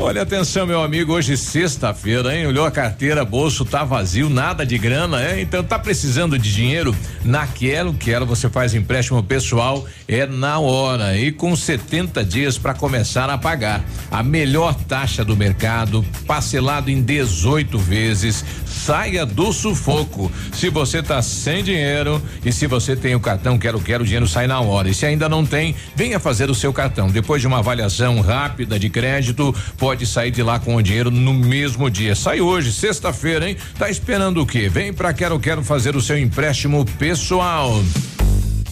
Olha, atenção, meu amigo, hoje sexta-feira, hein? Olhou a carteira, bolso tá vazio, nada de grana, é? Então tá precisando de dinheiro? Na Quero, Quero você faz empréstimo pessoal, é na hora e com 70 dias para começar a pagar. A melhor taxa do mercado, parcelado em 18 vezes. Saia do sufoco. Se você tá sem dinheiro e se você tem o cartão Quero Quero, o dinheiro sai na hora. E se ainda não tem, venha fazer o seu cartão. Depois de uma avaliação rápida de crédito, pode sair de lá com o dinheiro no mesmo dia. Sai hoje, sexta-feira, hein? Tá esperando o quê? Vem pra Quero Quero fazer o seu empréstimo pessoal.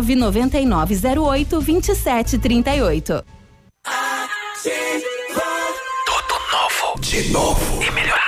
99908 2738. Tudo novo. De novo. E melhorado.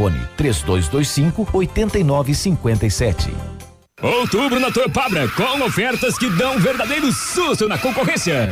3225 8957. Outubro na Torpabra, com ofertas que dão um verdadeiro susto na concorrência.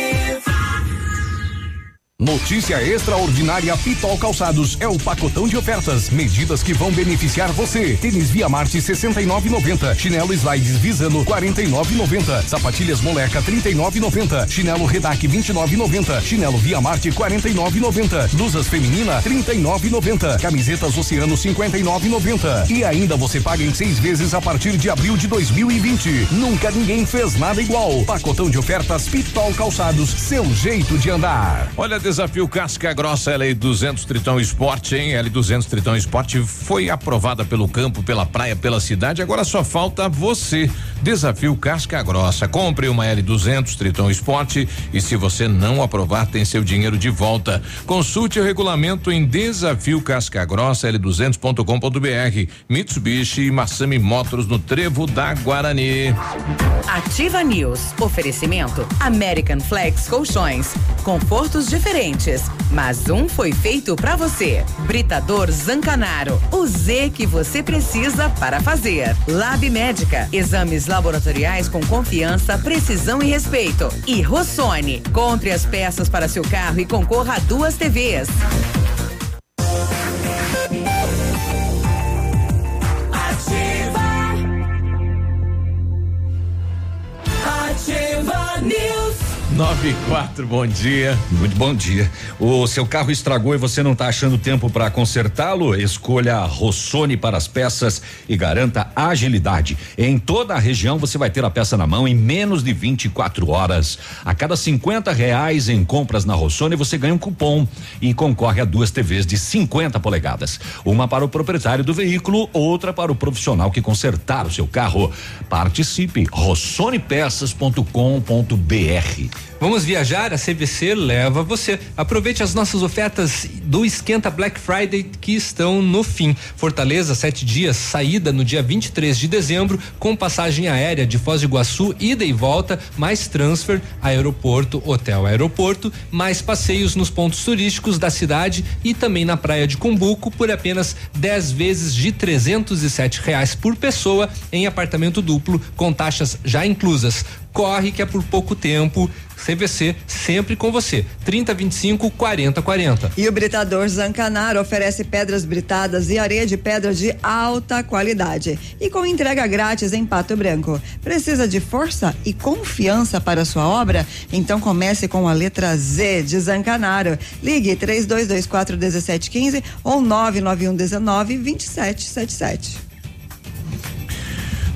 Notícia extraordinária Pitol Calçados. É o pacotão de ofertas, medidas que vão beneficiar você. Tênis Via Marte 69,90, chinelo slides Visano 49,90, sapatilhas Moleca 39,90, chinelo Redac 29,90, chinelo Via Marte 49,90, blusas feminina 39,90, camisetas Oceano 59,90 e ainda você paga em seis vezes a partir de abril de 2020. Nunca ninguém fez nada igual. Pacotão de ofertas Pitol Calçados, seu jeito de andar. Olha, desafio Casca Grossa L200 Tritão Esporte, hein? L200 Tritão Esporte foi aprovada pelo campo, pela praia, pela cidade. Agora só falta você. Desafio Casca Grossa. Compre uma L200 Tritão Esporte e se você não aprovar, tem seu dinheiro de volta. Consulte o regulamento em desafio Casca Grossa L200.com.br. Mitsubishi e Massami Motors no Trevo da Guarani. Ativa News. Oferecimento American Flex Colchões. Confortos diferentes, mas um foi feito para você. Britador Zancanaro. O Z que você precisa para fazer. Lab Médica. Exames laboratoriais com confiança, precisão e respeito. E Rossoni. Compre as peças para seu carro e concorra a duas TVs. Ativa News. 9 e 4, bom dia. Muito bom dia. O seu carro estragou e você não está achando tempo para consertá-lo? Escolha a Rossoni para as peças e garanta agilidade. Em toda a região você vai ter a peça na mão em menos de 24 horas. A cada 50 reais em compras na Rossoni você ganha um cupom e concorre a duas TVs de 50 polegadas. Uma para o proprietário do veículo, outra para o profissional que consertar o seu carro. Participe, rossonepeças.com.br. Vamos viajar? A CVC leva você. Aproveite as nossas ofertas do Esquenta Black Friday que estão no fim. Fortaleza, sete dias, saída no dia 23 de dezembro, com passagem aérea de Foz do Iguaçu, ida e volta, mais transfer, aeroporto, hotel, aeroporto, mais passeios nos pontos turísticos da cidade e também na praia de Cumbuco por apenas 10 vezes de 307 reais por pessoa em apartamento duplo com taxas já inclusas. Corre que é por pouco tempo. CVC sempre com você. 30 25 40 40. E o Britador Zancanaro oferece pedras britadas e areia de pedra de alta qualidade e com entrega grátis em Pato Branco. Precisa de força e confiança para sua obra? Então comece com a letra Z de Zancanaro. Ligue 3224 1715 ou 991 19 2777.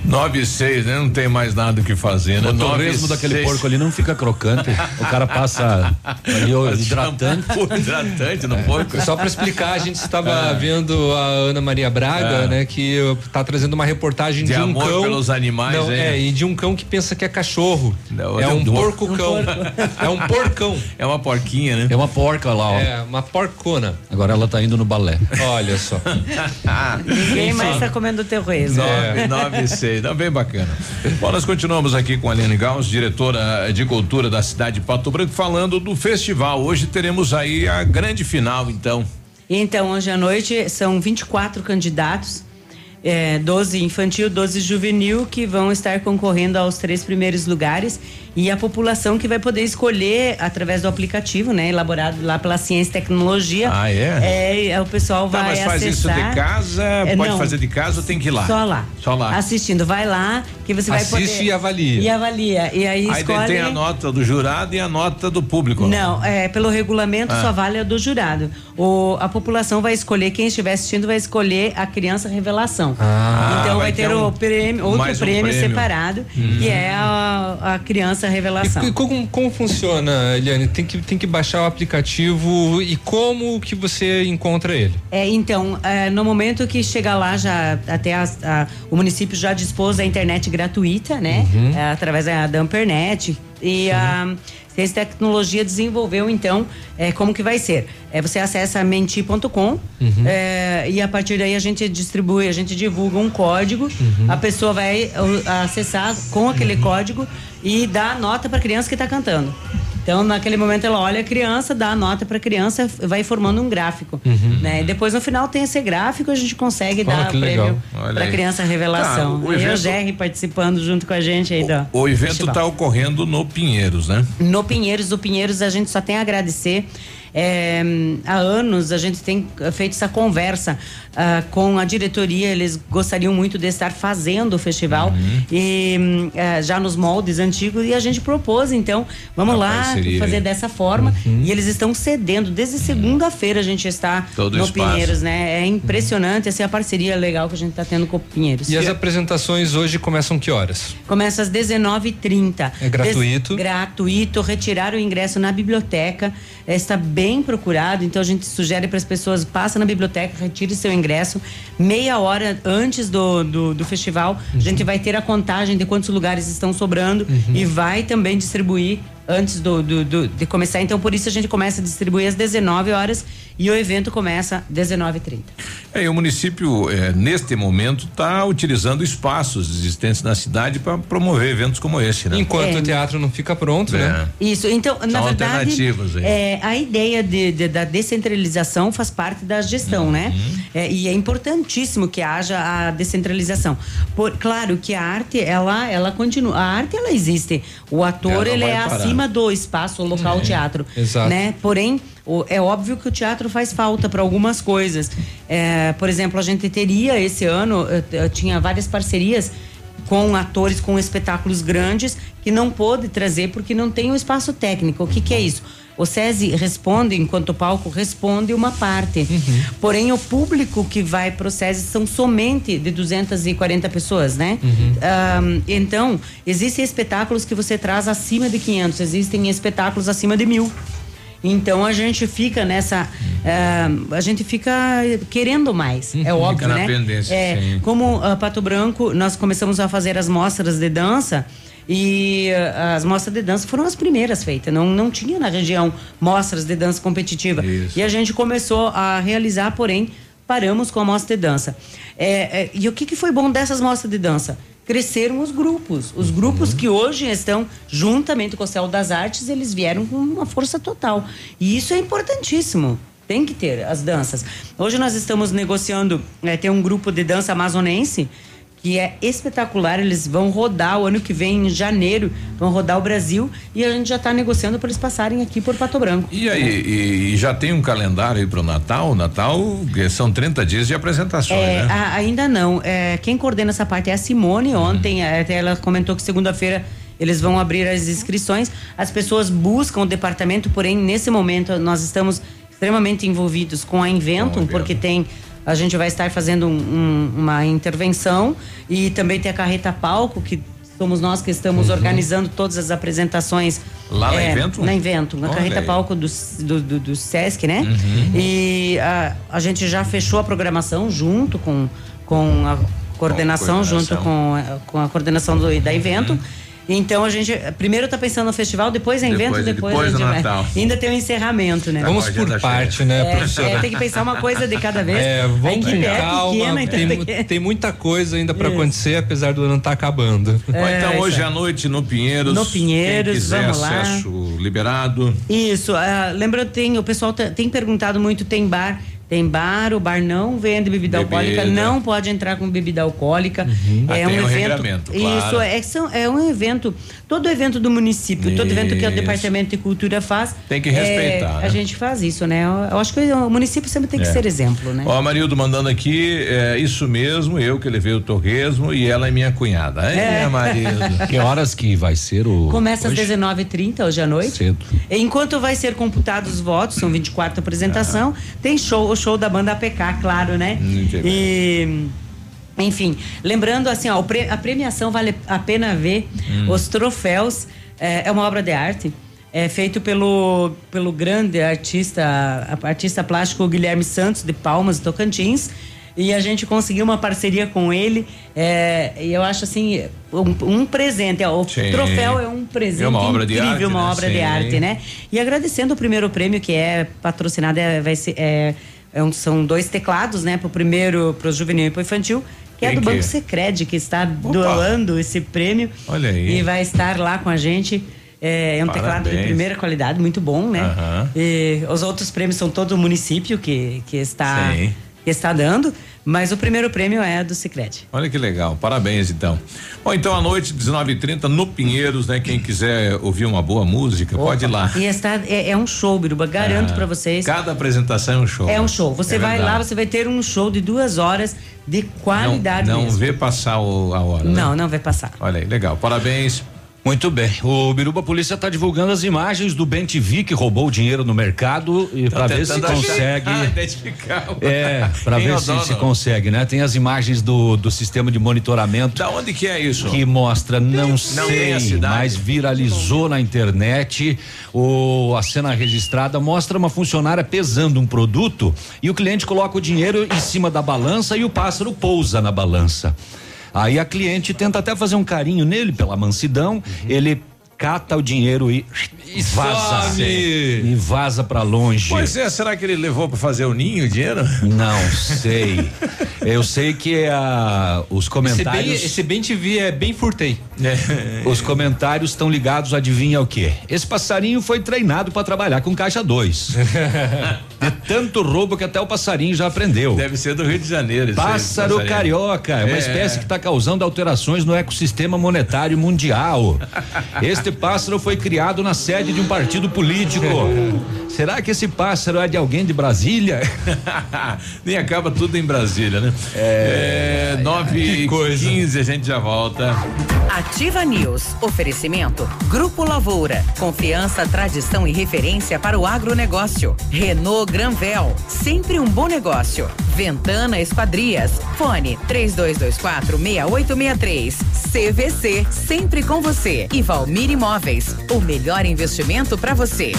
9 6, né? Não tem mais nada o que fazer, né? O torresmo daquele porco ali não fica crocante. o cara passa ali [laughs] o hidratante. hidratante no é. porco. Só para explicar, a gente estava é. vendo a Ana Maria Braga, é. né? Que tá trazendo uma reportagem de, de um amor cão. pelos animais, não, É, e de um cão que pensa que é cachorro. Não, é, é um porco cão. É, é um porcão. É uma porquinha, né? É uma porca lá, ó. É, uma porcona. Agora ela tá indo no balé. Olha só. [laughs] Ninguém mais tá comendo terrorismo. 9 e 6 gostei, tá bem bacana. Bom, nós continuamos aqui com a Aline Gauss, diretora de cultura da cidade de Pato Branco, falando do festival. Hoje teremos aí a grande final, então. Então, hoje à noite são 24 candidatos, é, 12 infantil, 12 juvenil, que vão estar concorrendo aos três primeiros lugares e a população que vai poder escolher através do aplicativo, né? Elaborado lá pela Ciência e Tecnologia. Ah, é? É, o pessoal Tá, vai mas faz isso acessar. de casa, É, pode não, fazer de casa ou tem que ir lá? Só lá. Só lá. Assistindo, vai lá que você vai poder. Assiste e avalia. E avalia. E aí, Aí escolhe. tem a nota do jurado e a nota do público. Não, é, pelo regulamento Ah. só vale a do jurado. O, a população vai escolher, quem estiver assistindo vai escolher a criança revelação. Ah, então vai ter ter um- o prêmio, outro mais um prêmio, prêmio. separado, Uhum. que é a, a criança revelação. E como, como funciona, Eliane? Tem que, tem que baixar o aplicativo e como que você encontra ele? É, então, é, no momento que chegar lá, já até as- a- o município já dispôs da internet gratuita, né? Uhum. É, através da, da Ampernet. E a Ciência e Tecnologia desenvolveu, então, é, como que vai ser. É, você acessa menti.com Uhum. é, e a partir daí a gente distribui, a gente divulga um código. Uhum. A pessoa vai uh, acessar com aquele código e dá nota para a criança que está cantando. Então, naquele momento, ela olha a criança, dá a nota para a criança, vai formando um gráfico. Uhum. Né? E depois, no final, tem esse gráfico, a gente consegue Oh, dar que o prêmio para aí. criança revelação. Tá, o e o evento- Jerry participando junto com a gente aí do O evento está ocorrendo no Pinheiros, né? No Pinheiros, do Pinheiros, a gente só tem a agradecer. É, há anos a gente tem feito essa conversa ah, com a diretoria, eles gostariam muito de estar fazendo o festival Uhum. e ah, já nos moldes antigos e a gente propôs então vamos Uma lá parceria fazer dessa forma e eles estão cedendo desde segunda-feira a gente está Todo no espaço. Pinheiros, né? É impressionante essa é a parceria legal que a gente está tendo com o Pinheiros. E as apresentações hoje começam que horas? Começa às 19h30. É gratuito? Des- gratuito. Retirar o ingresso na biblioteca. Eh, Está bem procurado, então a gente sugere para as pessoas: passa na biblioteca, retire seu ingresso. Meia hora antes do, do, do festival, a gente vai ter a contagem de quantos lugares estão sobrando e vai também distribuir antes do, do, do- de começar. Então, por isso a gente começa a distribuir às 19 horas e o evento começa às 19h30. É, e o município, eh, neste momento, está utilizando espaços existentes na cidade para promover eventos como esse, né? Enquanto É. o teatro não fica pronto, né? Isso, então, na São verdade, alternativas aí. é, a ideia de- de- da descentralização faz parte da gestão, né? Uhum. É, e é importantíssimo que haja a descentralização. Por, claro que a arte, ela, ela continua. A arte, ela existe. O ator, ele é parar. Acima do espaço o local É, teatro, exato. né? Porém, o- é óbvio que o teatro faz falta para algumas coisas. É, por exemplo, a gente teria esse ano, eh, tinha várias parcerias com atores com espetáculos grandes que não pôde trazer porque não tem um espaço técnico. O que, que é isso? O SESI responde, enquanto o palco responde uma parte. Porém, o público que vai para o SESI são somente de 240 pessoas, né? Ahn, então, existem espetáculos que você traz acima de 500, existem espetáculos acima de mil. Então a gente fica nessa. ah, a gente fica querendo mais. é óbvio, Fica na né? pendência, É, como ah, Pato Branco, nós começamos a fazer as mostras de dança. E uh, as mostras de dança foram as primeiras feitas. Não, não tinha na região mostras de dança competitiva. Isso. E a gente começou a realizar, porém, paramos com a mostra de dança. É, é, e o que, que foi bom dessas mostras de dança? Cresceram os grupos. Os grupos que hoje estão, juntamente com o Céu das Artes, eles vieram com uma força total. E isso é importantíssimo. Tem que ter as danças. Hoje nós estamos negociando, é, tem um grupo de dança amazonense que é espetacular. Eles vão rodar o ano que vem, em janeiro, vão rodar o Brasil e a gente já está negociando para eles passarem aqui por Pato Branco. E aí, e, e já tem um calendário aí pro Natal? Natal eh, são 30 dias de apresentações, É, né? a- ainda não. É, quem coordena essa parte é a Simone. Ontem, é, até ela comentou que segunda-feira eles vão abrir as inscrições. As pessoas buscam o departamento, porém, nesse momento, nós estamos extremamente envolvidos com a Inventum, porque tem. A gente vai estar fazendo um- um- uma intervenção e também tem a carreta palco, que somos nós que estamos organizando todas as apresentações. Uhum. Lá na é, Inventum? Na Inventum, na Olha carreta aí. palco do, do, do, do Sesc, né? Uhum. E a, a gente já fechou a programação junto com, com a coordenação, coordenação. junto com, a- com a coordenação do, da evento. Então a gente primeiro tá pensando no festival, depois é evento, Depois- depois, depois a gente vai. Ainda tem o encerramento, né? Vamos por parte, né, É, professora? é, tem que pensar uma coisa de cada vez. É, vamos com é calma. pequena, então tem, tem tem muita coisa ainda pra Isso. acontecer, apesar do ano estar acabando. Bom, É, então hoje à noite no Pinheiros. No Pinheiros, quem quiser vamos lá. acesso liberado. Isso, ah, lembrando, tem, o pessoal te- tem perguntado muito, tem bar. Tem bar, o bar não vende bebida, Bebida. alcoólica, não pode entrar com bebida alcoólica. Ah, É tem um evento. claro. Isso, é, que é um evento. Todo evento do município, todo evento que o Isso. Departamento de Cultura faz. Tem que é, respeitar, né? A gente faz isso, né? Eu, eu acho que o município sempre tem que É. ser exemplo, né? Ó, Marildo mandando aqui, é isso mesmo, eu que levei o torresmo e ela é minha cunhada. É, É. Marildo. [laughs] Que horas que vai ser o. Começa às hoje? 19h30 hoje à noite. Cedo. Enquanto vai ser computados os votos, são 24 apresentação, tem show, o show da banda APK, claro, né? Muito bem. E enfim, lembrando assim, ó, a premiação vale a pena ver Hum. os troféus, é, é uma obra de arte. É feito pelo, pelo grande artista, artista plástico Guilherme Santos, de Palmas, Tocantins. E a gente conseguiu uma parceria com ele. é, e eu acho assim, um, um presente. ó, O Sim. troféu é um presente É uma obra de incrível, arte, uma né? obra de Sim. arte, né? E agradecendo o primeiro prêmio que é patrocinado, é, vai ser, é, é são dois teclados, né? Pro primeiro, pro juvenil e pro infantil, que é Quem do que Banco é? Secred, que está doando esse prêmio. Olha aí. E vai estar lá com a gente. É, é um teclado de Parabéns. primeira qualidade, muito bom, né? Aham. E os outros prêmios são todo o município que, que, está, Sim. que está dando, mas o primeiro prêmio é do Secred. Olha que legal, parabéns então. Bom, então à noite, 19h30, no Pinheiros, né? Quem quiser ouvir uma boa música, pode ir lá. E está, é, é um show, Biruba, garanto Ah, pra vocês. Cada apresentação é um show. É um show. Você É vai lá, verdade. você vai ter um show de duas horas de qualidade Não, não mesmo. vê passar o- a hora. né? Não, não vai passar. Olha aí, legal. Parabéns. Muito bem. O Biruba Polícia está divulgando as imagens do Ben TV que roubou o dinheiro no mercado e Tá para ver se consegue. Ah, identificar. É, para é ver o se, se consegue, né? Tem as imagens do, do sistema de monitoramento. Da onde que é isso? Que mostra, não, Não sei, mas viralizou na internet. O, a cena registrada mostra uma funcionária pesando um produto e o cliente coloca o dinheiro em cima da balança e o pássaro pousa na balança. Aí a cliente tenta até fazer um carinho nele pela mansidão, ele cata o dinheiro e, vaza. some. E vaza pra longe. Pois é, será que ele levou para fazer o ninho o dinheiro? Não sei. Eu sei que a, os Esse bem, comentários. esse bem TV é bem furtei. Os comentários estão ligados, adivinha o quê? Esse passarinho foi treinado para trabalhar com caixa 2. [laughs] De tanto roubo que até o passarinho já aprendeu. Deve ser do Rio de Janeiro. aí, Pássaro passarinho. carioca, é uma É. espécie que está causando alterações no ecossistema monetário mundial. Este pássaro foi criado na sede de um partido político. Será que esse pássaro é de alguém de Brasília? [laughs] Nem acaba tudo em Brasília, né? É. 9 e 15 a gente já volta. Ativa News. Oferecimento. Grupo Lavoura. Confiança, tradição e referência para o agronegócio. Renault Granvel. Sempre um bom negócio. Ventana Esquadrias. Fone 3224 6863. CVC. Sempre com você. E Valmir Imóveis. O melhor investimento para você.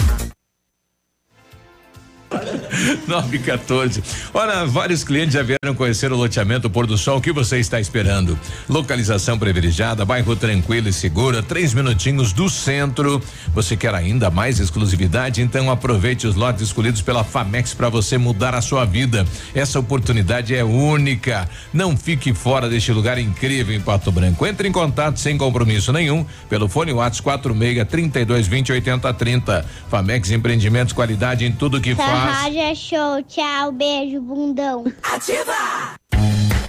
[laughs] 9 e 14. Olha, vários clientes já vieram conhecer o loteamento Pôr do Sol. O que você está esperando? Localização privilegiada, bairro tranquilo e seguro, três minutinhos do centro. Você quer ainda mais exclusividade? Então aproveite os lotes escolhidos pela Famex para você mudar a sua vida. Essa oportunidade é única. Não fique fora deste lugar incrível em Pato Branco. Entre em contato sem compromisso nenhum pelo fone WhatsApp 46 32 20 80 30. Famex Empreendimentos, qualidade em tudo que faz. Rádio é show. Tchau, beijo, bundão.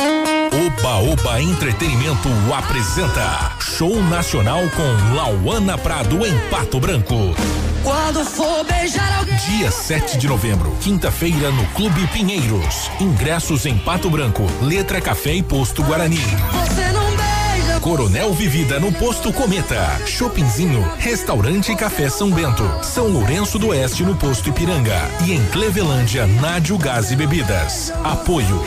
Oba Oba Entretenimento apresenta Show Nacional com Lauana Prado em Pato Branco. Quando for beijar alguém. Dia 7 de novembro, quinta-feira, no Clube Pinheiros. Ingressos em Pato Branco, Letra Café e Posto Guarani. Você não. Coronel Vivida no Posto Cometa. Shoppingzinho, Restaurante Café São Bento. São Lourenço do Oeste no Posto Ipiranga. E em Clevelândia, Nádio Gás e Bebidas. Apoio.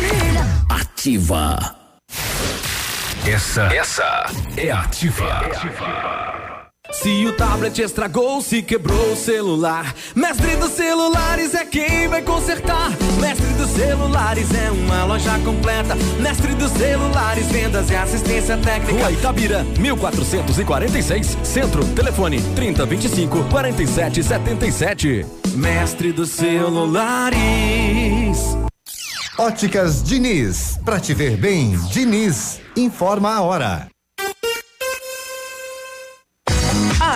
Ativa. Essa, essa é ativa. Se o tablet estragou, se quebrou o celular, Mestre dos Celulares é quem vai consertar. Mestre dos Celulares é uma loja completa. Mestre dos Celulares, vendas e assistência técnica. Rua Itabira, 1446, Centro, telefone 3025 4777. Mestre dos Celulares. Óticas Diniz, pra te ver bem, Diniz, informa a hora.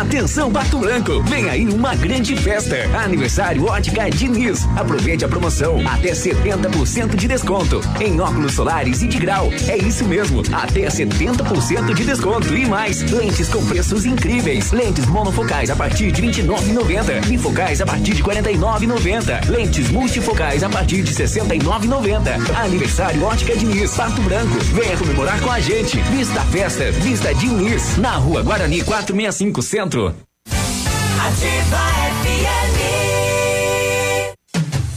Atenção Pato Branco, vem aí uma grande festa. Aniversário Ótica Diniz. Aproveite a promoção, até 70% de desconto em óculos solares e de grau. É isso mesmo, até 70% de desconto e mais. Lentes com preços incríveis. Lentes monofocais a partir de 29,90. Bifocais a partir de 49,90. Lentes multifocais a partir de 69,90. Aniversário Ótica Diniz, Pato Branco. Venha comemorar com a gente. Vista festa, Vista Diniz, na Rua Guarani 465 Centro. Ativa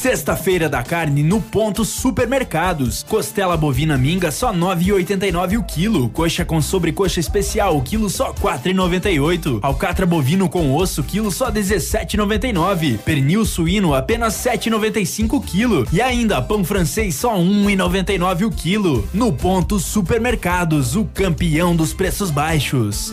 Sexta-feira da carne no ponto supermercados. Costela bovina minga só 9,89 o quilo. Coxa com sobrecoxa especial quilo só 4,98. Alcatra bovino com osso quilo só 17,99. Pernil suíno apenas 7,95 o quilo. E ainda pão francês só 1,99 o quilo. No ponto supermercados, o campeão dos preços baixos.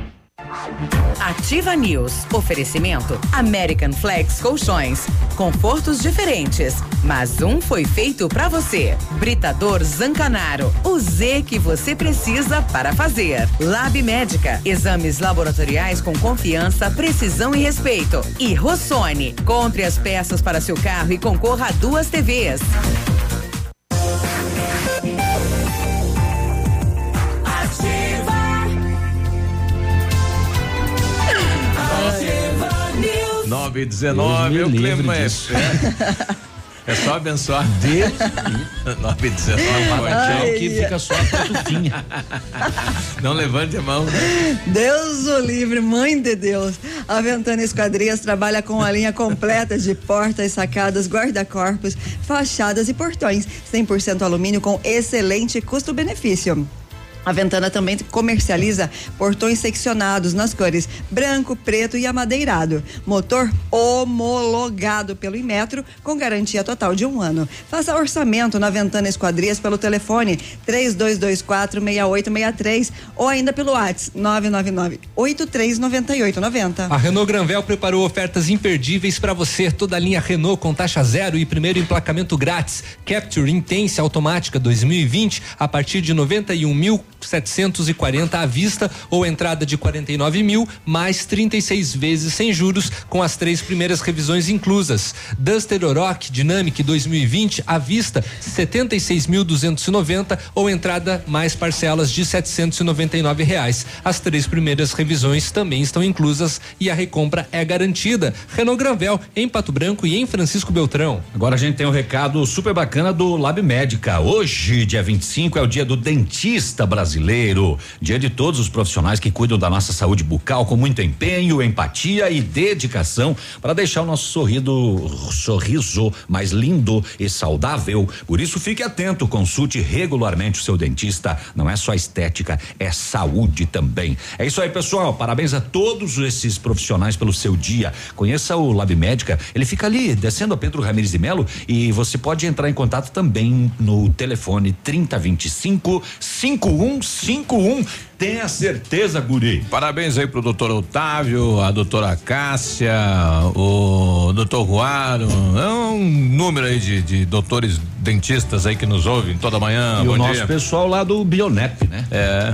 Ativa News. Oferecimento American Flex Colchões. Confortos diferentes, mas um foi feito para você. Britador Zancanaro. O Z que você precisa para fazer. Lab Médica. Exames laboratoriais com confiança, precisão e respeito. E Rossoni. Compre as peças para seu carro e concorra a duas TVs. 9 e 19, Deus o me clima livre é, disso. é, é só abençoar. Deus. 9 e [laughs] 19, Ai, pode. que fica só a pantufinha. [laughs] Não levante a mão. Deus o livre, mãe de Deus. A Ventana Esquadrias trabalha com a linha completa de portas, sacadas, guarda-corpos, fachadas e portões. 100% alumínio com excelente custo-benefício. A Ventana também comercializa portões seccionados nas cores branco, preto e amadeirado. Motor homologado pelo Inmetro com garantia total de um ano. Faça orçamento na Ventana Esquadrias pelo telefone 32246863 ou ainda pelo WhatsApp 999 839890. A Renault Granvel preparou ofertas imperdíveis para você. Toda a linha Renault com taxa zero e primeiro emplacamento grátis. Capture Intense automática 2020 a partir de 91 mil 740 à vista ou entrada de 49 mil mais 36 vezes sem juros com as três primeiras revisões inclusas. Duster Oroch Dynamic 2020 à vista 76.290 ou entrada mais parcelas de 799 reais. As três primeiras revisões também estão inclusas e a recompra é garantida. Renault Granvel em Pato Branco e em Francisco Beltrão. Agora a gente tem um recado super bacana do Lab Médica. Hoje, dia 25, é o dia do dentista brasileiro. Dia de todos os profissionais que cuidam da nossa saúde bucal com muito empenho, empatia e dedicação para deixar o nosso sorrido, sorriso mais lindo e saudável. Por isso, fique atento, consulte regularmente o seu dentista. Não é só estética, é saúde também. É isso aí, pessoal. Parabéns a todos esses profissionais pelo seu dia. Conheça o Lab Médica. Ele fica ali, descendo a Pedro Ramires de Melo e você pode entrar em contato também no telefone 3025 5151. Tenha certeza, guri. Parabéns aí pro doutor Otávio, a doutora Cássia, o doutor Ruaro. É um número aí de, de doutores dentistas aí que nos ouvem toda manhã. E Bom o nosso dia. pessoal lá do Bionep, né? É.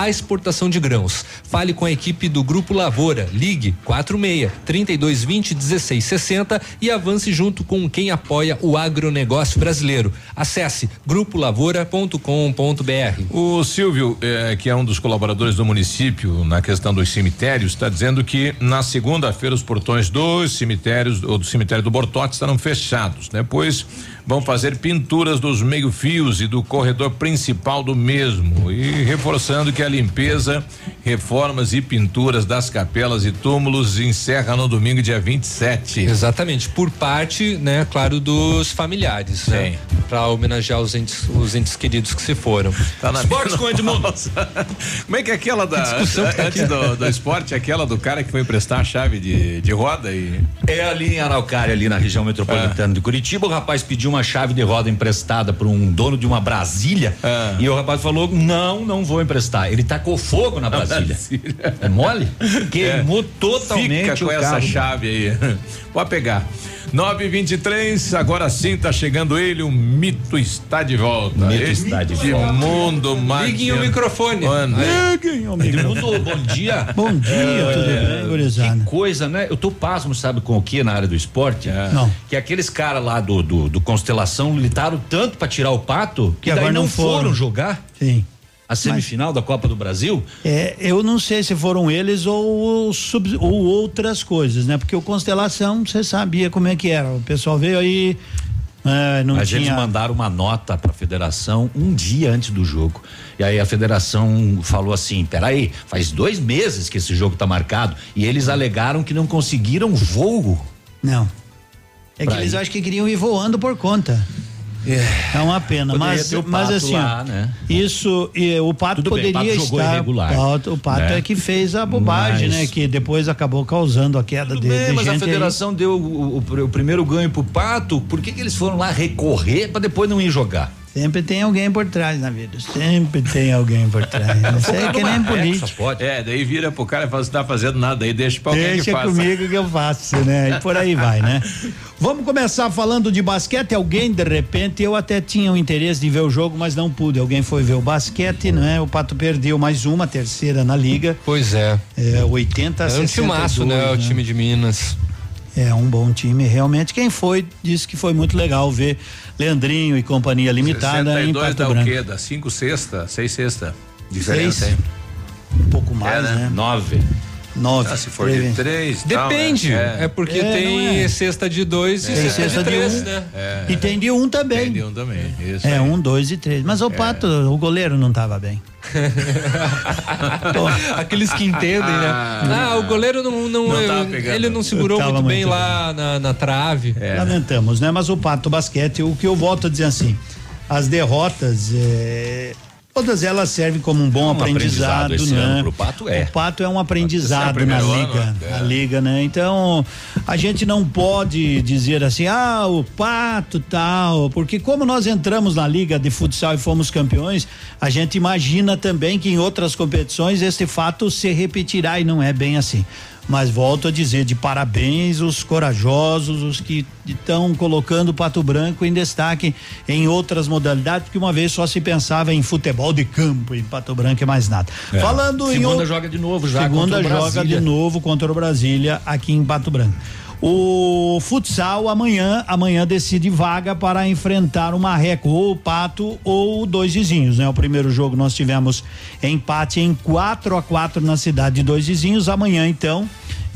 à exportação de grãos. Fale com a equipe do Grupo Lavoura. Ligue 46 3220 1660 e avance junto com quem apoia o agronegócio brasileiro. Acesse grupolavoura.com.br. O Silvio, eh, que é um dos colaboradores do município na questão dos cemitérios, está dizendo que na segunda-feira os portões dos cemitérios ou do cemitério do Bortote estarão fechados, né? Pois vão fazer pinturas dos meio-fios e do corredor principal do mesmo e reforçando que a limpeza, reformas e pinturas das capelas e túmulos encerra no domingo dia 27. Exatamente, por parte, né, claro, dos familiares, né? Para homenagear os entes, os entes queridos que se foram. Tá na Esportes com [laughs] Edmundo. Como é que é aquela da Que discussão que tá antes aqui. do, do esporte, aquela do cara que foi emprestar a chave de, de roda e É ali em Araucária, ali na região metropolitana de Curitiba. O rapaz pediu uma chave de roda emprestada para um dono de uma Brasília. E o rapaz falou: Não, não vou emprestar. Ele tacou fogo na Brasília. É mole? Queimou totalmente Fica com essa chave aí. [laughs] Pode pegar. 923, agora sim tá chegando ele, o mito está de volta. Mito Este está de volta. mundo mais. Liguem o microfone. Liguem o microfone. Bom dia. Bom dia, tudo bem, gurizada? Que coisa, né? Eu tô pasmo, sabe com o que na área do esporte? Não. Que aqueles caras lá do, do, do Constelação lutaram tanto pra tirar o pato que, Que daí agora não não foram. foram. jogar Sim. A semifinal da Copa do Brasil. É, eu não sei se foram eles ou, sub- ou outras coisas, né? Porque o Constelação, você sabia como é que era. O pessoal veio aí, é, não a tinha. gente mandaram uma nota pra federação um dia antes do jogo. E aí a federação falou assim: peraí, faz dois meses que esse jogo tá marcado. E eles alegaram que não conseguiram voo. Não. É que Pra eles ir. acham que queriam ir voando por conta. É uma pena, Poderia mas, mas assim, lá, né? isso, e, o Pato Tudo bem, o poderia Pato estar. irregular, Pato- o Pato né? é que fez a bobagem, Mas- né? Que depois acabou causando a queda de, Bem, de mas a gente aí. federação deu o, o- o primeiro ganho pro Pato, por que, que eles foram lá recorrer pra depois não ir jogar? Sempre tem alguém por trás na vida. Sempre tem alguém por trás. [laughs] Isso é que nem político. É, daí vira pro cara e fala, você tá fazendo nada aí, deixa pra alguém que Deixa comigo que eu faço, né? E por aí vai, né? [laughs] Vamos começar falando de basquete. Alguém, de repente, eu até tinha o interesse de ver o jogo, mas não pude. Alguém foi ver o basquete, né? O Pato perdeu mais uma, terceira na liga. Pois é. É, 80 a É um 62, timaço, né? O time de Minas. É um bom time, realmente. Quem foi, disse que foi muito legal ver Leandrinho e Companhia Limitada em 62 Pato dá o Branco. quê? Dá cinco sexta, seis sexta. Diferença, hein? Um pouco mais, É, né? né? Nove. Nove. Ah, se for de três, tal, Depende. né? É, porque É, tem é. cesta de dois e Tem cesta, cesta de de três, um. né? É. E tem de um também. Tem de um também. Isso É, aí. um, dois e três. Mas o Pato, o goleiro não estava bem. [laughs] Aqueles que entendem, né? Ah, o goleiro não, não, Não tava eu- pegando. ele não segurou Tava muito bem muito lá na, na trave. É. Lamentamos, né? Mas o Pato Basquete, o que eu volto a dizer assim, as derrotas, é, todas elas servem como um bom Um aprendizado, aprendizado né? pro Pato é. O Pato é um aprendizado é o na liga, ano, é. na liga, né? Então, a gente não pode dizer assim, ah, o Pato tal, porque como nós entramos na liga de futsal e fomos campeões, a gente imagina também que em outras competições esse fato se repetirá e não é bem assim. Mas volto a dizer de parabéns os corajosos, os que estão colocando o Pato Branco em destaque em outras modalidades, porque uma vez só se pensava em futebol de campo em Pato Branco e mais nada. É. Falando em Segunda joga de novo já Segunda contra o joga Brasília. de novo contra o Brasília aqui em Pato Branco. O futsal amanhã, amanhã decide vaga para enfrentar o Marreco, ou o Pato ou o Dois Vizinhos, né? O primeiro jogo nós tivemos empate em 4 a 4 na cidade de Dois Vizinhos. Amanhã, então,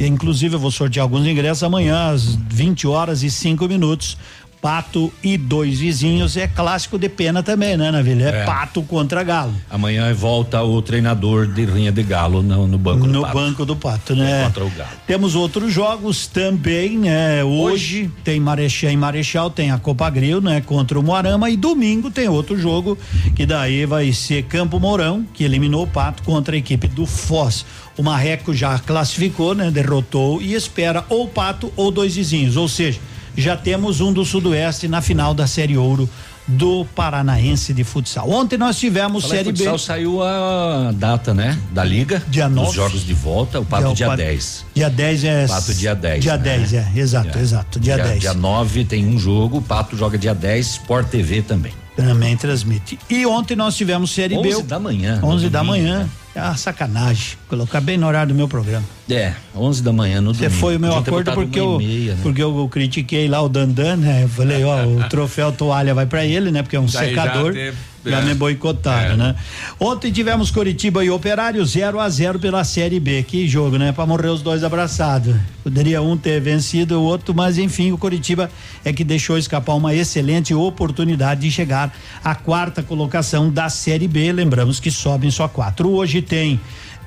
inclusive eu vou sortear alguns ingressos amanhã às 20 horas e 5 minutos. Pato e dois vizinhos é clássico de pena também, né, Navilha? É, É. pato contra galo. Amanhã volta o treinador de rinha de galo no, no banco do no Pato. banco do Pato, né? Contra o Galo. Temos outros jogos também, né? Hoje, tem Marechal em Marechal, tem a Copa Grill, né? Contra o Moarama e domingo tem outro jogo que daí vai ser Campo Mourão, que eliminou o Pato contra a equipe do Foz. O Marreco já classificou, né? Derrotou e espera ou Pato ou dois vizinhos, ou seja, já temos um do Sudoeste na final da Série Ouro do Paranaense de Futsal. Ontem nós tivemos Falar em Série B. futsal, saiu a data, né? Da liga. Dia Os nove. jogos de volta, o Pato dia Pato- 10. Dia 10 é. Pato dia 10. Dia né? 10, é, exato, exato. Dia, 10. Dia 9 tem um jogo, o Pato joga dia 10, Sport TV também. Também transmite. E ontem nós tivemos Série B. 11 da manhã. no 11 da domingo, manhã. né? É uma sacanagem. Colocar bem no horário do meu programa. É, 11 da manhã no Você domingo. foi o meu acordo porque eu, meia, né? porque eu critiquei lá o Dandan, né? Eu falei, ó, o [laughs] troféu toalha vai pra ele, né? Porque é um Daí já secador. teve- Já é. me boicotaram, É. né? Ontem tivemos Coritiba e Operário 0 a 0 pela Série B. Que jogo, né? Pra morrer os dois abraçados. Poderia um ter vencido o outro, mas enfim, o Coritiba é que deixou escapar uma excelente oportunidade de chegar à quarta colocação da Série B. Lembramos que sobem só quatro. Hoje tem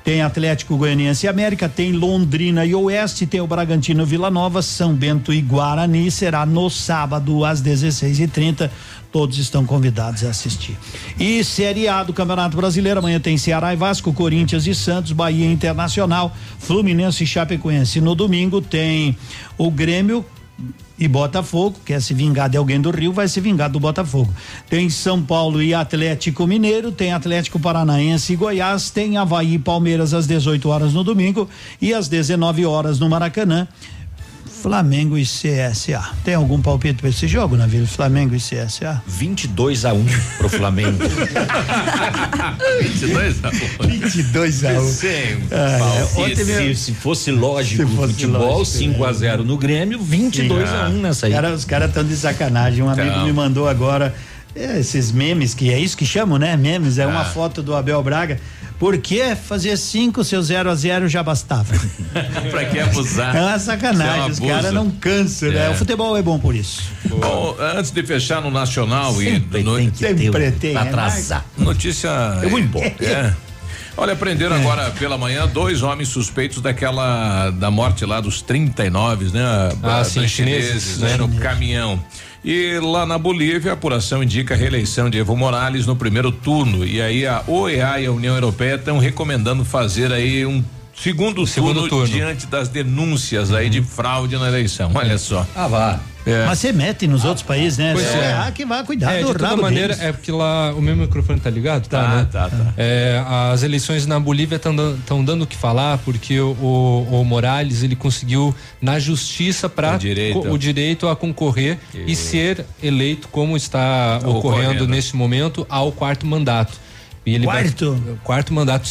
tem Atlético Goianiense e América, tem Londrina e Oeste, tem o Bragantino Vila Nova, São Bento e Guarani. Será no sábado às 16h30. Todos estão convidados a assistir. E Série A do Campeonato Brasileiro. Amanhã tem Ceará e Vasco, Corinthians e Santos, Bahia Internacional, Fluminense e Chapecoense. No domingo tem o Grêmio e Botafogo, quer se vingar de alguém do Rio, vai se vingar do Botafogo. Tem São Paulo e Atlético Mineiro, tem Atlético Paranaense e Goiás, tem Havaí e Palmeiras às 18 horas no domingo e às 19 horas no Maracanã. Flamengo e CSA. Tem algum palpite para esse jogo, Navilho? Flamengo e CSA? 22 a 1 pro Flamengo. [laughs] 22 a 1. 22 a 1. Sem É, palpite. ontem mesmo- se, se fosse lógico Se fosse futebol, lógico, 5 a 0 no Grêmio, 22 a 1 nessa aí. Cara, os caras estão de sacanagem. Um amigo Tão. me mandou agora é, esses memes, que é isso que chamam, né? Memes, é uma Ah. foto do Abel Braga. Por que fazer cinco, seu 0 a 0 já bastava? [laughs] pra que abusar? É uma sacanagem, os é um caras não cansam, né? É. O futebol é bom por isso. Bom, antes de fechar no Nacional Sempre e no, tem que ter Sempre um tem, pra é, atrasar. Notícia. Eu vou embora. É. Olha, prenderam agora pela manhã dois homens suspeitos daquela da morte lá dos 39, né? Ah, dos sim, chineses, né? né? No caminhão. E lá na Bolívia, a apuração indica a reeleição de Evo Morales no primeiro turno. E aí a OEA e a União Europeia estão recomendando fazer aí um segundo, Segundo turno, turno. diante das denúncias aí de fraude na eleição. Olha só. Ah, vá. É. Mas você mete nos outros países, né? Pois Só é. errar que vai cuidar É, do de toda maneira, deles. é porque lá o meu microfone tá ligado? Tá, Tá, né? tá, tá. É, as eleições na Bolívia estão dando o que falar porque o, o, o Morales ele conseguiu na justiça para O direito. o direito a concorrer e ser eleito como está Ocorrendo. ocorrendo nesse momento ao quarto mandato. E ele Quarto? Vai, quarto mandato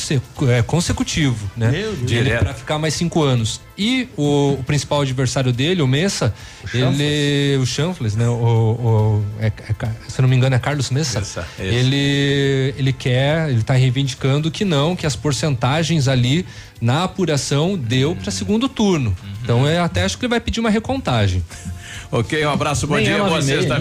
é, consecutivo, né? Meu Deus. Ele para ficar mais cinco anos. E o, o principal adversário dele, o Messa, ele. O Chanfles, né? O, o- é- é se eu não me engano, é Carlos Messa. Messa, ele, ele quer, ele tá reivindicando que não, que as porcentagens ali na apuração deu para segundo turno. Então, é, até acho que ele vai pedir uma recontagem. Ok, um abraço, bom Nem é dia, nove boa sexta-feira.